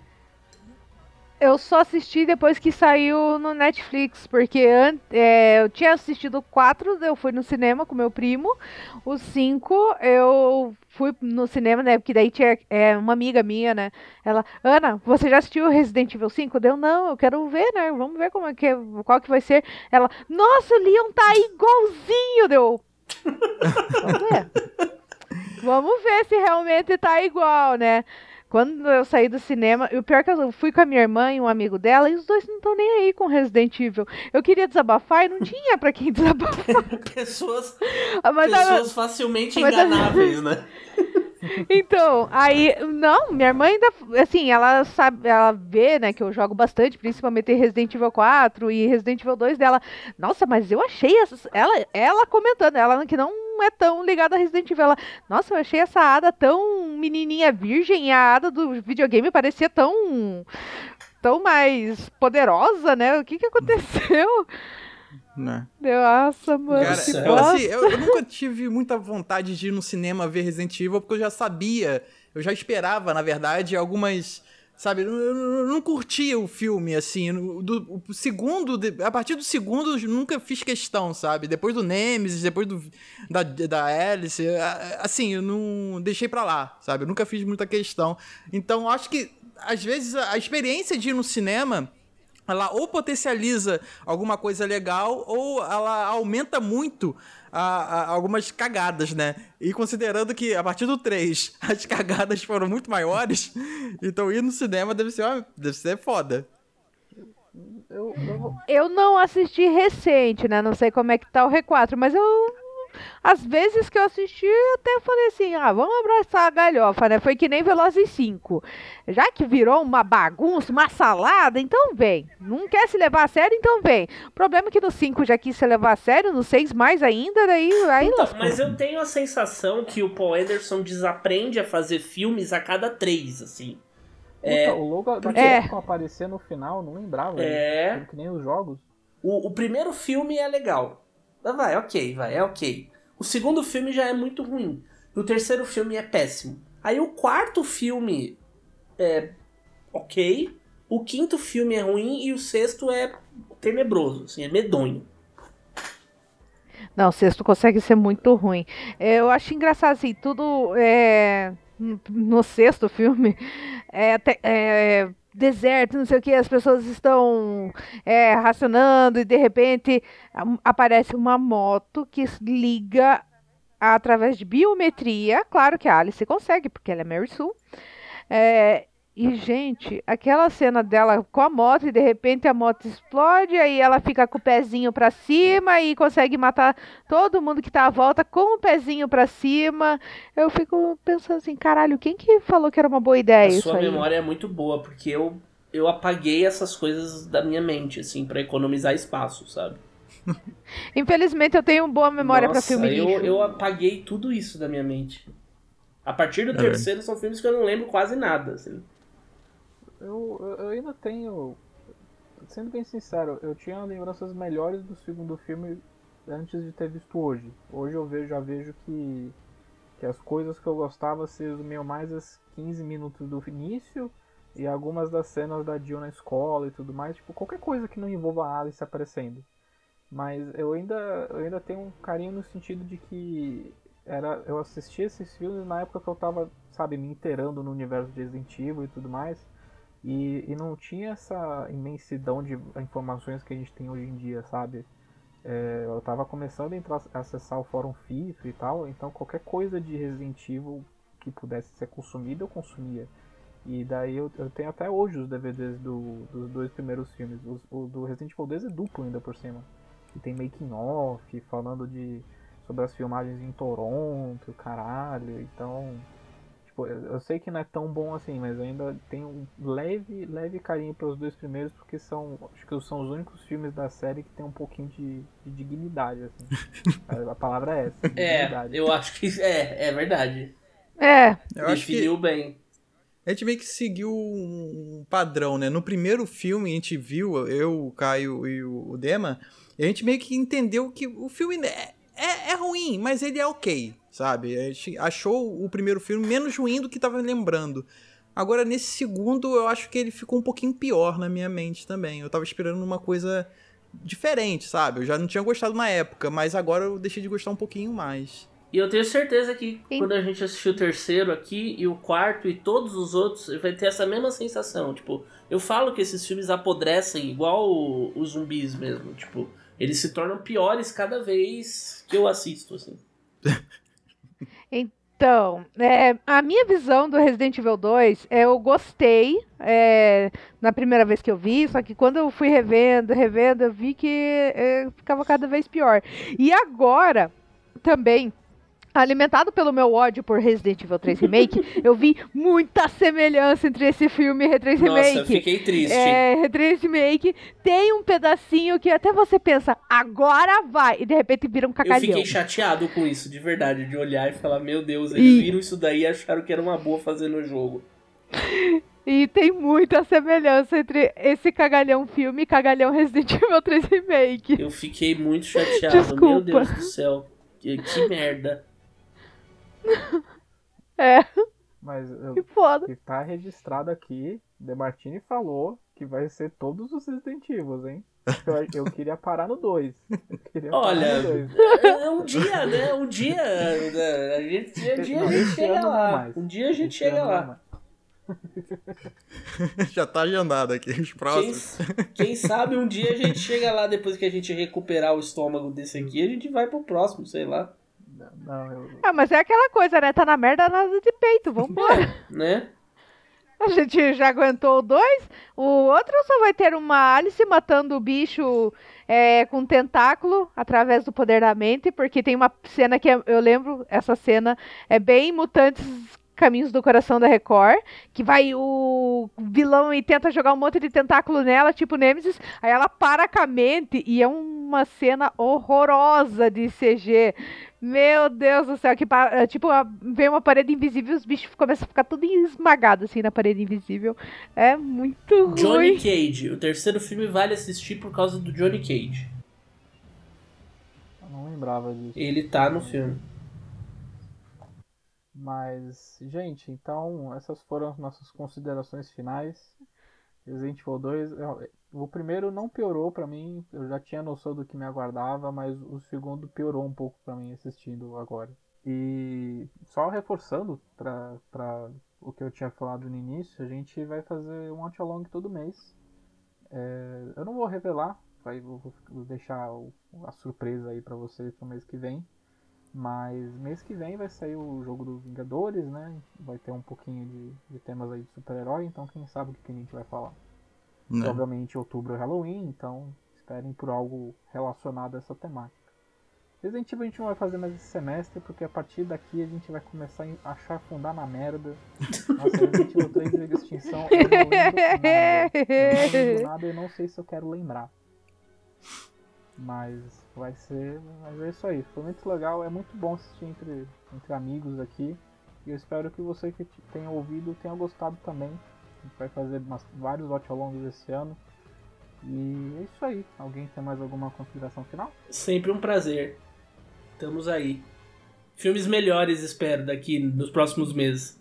Eu só assisti depois que saiu no Netflix, porque é, eu tinha assistido o 4, eu fui no cinema com meu primo. O 5, eu fui no cinema, né? Porque daí tinha é, uma amiga minha, né? Ela, Ana, você já assistiu Resident Evil 5? Deu, não, eu quero ver, né? Vamos ver como é que, é- qual que vai ser. Ela, nossa, o Leon tá igualzinho, deu. Vamos ver. *laughs* Vamos ver se realmente tá igual, né? Quando eu saí do cinema, e o pior é que eu fui com a minha irmã e um amigo dela, e os dois não estão nem aí com Resident Evil. Eu queria desabafar e não tinha pra quem *laughs* desabafar. Pessoas, Mas a- pessoas facilmente mas enganáveis, né? *laughs* Então, aí, não, minha irmã ainda, assim, ela sabe, ela vê, né, que eu jogo bastante, principalmente Resident Evil 4 e Resident Evil 2 dela. Nossa, mas eu achei ela, ela comentando, ela que não é tão ligada a Resident Evil, ela, nossa, eu achei essa Ada tão menininha virgem, e a Ada do videogame parecia tão tão mais poderosa, né? O que que aconteceu? Né? Nossa, mano, Cara, que eu, assim, eu, eu nunca tive muita vontade de ir no cinema ver Resident Evil, porque eu já sabia, eu já esperava, na verdade, algumas. Sabe, eu, eu- não curtia o filme, assim. Do, o segundo, a partir do segundo, eu nunca fiz questão, sabe? Depois do Nemesis, depois do, da, da Alice, assim, eu não deixei pra lá, sabe? Eu nunca fiz muita questão. Então, acho que, às vezes, a experiência de ir no cinema ela ou potencializa alguma coisa legal ou ela aumenta muito a- a- algumas cagadas, né? E considerando que a partir do 3 *laughs* as cagadas foram muito maiores, *laughs* então ir no cinema deve ser, deve ser foda. Eu, eu vou- Eu não assisti recente, né? Não sei como é que tá o R4, mas eu. Às vezes que eu assisti, eu até falei assim: ah, vamos abraçar a galhofa, né? Foi que nem Velozes 5. Já que virou uma bagunça, uma salada, então vem. Não quer se levar a sério, então vem. O problema é que no 5 já quis se levar a sério, no 6 mais ainda, daí. aí Então, mas eu tenho a sensação que o Paul Anderson desaprende a fazer filmes a cada três, assim. É, Puta, o logo da É. Aparecer no final, não lembrava. É. né? Que nem os jogos. O, o primeiro filme é legal. Ah, Vai, ok, vai, é ok. O segundo filme já é muito ruim. E o terceiro filme é péssimo. Aí o quarto filme é ok. O quinto filme é ruim e o sexto é tenebroso, assim, é medonho. Não, o sexto consegue ser muito ruim. É, Eu acho engraçado, assim, tudo é, no- sexto filme é, é, deserto, não sei o que, as pessoas estão é, racionando e de repente aparece uma moto que liga através de biometria. Claro que a Alice consegue, porque ela é Mary Sue. É, e, gente, aquela cena dela com a moto e de repente a moto explode, aí ela fica com o pezinho pra cima e consegue matar todo mundo que tá à volta com o pezinho pra cima. Eu fico pensando assim, caralho, quem que falou que era uma boa ideia a isso sua aí? memória é muito boa, porque eu, eu apaguei essas coisas da minha mente, assim, pra economizar espaço, sabe? *laughs* Infelizmente eu tenho boa memória pra Nossa, filme eu, lixo. eu apaguei tudo isso da minha mente. A partir do É. terceiro são filmes que eu não lembro quase nada, assim. Eu, eu, ainda tenho. Sendo bem sincero, eu tinha lembranças melhores do segundo filme antes de ter visto hoje. Hoje eu vejo, já vejo que, que as coisas que eu gostava se resumiam mais as 15 minutos do início e algumas das cenas da Jill na escola e tudo mais. Tipo, qualquer coisa que não envolva a Alice aparecendo. Mas eu ainda, eu ainda tenho um carinho no sentido de que era, eu assisti esses filmes na época que eu tava, sabe, me inteirando no universo de Resident Evil e tudo mais. E, e não tinha essa imensidão de informações que a gente tem hoje em dia, sabe? É, eu tava começando a, entrar, a acessar o fórum FIFA e tal, então qualquer coisa de Resident Evil que pudesse ser consumida, eu consumia. E daí eu, eu tenho até hoje os DVDs do, dos dois primeiros filmes. O do Resident Evil 2 é duplo ainda por cima. E tem making off, falando de sobre as filmagens em Toronto, caralho. Então, tipo, eu sei que não é tão bom assim, mas eu ainda tenho um leve, leve carinho pelos dois primeiros porque são, acho que são os únicos filmes da série que tem um pouquinho de, de dignidade, assim. *laughs* a, a palavra é essa, É, dignidade. eu acho que é, é verdade. É, Eu acho que Definiu bem. a gente meio que seguiu um padrão, né? No primeiro filme a gente viu, eu, o Caio e o Dema, e a gente meio que entendeu que o filme é, é, é ruim, mas ele é ok, sabe? A gente achou o primeiro filme menos ruim do que tava lembrando. Agora, nesse segundo, eu acho que ele ficou um pouquinho pior na minha mente também. Eu tava esperando uma coisa diferente, sabe? Eu já não tinha gostado na época, mas agora eu deixei de gostar um pouquinho mais. E eu tenho certeza que Sim. quando a gente assistir o terceiro aqui e o quarto e todos os outros, vai ter essa mesma sensação. Tipo, eu falo que esses filmes apodrecem igual os zumbis mesmo. Tipo, eles se tornam piores cada vez que eu assisto, assim. *laughs* Então, é, a minha visão do Resident Evil 2, é, eu gostei é, na primeira vez que eu vi, só que quando eu fui revendo, revendo, eu vi que é, ficava cada vez pior. E agora, também, alimentado pelo meu ódio por Resident Evil 3 Remake, *laughs* eu vi muita semelhança entre esse filme e 3 Nossa, Remake. eu fiquei triste. É, 3 Remake tem um pedacinho que até você pensa, agora vai, e de repente vira um Eu cacalhão. fiquei chateado com isso, de verdade, de olhar e falar, meu Deus, eles E- viram isso daí e acharam que era uma boa fazer no jogo. *laughs* E tem muita semelhança entre esse cagalhão filme e cagalhão Resident Evil 3 Remake. Eu fiquei muito chateado, Desculpa. meu Deus do céu. Que, que merda. *laughs* É, Mas eu, que foda. que tá registrado aqui, Demartini falou que vai ser todos os Resident Evil, hein? Eu, eu queria parar no 2. Eu queria Olha, no 2. É um dia, né? Um dia. né? A gente, um dia a gente chega lá. Um dia a gente Esse chega lá. *laughs* Já tá agendado aqui, os Quem, próximos. quem sabe um dia a gente chega lá, depois que a gente recuperar o estômago desse aqui, a gente vai pro próximo, sei lá. Não, eu, Ah, mas é aquela coisa, né? Tá na merda nada de peito, vambora. *laughs* Né? A gente já aguentou o dois, o outro só vai ter uma Alice matando o bicho é, com tentáculo através do poder da mente, porque tem uma cena que eu eu lembro, essa cena é bem Mutantes Caminhos do Coração da Record, que vai o vilão e tenta jogar um monte de tentáculo nela, tipo Nemesis, aí ela para com a mente e é uma cena horrorosa de CG. Meu Deus do céu, que é, tipo, vem uma parede invisível e os bichos começam a ficar tudo esmagados assim na parede invisível. É muito Johnny ruim. Cage. O terceiro filme vale assistir por causa do Johnny Cage. eu não lembrava disso. Ele tá no filme. Mas, gente, então essas foram as nossas considerações finais. Resident Evil 2, eu- o primeiro não piorou pra mim, eu já tinha noção do que me aguardava, mas o segundo piorou um pouco pra mim assistindo agora. E só reforçando pra o que eu tinha falado no início, a gente vai fazer um watch-along todo mês. É, eu não vou revelar, vai, vou, vou deixar a surpresa aí pra vocês pro mês que vem. Mas mês que vem vai sair o jogo dos Vingadores, né? Vai ter um pouquinho de, de temas aí de super-herói, então quem sabe o que a gente vai falar. Né? Obviamente outubro é Halloween, então esperem por algo relacionado a essa temática. Resident Evil a gente não vai fazer mais esse semestre, porque a partir daqui a gente vai começar a chafundar na merda. *laughs* Nossa, Resident Evil 3 Liga Extinção, eu não lembro nada. Eu não lembro nada e não sei se eu quero lembrar. Mas vai ser. Mas é isso aí. Foi muito legal. É muito bom assistir entre, entre amigos aqui. E eu espero que você que te- tenha ouvido tenha gostado também. A gente vai fazer umas- vários watch alongs esse ano. E é isso aí. Alguém tem mais alguma consideração final? Sempre um prazer. Estamos aí. Filmes melhores, espero, daqui nos próximos meses.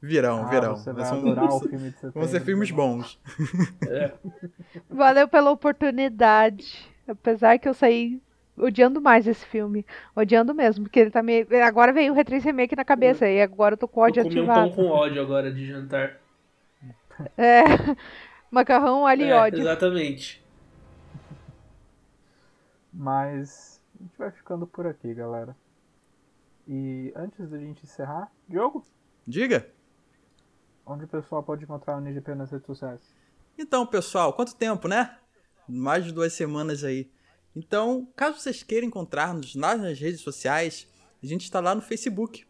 Virão, Ah, virão. Você Vai vai ser um- adorar o filme de setembro. Vão ser filmes bons. *laughs* Valeu pela oportunidade. Apesar que eu saí odiando mais esse filme. Odiando mesmo, porque ele tá me. Agora veio o Retrês Remake na cabeça e agora eu tô com ódio Eu comi um ativado. pão com ódio agora de jantar. É. *laughs* Macarrão, alho e É, ódio. Exatamente. Mas a gente vai ficando por aqui, galera. E antes da gente encerrar, Diogo, Diga. onde o pessoal pode encontrar o NGP nas redes sociais? Então, pessoal, quanto tempo, né? Mais de duas semanas aí. Então, caso vocês queiram encontrar-nos nas nas redes sociais, a gente está lá no Facebook.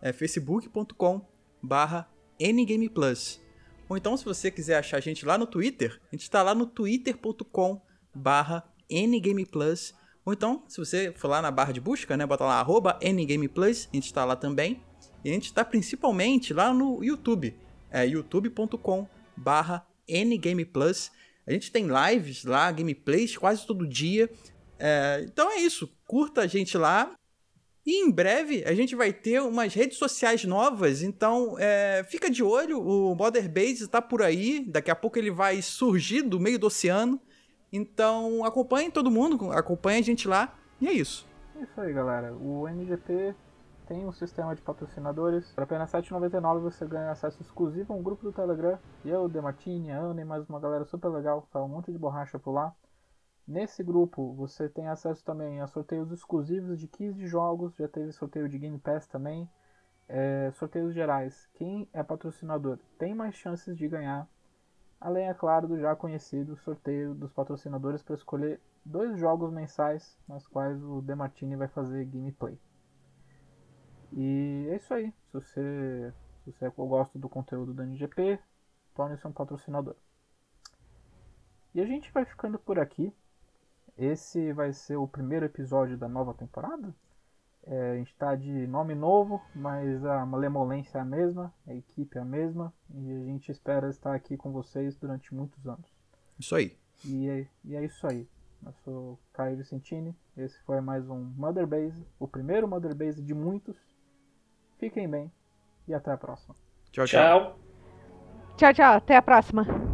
É facebook.com barra ngameplus. Ou então, se você quiser achar a gente lá no Twitter, a gente está lá no twitter.com barra ngameplus. Ou então, se você for lá na barra de busca, né, bota lá arroba ngameplus, a gente está lá também. E a gente está principalmente lá no YouTube. É youtube.com barra ngameplus. A gente tem lives lá, gameplays quase todo dia. É, então é isso. Curta a gente lá. E em breve a gente vai ter umas redes sociais novas. Então é, fica de olho. O Modern Base está por aí. Daqui a pouco ele vai surgir do meio do oceano. Então acompanhe todo mundo. Acompanhe a gente lá. E é isso. É isso aí, galera. O NGP tem um sistema de patrocinadores. Por apenas R$ 7,99 você ganha acesso exclusivo a um grupo do Telegram. Eu, Demartini, a e mais uma galera super legal. Fala um monte de borracha por lá. Nesse grupo você tem acesso também a sorteios exclusivos de 15 jogos. Já teve sorteio de Game Pass também. É, sorteios gerais. Quem é patrocinador tem mais chances de ganhar. Além, é claro, do já conhecido sorteio dos patrocinadores para escolher dois jogos mensais nas quais o Demartini vai fazer gameplay. E é isso aí. Se você, se você gosta do conteúdo da NGP, torne-se um patrocinador. E a gente vai ficando por aqui. Esse vai ser o primeiro episódio da nova temporada. É, a gente está de nome novo, mas a malemolência é a mesma, a equipe é a mesma, e a gente espera estar aqui com vocês durante muitos anos. Isso aí. E é, e é isso aí. Eu sou Caio Vicentini, esse foi mais um Mother Base, o primeiro Mother Base de muitos. Fiquem bem e até a próxima. Tchau, tchau. Tchau. Tchau, tchau. Até a próxima.